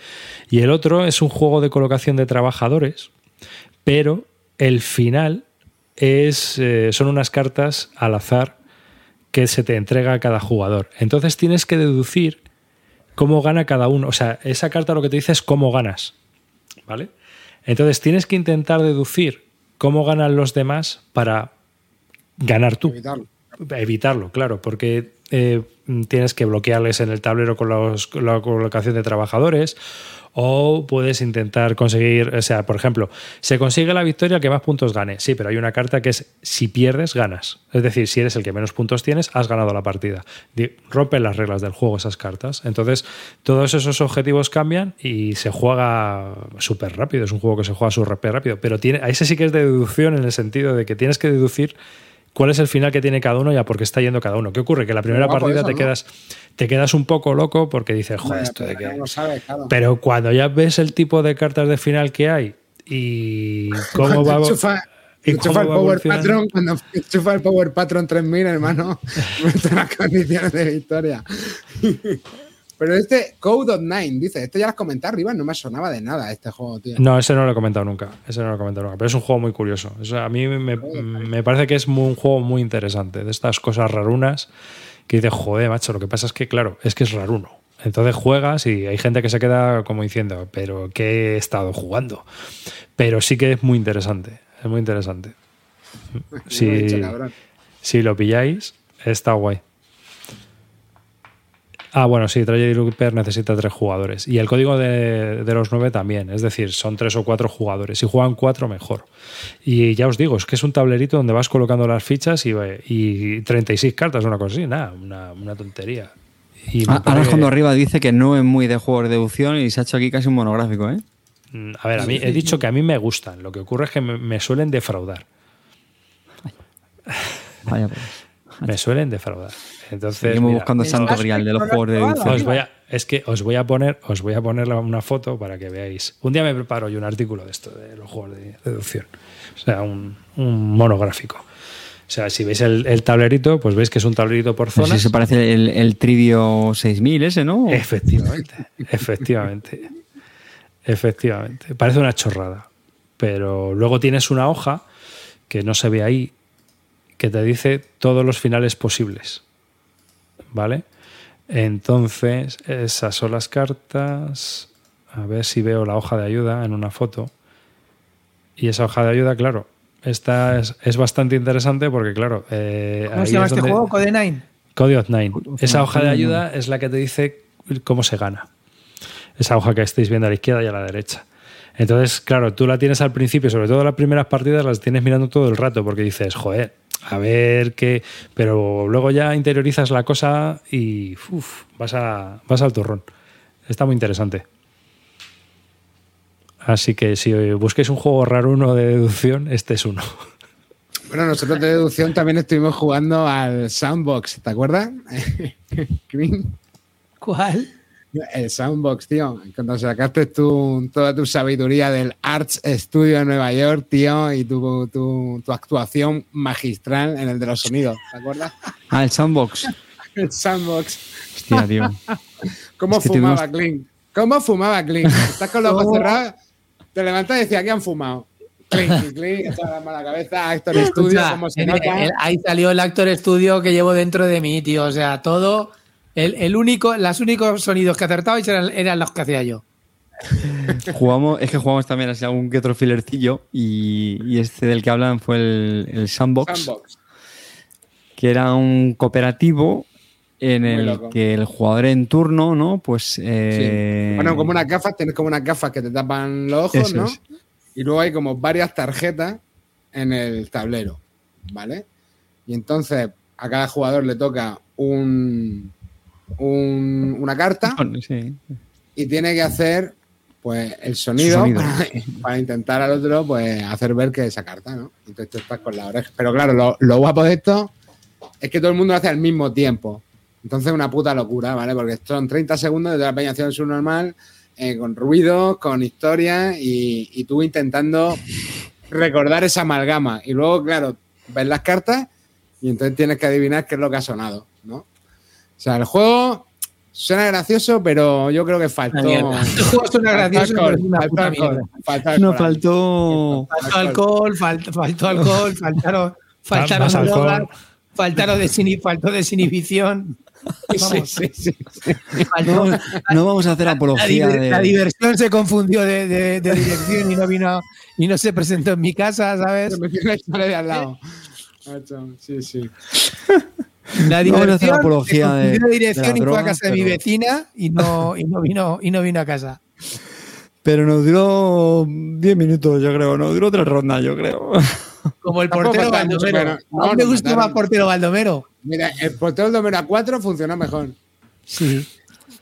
Y el otro es un juego de colocación de trabajadores, pero el final es, eh, son unas cartas al azar que se te entrega a cada jugador. Entonces tienes que deducir cómo gana cada uno. O sea, esa carta lo que te dice es cómo ganas. ¿Vale? Entonces tienes que intentar deducir cómo ganan los demás para ganar tú. Evitarlo. Evitarlo, claro, porque eh, tienes que bloquearles en el tablero con, los- con la colocación de trabajadores o puedes intentar conseguir, o sea, por ejemplo, se consigue la victoria que más puntos gane. Sí, pero hay una carta que es si pierdes, ganas. Es decir, si eres el que menos puntos tienes, has ganado la partida. Rompen las reglas del juego esas cartas. Entonces, todos esos objetivos cambian y se juega súper rápido. Es un juego que se juega súper rápido. Pero tiene, a ese sí que es de deducción en el sentido de que tienes que deducir cuál es el final que tiene cada uno y a por qué está yendo cada uno. ¿Qué ocurre? Que la primera guapo partida eso, te, ¿no? quedas, te quedas un poco loco porque dices, joder, esto de qué. claro. Pero cuando ya ves el tipo de cartas de final que hay y cómo va, enchufa, y enchufa cómo el va Power. Patron, cuando enchufa el Power Patron 3000, hermano, las condiciones de victoria. Pero este Code of Nine, dice, esto ya lo has comentado arriba, no me sonaba de nada este juego, tío. No, ese no lo he comentado nunca. Ese no lo he comentado nunca. Pero es un juego muy curioso. O sea, a mí me, me parece que es muy- un juego muy interesante. De estas cosas rarunas que dices, joder, macho, lo que pasa es que, claro, es que es raruno. Entonces juegas y hay gente que se queda como diciendo, pero ¿qué he estado jugando? Pero sí que es muy interesante. Es muy interesante. He Si, dicho, cabrón. si lo pilláis, está guay. Ah, bueno, sí, Tragedy Looper necesita tres jugadores. Y el código de, de los nueve también. Es decir, son tres o cuatro jugadores. Si juegan cuatro, mejor. Y ya os digo, es que es un tablerito donde vas colocando las fichas y, y 36 cartas, una cosa así. Nada, una, una tontería. Y Ah, Ahora parece- cuando arriba dice que no es muy de juegos de deducción y se ha hecho aquí casi un monográfico, ¿eh? A ver, a mí he dicho que a mí me gustan. Lo que ocurre es que me, me suelen defraudar. Vaya, pues. Me suelen defraudar. Entonces, Seguimos mira, buscando santo grial de los juegos de. Os voy a, es que os voy a poner, os voy a poner una foto para que veáis. Un día me preparo yo un artículo de esto, de los juegos de deducción. O sea, un, un monográfico. O sea, si veis el, el tablerito, pues veis que es un tablerito por si se parece el, el Trivio 6000 ese, ¿no? Efectivamente, efectivamente. Efectivamente. Parece una chorrada. Pero luego tienes una hoja que no se ve ahí, que te dice todos los finales posibles. ¿Vale? Entonces, esas son las cartas. A ver si veo la hoja de ayuda en una foto. Y esa hoja de ayuda, claro, esta es, es bastante interesante porque, claro. eh, ¿Cómo ahí se llama es este donde- juego? Code 9. Code of Nine. of Esa Nine, hoja de ayuda es la que te dice cómo se gana. Esa hoja que estáis viendo a la izquierda y a la derecha. Entonces, claro, tú la tienes al principio, sobre todo las primeras partidas las tienes mirando todo el rato porque dices, joder, a ver qué. Pero luego ya interiorizas la cosa y uf, vas, a, vas al turrón. Está muy interesante. Así que si busquéis un juego raro uno de deducción, este es uno. Bueno, nosotros de deducción también estuvimos jugando al Soundbox, ¿te acuerdas? ¿Cuál? El Soundbox, tío. Cuando sacaste tu, toda tu sabiduría del Arts Studio de Nueva York, tío, y tu, tu, tu actuación magistral en el de los sonidos, ¿te acuerdas? Ah, el Soundbox. El Soundbox. Hostia, tío. ¿Cómo Es que fumaba tuvimos- Clint? ¿Cómo fumaba Clint? Estás con los ojos cerrados, te levantas y decías, ¿qué han fumado? Clint, y Clint, echaba la mano a la cabeza, Actor Studio, Escucha, ¿cómo se eh, nota? eh, ahí salió el actor estudio que llevo dentro de mí, tío. O sea, todo. El, el único, los únicos sonidos que acertabais eran, eran los que hacía yo. Jugamos, es que jugamos también así algún que otro filercillo y, y este del que hablan fue el, el Sandbox, que era un cooperativo en Muy el loco. que el jugador en turno, ¿no? Pues. eh, Bueno, como unas gafas, tienes como unas gafas que te tapan los ojos, Eso ¿no? es. Y luego hay como varias tarjetas en el tablero, ¿vale? Y entonces a cada jugador le toca un, un- una carta Sí. y tiene que hacer pues el sonido, sonido. Para, para intentar al otro pues hacer ver que esa carta, ¿no? Entonces tú estás con la oreja. Pero claro, lo, lo guapo de esto es que todo el mundo lo hace al mismo tiempo. Entonces es una puta locura, ¿vale? Porque son 30 segundos de la peña haciendo su normal, eh, con ruidos, con historias y, y tú intentando recordar esa amalgama. Y luego, claro, ves las cartas y entonces tienes que adivinar qué es lo que ha sonado, ¿no? O sea, el juego suena gracioso, pero yo creo que faltó. El juego suena gracioso, faltó pero es una alcohol, puta faltó alcohol, faltó No alcohol. faltó. Faltó alcohol, faltó, faltó alcohol, faltaron, faltaron drogas, Faltaron faltó desinhibición. Vamos, Sí, sí, sí. No, no vamos a hacer la, apología diver- de. la diversión se confundió de, de- de dirección y no vino y no se presentó en mi casa, ¿sabes? En la historia de al lado. Macho, Sí, sí. La No a hacer diversión apología de- de dirección de la y fue a casa de mi vecina y no, y no vino y no vino a casa. Pero nos duró 10 minutos, yo creo. Nos duró tres rondas, yo creo. Como el portero Baldomero. no, ¿A no gusta más portero Baldomero? Mira, el portero de Mera 4 funcionó mejor. Sí.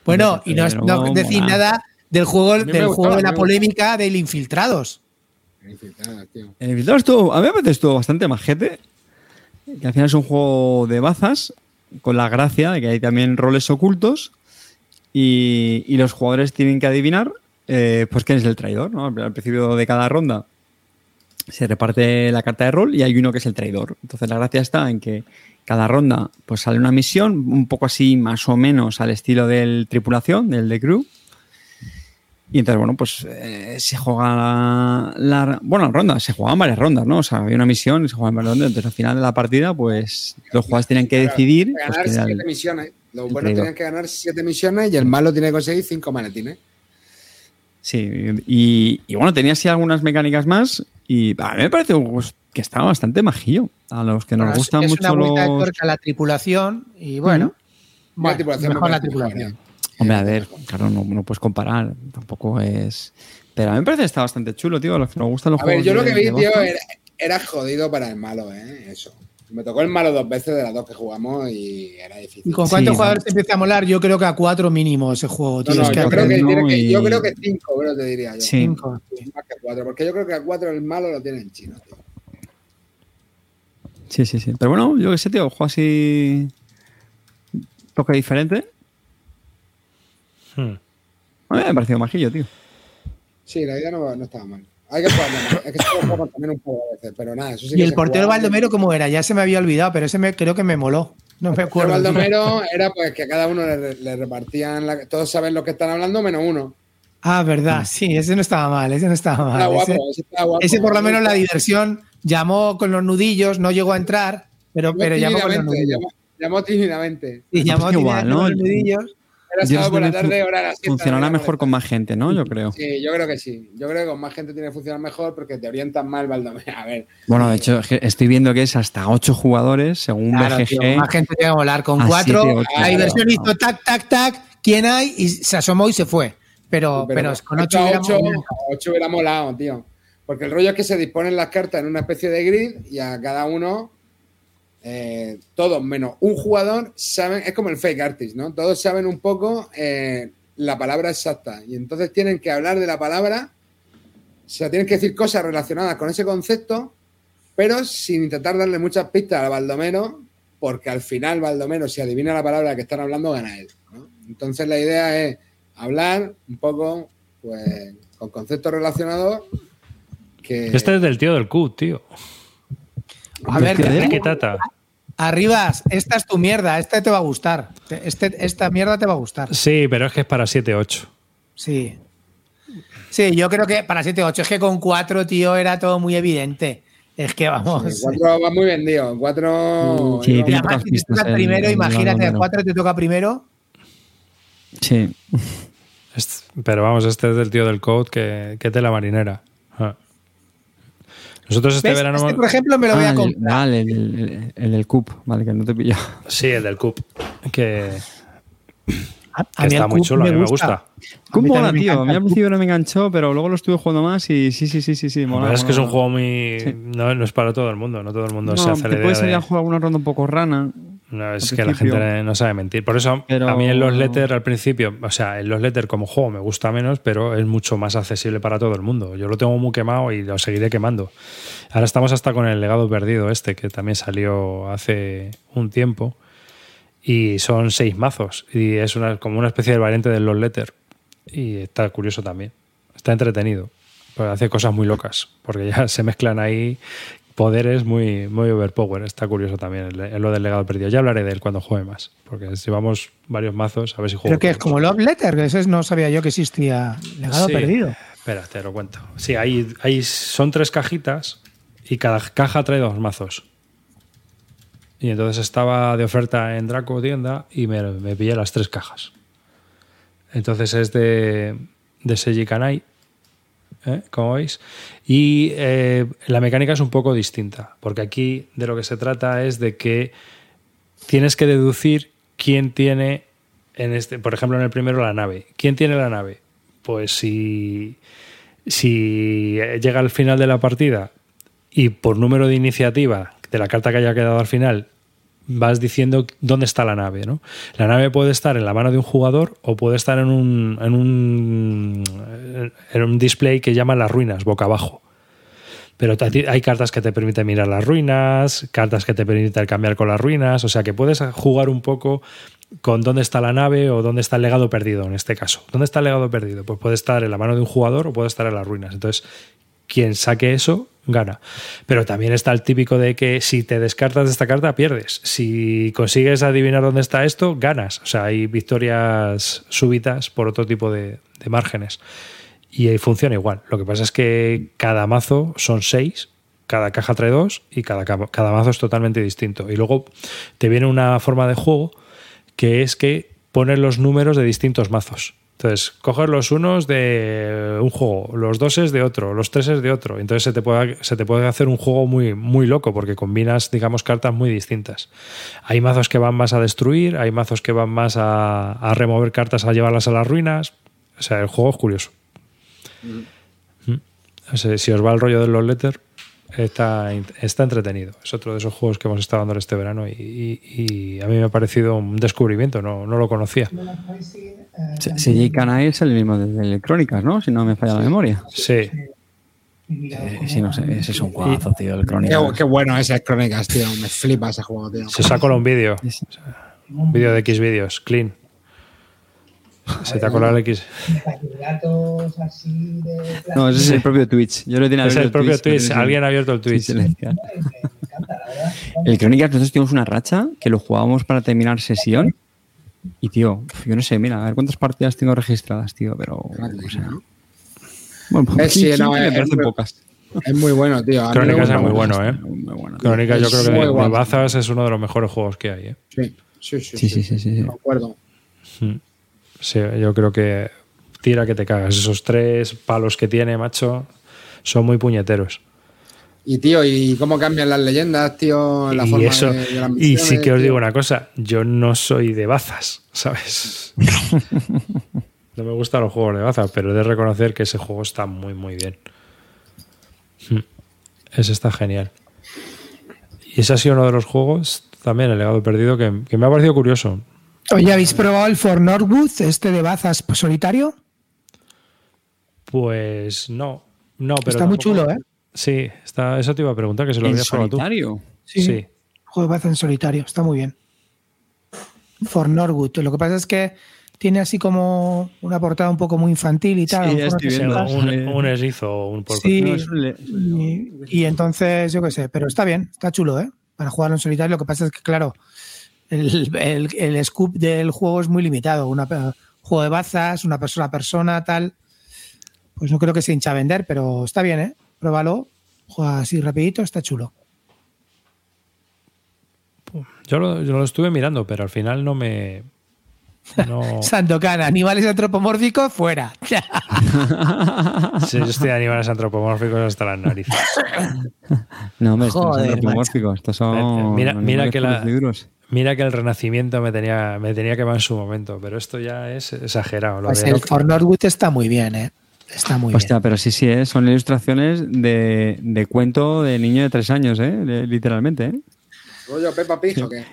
Bueno, y no, no decís mola. nada del juego, me del gustó, juego a de la me polémica del Infiltrados. Infiltrado, tío. El Infiltrado estuvo, a mí me parece estuvo bastante majete. Que al final es un juego de bazas, con la gracia de que hay también roles ocultos. Y, los jugadores tienen que adivinar eh, pues quién es el traidor. ¿no? Al principio de cada ronda se reparte la carta de rol y hay uno que es el traidor. Entonces la gracia está en que cada ronda pues sale una misión, un poco así más o menos al estilo del tripulación, del de crew. Y entonces, bueno, pues eh, se juega la, la- Bueno, ronda, se jugaban varias rondas, ¿no? O sea, había una misión y se jugaban varias rondas. Entonces, al final de la partida, pues los jugadores tenían que decidir. pues, ganar el- siete misiones. Los buenos tenían que ganar siete misiones y el malo tiene que conseguir cinco maletines. Sí, y, y bueno, tenía así algunas mecánicas más. Y a mí me parece pues, que estaba bastante majillo. A los que nos Bueno, es mucho una de los. tuerca la tripulación y bueno, bueno, La tripulación mejor me la tripulación. Hombre, a ver, claro, no, no puedes comparar. Tampoco es. Pero a mí me parece que está bastante chulo, tío. A los que nos gustan los A ver, yo lo de- que vi, de tío, era, era jodido para el malo, ¿eh? Eso. Me tocó el malo dos veces de las dos que jugamos y era difícil. ¿Y con Sí, cuántos no. jugadores te empieza a molar? Yo creo que a cuatro mínimo ese juego, tío. no, es que yo, a creo que no, yo y- creo que cinco, bro, te diría yo. Sí. cinco. Más que cuatro, porque yo creo que a cuatro el malo lo tiene en chino, tío. Sí, sí, sí. Pero bueno, yo qué sé, tío, juego así. Toque diferente. Hmm. A mí me ha parecido majillo, tío. Sí, la idea no, no estaba mal. Hay que jugarlo más. Es que se también un poco a veces, pero nada, eso sí Y que el se portero jugaba. Baldomero, ¿cómo era? Ya se me había olvidado, pero ese me, creo que me moló. No me El acuerdo. Baldomero era pues que a cada uno le, le repartían, la- todos saben lo que están hablando menos uno. Ah, verdad, sí, ese no estaba mal, ese no estaba mal. Está guapo, ese, ese está guapo. ese por lo menos la diversión llamó con los nudillos, no llegó a entrar, pero, Llamó pero llamó con los tímidamente, nudillos. llamó, llamó tímidamente. Y llamó Pues igual, tímidamente ¿no? con los nudillos. Era Yo sábado por la creo que tarde, hora de la siesta, Funcionará mejor con más gente, ¿no? Yo creo. Sí, yo creo que sí. Yo creo que con más gente tiene que funcionar mejor porque te orientan mal Baldomero. A ver, Bueno, de hecho, estoy viendo que es hasta 8 jugadores, según Claro, BGG. tío, más gente tiene que volar. Con a cuatro, siete, ocho. la diversión Claro. hizo tac, tac, tac, ¿quién hay? Y se asomó y se fue. Pero, pero, con ocho, a hubiéramos- ocho, a ocho hubiera molado, tío. Porque el rollo es que se disponen las cartas en una especie de grid y a cada uno, eh, todos menos un jugador, saben, es como el fake artist, ¿no? Todos saben un poco eh, la palabra exacta y entonces tienen que hablar de la palabra, o sea, tienen que decir cosas relacionadas con ese concepto, pero sin intentar darle muchas pistas a Baldomero, porque al final Baldomero, si adivina la palabra que están hablando, gana él. ¿no? Entonces la idea es hablar un poco, pues, con conceptos relacionados que... Este es del tío del Q, tío. A ver. ¿Qué tata? Arribas, esta es tu mierda, esta te va a gustar. Este, esta mierda te va a gustar. Sí, pero es que es para 7-8. Sí. Sí, yo creo que para 7-8 es que con 4, tío, era todo muy evidente. Es que vamos. El 4 va muy vendido. El 4. Sí, Y tiene además, pocas si te toca el- primero, el imagínate, el Baldomero. 4 te toca primero. Sí. Est- Pero vamos, este es del tío del code que, que tela marinera. Ah. Nosotros este ¿Ves? verano. Este, por ejemplo, me lo voy Ah, a el- comprar. Vale, el, el- el del CUP, vale, que no te pillo. Sí, el del CUP. Que, A- a que mí está muy chulo, a mí me gusta. CUP mola, me tío. A mí al principio no me enganchó, pero luego lo estuve jugando más y sí, sí, sí, sí, sí. Mola, es que es un juego muy. Sí. No, no es para todo el mundo, no todo el mundo No, se hace la te idea puedes salir de- a jugar una ronda un poco rana. No, es que la gente no sabe mentir. Por eso, Pero- a mí en los letters al principio, o sea, en los letters como juego me gusta menos, pero es mucho más accesible para todo el mundo. Yo lo tengo muy quemado y lo seguiré quemando. Ahora estamos hasta con el legado perdido este, que también salió hace un tiempo. Y son seis mazos. Y es una, como una especie de variante de los letters. Y está curioso también. Está entretenido. Pero hace cosas muy locas. Porque ya se mezclan ahí poderes muy, muy overpower. Está curioso también el- el- lo del legado perdido. Ya hablaré de él cuando juegue más. Porque llevamos varios mazos, a ver si juego. Creo que es como Love Letter, que eso es- no sabía yo que existía legado Sí. perdido. Espera, te lo cuento. Sí, hay, hay, son tres cajitas y cada caja trae dos mazos. Y entonces estaba de oferta en Draco tienda y me, me pillé las tres cajas. Entonces es de, de Seiji Kanai, ¿eh? como veis. Y eh, la mecánica es un poco distinta, porque aquí de lo que se trata es de que tienes que deducir quién tiene, en este, por ejemplo, en el primero la nave. ¿Quién tiene la nave? Pues si, si llega al final de la partida y por número de iniciativa de la carta que haya quedado al final vas diciendo dónde está la nave. ¿no? La nave puede estar en la mano de un jugador o puede estar en un, en un, en un display que llaman las ruinas, boca abajo. Pero hay cartas que te permiten mirar las ruinas, cartas que te permiten cambiar con las ruinas, o sea que puedes jugar un poco con dónde está la nave o dónde está el legado perdido en este caso. ¿Dónde está el legado perdido? Pues puede estar en la mano de un jugador o puede estar en las ruinas. Entonces, quien saque eso gana. Pero también está el típico de que si te descartas de esta carta, pierdes. Si consigues adivinar dónde está esto, ganas. O sea, hay victorias súbitas por otro tipo de, márgenes. Y funciona igual. Lo que pasa es que cada mazo son seis, cada caja trae dos y cada, ca- cada mazo es totalmente distinto. Y luego te viene una forma de juego que es que pones los números de distintos mazos. Entonces, coges los unos de un juego, los doses de otro, los treses de otro. Entonces se te puede, se te puede hacer un juego muy, muy loco porque combinas, digamos, cartas muy distintas. Hay mazos que van más a destruir, hay mazos que van más a, a remover cartas, a llevarlas a las ruinas. O sea, el juego es curioso. Mm. O sea, si os va el rollo de los letters, está, está entretenido. Es otro de esos juegos que hemos estado dando este verano y, y- y a mí me ha parecido un descubrimiento, no, no lo conocía. Seiji Kanai es el mismo de Electrónicas, ¿no? Si no me falla la memoria. Sí, Eh, sí, no sé, ese es un juegazo, tío, Qué, Electrónicas. qué bueno esas crónicas, tío. Me flipa ese juego, tío. se sacó un vídeo, un vídeo de X vídeos, clean. Se te ha colado el X. No, ese es el propio Twitch. Yo lo tenía Es el propio Twitch, ese- alguien ha abierto el sí, Twitch. silenciar. Electrónicas, nosotros tuvimos una racha que lo jugábamos para terminar sesión. Y, tío, yo no sé, mira, a ver cuántas partidas tengo registradas, tío, pero. o sea, bueno, Eh, sí, no, me es- parecen es- pocas. Es muy bueno, tío. Crónicas es muy bueno, ¿eh? Muy bueno. Crónicas yo creo que de. Bazas es uno de los mejores juegos que hay. ¿eh? Sí, sí, sí. Sí, sí, sí, sí, sí. De acuerdo. Sí, yo creo que tira que te cagas. Esos tres palos que tiene, macho, son muy puñeteros. Y, tío, ¿y cómo cambian las leyendas, tío? La y forma eso, de, de las y sí que os digo una cosa, yo no soy de bazas, ¿sabes? no me gustan los juegos de bazas, pero he de reconocer que ese juego está muy, muy bien. Hmm. Ese está genial. Y ese ha sido uno de los juegos, también el legado perdido, que, que me ha parecido curioso. Oye, ¿habéis probado el For Norwood, este de bazas solitario? Pues no, no, pero Está muy chulo, ¿eh? Sí, está, eso te iba a preguntar, que se lo ¿En habías probado tú. solitario? Sí. Juego de bazas en solitario, está muy bien. For Norwood. Lo que pasa es que tiene así como una portada un poco muy infantil y tal. Sí, ya estoy viendo. un, un erizo o un porco. Sí, un y, y entonces, yo qué sé, pero está bien, está chulo, ¿eh? Para jugarlo en solitario. Lo que pasa es que, claro, el, el, el scoop del juego es muy limitado. Una, pe- juego de bazas, una persona a persona, tal. Pues no creo que se hincha a vender, pero está bien, ¿eh? Pruébalo. Juega así rapidito, está chulo. Yo lo, yo lo estuve mirando, pero al final no me. No. Sandokan, animales antropomórficos, fuera. Sí, yo estoy de animales antropomórficos hasta las narices. No, hombre, estos Joder, son antropomórficos. Estos son. Mira- mira animales que la-. Mira que el renacimiento me tenía, me tenía que va en su momento, pero esto ya es exagerado. Lo Pues de el For Norwood está muy bien, ¿eh? Está muy Hostia, bien. pero sí, sí, ¿eh? son ilustraciones de, de cuento de niño de tres años, ¿eh? De- literalmente. ¿eh? ¿Rollo Peppa Pig o qué?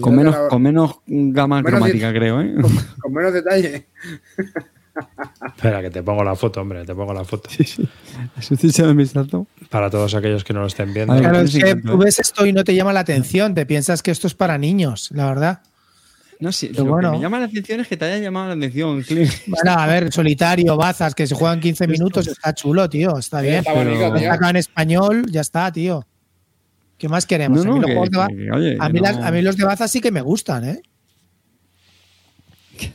Con, Mira menos, la- con menos gama Menos cromática, creo. ¿eh? Con menos detalle. Espera, que te pongo la foto, hombre, te pongo la foto. Un vistazo. Para todos aquellos que no lo estén viendo. Claro, es que tú ¿eh? ves esto y no te llama la atención, te piensas que esto es para niños, la verdad. No sé, Pero lo bueno. que me llama la atención es que te haya llamado la atención, Clint. Bueno, a ver, solitario, bazas, que se juegan 15 minutos, está chulo, tío, está bien. Está bonito, pero- tío. En español, ya está, tío. ¿Qué más queremos? No, a, mí no, los que- de ba- que- oye, a mí no- las- a mí los de bazas sí que me gustan, ¿eh?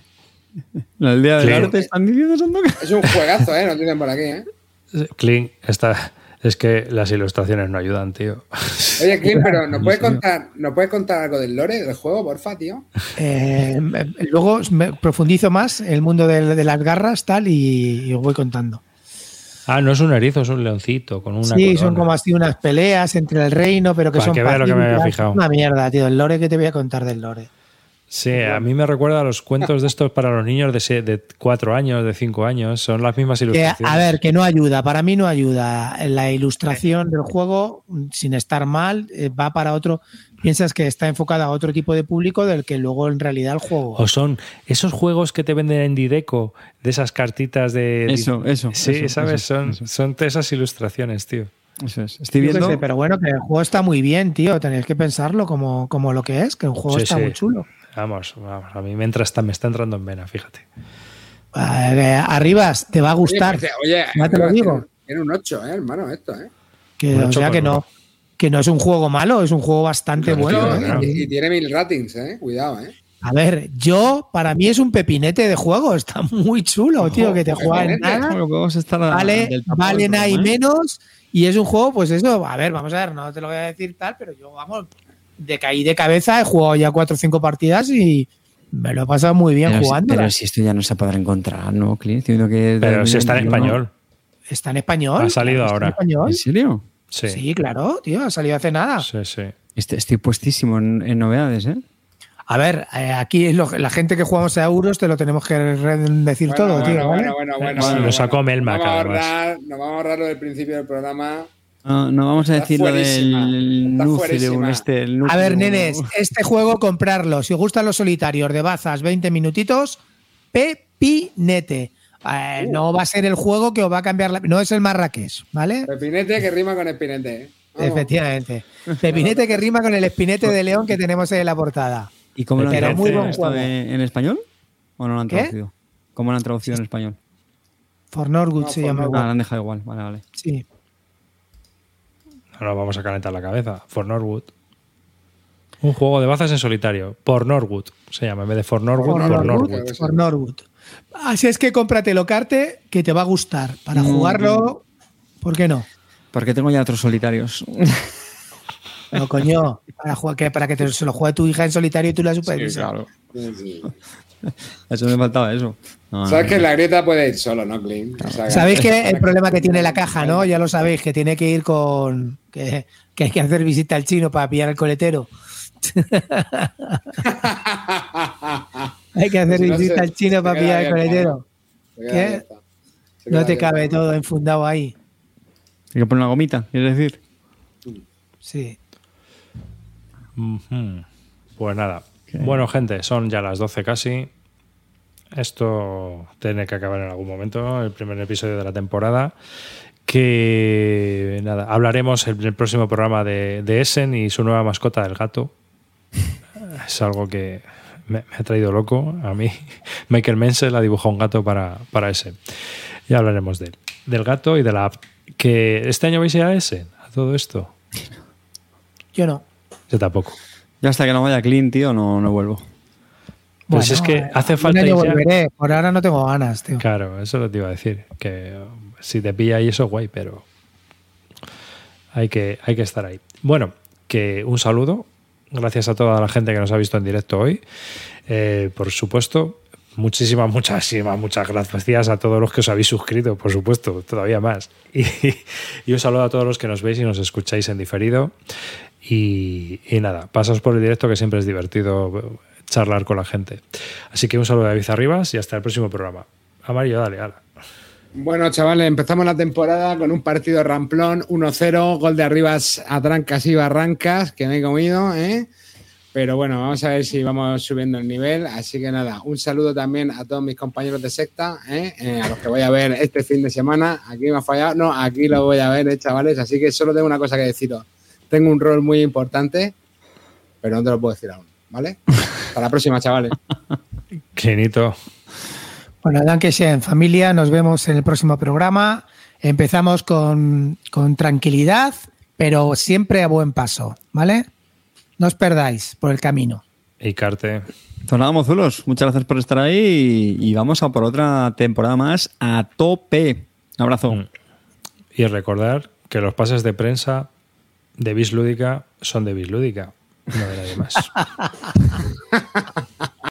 La aldea del arte están diciendo Sandokan. Es un juegazo, ¿eh? Nos dicen por aquí, ¿eh? Clint está, Es que las ilustraciones no ayudan, tío. Oye, Clint, pero ¿nos puedes contar, ¿nos puedes contar algo del lore del juego, porfa, tío? Eh, luego me profundizo más el mundo de, de las garras, tal, y, y os voy contando. Ah, no es un erizo, es un leoncito con una Sí, son como así unas peleas entre el reino, pero que Para son que vea lo que me había fijado. Una mierda, tío. El lore que te voy a contar del lore. Sí, a mí me recuerda a los cuentos de estos para los niños de, de cuatro años, de cinco años. Son las mismas Que, ilustraciones. a ver, que no ayuda. Para mí no ayuda. La ilustración del juego, sin estar mal, eh, va para otro. Piensas que está enfocada a otro tipo de público del que luego en realidad el juego. O son esos juegos que te venden en Dideco, de esas cartitas de. Eso, eso, Sí, eso, ¿sabes? eso, son, eso. son esas ilustraciones, tío. Eso es. Estoy viendo. sé, pero bueno, que el juego está muy bien, tío. Tenéis que pensarlo como, como lo que es, que un juego Sí, está sí. muy chulo. Vamos, vamos, a mí me, entra, está, me está entrando en vena, fíjate. Eh, Arribas, te va a gustar. Oye, oye, Ya te lo digo. Tiene un 8, eh, hermano, esto, ¿eh? Que, o sea que no, que no es un juego malo, es un juego bastante bueno. tío, ¿eh? claro. Y, y tiene mil ratings, ¿eh? Cuidado, ¿eh? A ver, yo, para mí es un pepinete de juego, está muy chulo, tío, que te juega en nada, vale, del tapón vale del nada y programa, ¿eh? menos, y es un juego, pues eso, a ver, vamos a ver, no te lo voy a decir tal, pero yo, vamos, de caí de cabeza, he jugado ya cuatro o cinco partidas y me lo he pasado muy bien Pero, si- jugando. pero si esto ya no se podrá encontrar, ¿no, Clint? Que Pero si está en español. Está en español. Ha salido está ahora. En español. ¿En serio? Sí. Sí, claro, tío, ha salido hace nada. Sí, sí. Este- Estoy puestísimo en, en novedades, ¿eh? A ver, eh, aquí lo- la gente que jugamos a euros te lo tenemos que decir Bueno, todo, bueno, tío. ¿vale? bueno, bueno, bueno, Lo bueno, sacó bueno. Melmac, nos vamos a ahorrar lo del principio del programa. No, no vamos a Está decir lo del Nucleum, este. el A ver, nenes, este juego comprarlo. Si os gustan los solitarios de bazas, 20 minutitos, pepinete. Eh, Uh. No va a ser el juego que os va a cambiar la... No es el Marrakech, ¿vale? Pepinete que rima con espinete. ¿eh? Vamos. Efectivamente. Pepinete que rima con el espinete de león que tenemos en la portada. ¿Y cómo lo han Pero traducido muy buen esto juego. en, en español? ¿O no lo han ¿Qué? traducido? ¿Cómo lo han traducido en español? For Norwood No, se llama. Ah, lo han dejado igual. Vale, vale. Sí. Ahora vamos a calentar la cabeza. For Norwood. Un juego de bazas en solitario. Por Norwood se llama. En vez de For Norwood, For por Norwood. Norwood. For Norwood. Así es que cómpratelo, Carte, que te va a gustar. Para Mm. jugarlo, ¿por qué no? Porque tengo ya otros solitarios. No, coño, para, jugar, que, para que te, se lo juegue tu hija en solitario y tú la supervises. Sí, sí. Eso me faltaba eso. No, Sabes no, que no. la grieta puede ir solo, ¿no, Clint? O sea, Sabéis que el problema que tiene la caja, ¿no? Ya lo sabéis, que tiene que ir con. que, que hay que hacer visita al chino para pillar el coletero. hay que hacer Si no visita se- al chino para pillar el abierta, coletero. ¿Qué? No te abierta. cabe todo enfundado ahí. Hay que poner una gomita, quieres decir. Sí. Pues nada. Bueno, gente, son ya las 12 casi. Esto tiene que acabar en algún momento, el primer episodio de la temporada. Que nada, hablaremos en el próximo programa de, de Essen y su nueva mascota, el gato. Es algo que me, me ha traído loco a mí. Michael Menzel ha dibujado un gato para, para Essen. Ya hablaremos de él. Del gato y de la app. Que este año vais a ir a Essen, a todo esto. Yo no. Yo tampoco. Yo hasta que no vaya clean, tío, no, no vuelvo. Pues es que hace falta ya. volveré. Por ahora no tengo ganas, tío. Claro, eso lo te iba a decir. Que eh, si te pilla ahí eso, guay, pero hay que, hay que estar ahí. Bueno, que un saludo. Gracias a toda la gente que nos ha visto en directo hoy. Eh, por supuesto, muchísimas, muchísimas, muchas gracias a todos los que os habéis suscrito, por supuesto, todavía más. Y, y un saludo a todos los que nos veis y nos escucháis en diferido. Y, nada, pasaos por el directo que siempre es divertido charlar con la gente. Así que un saludo de David Arribas y hasta el próximo programa. Amarillo, dale, ala. Bueno, chavales, empezamos la temporada con un partido ramplón, 1-0, gol de Arribas a trancas y barrancas, que me he comido, ¿eh? Pero bueno, vamos a ver si vamos subiendo el nivel. Así que nada, un saludo también a todos mis compañeros de secta, ¿eh? Eh, a los que voy a ver este fin de semana. Aquí me ha fallado, no, aquí lo voy a ver, ¿eh, chavales. Así que solo tengo una cosa que deciros. Tengo un rol muy importante, pero no te lo puedo decir aún, ¿vale? Hasta la próxima, chavales. Clinito. Bueno, dan que sea en familia. Nos vemos en el próximo programa. Empezamos con, con tranquilidad, pero siempre a buen paso, ¿vale? No os perdáis por el camino. Y Carte. Pues nada, mozulos, muchas gracias por estar ahí y, y vamos a por otra temporada más a tope. Un abrazo. Mm. Y recordar que los pases de prensa de Bislúdica son de Bislúdica, no de nadie más.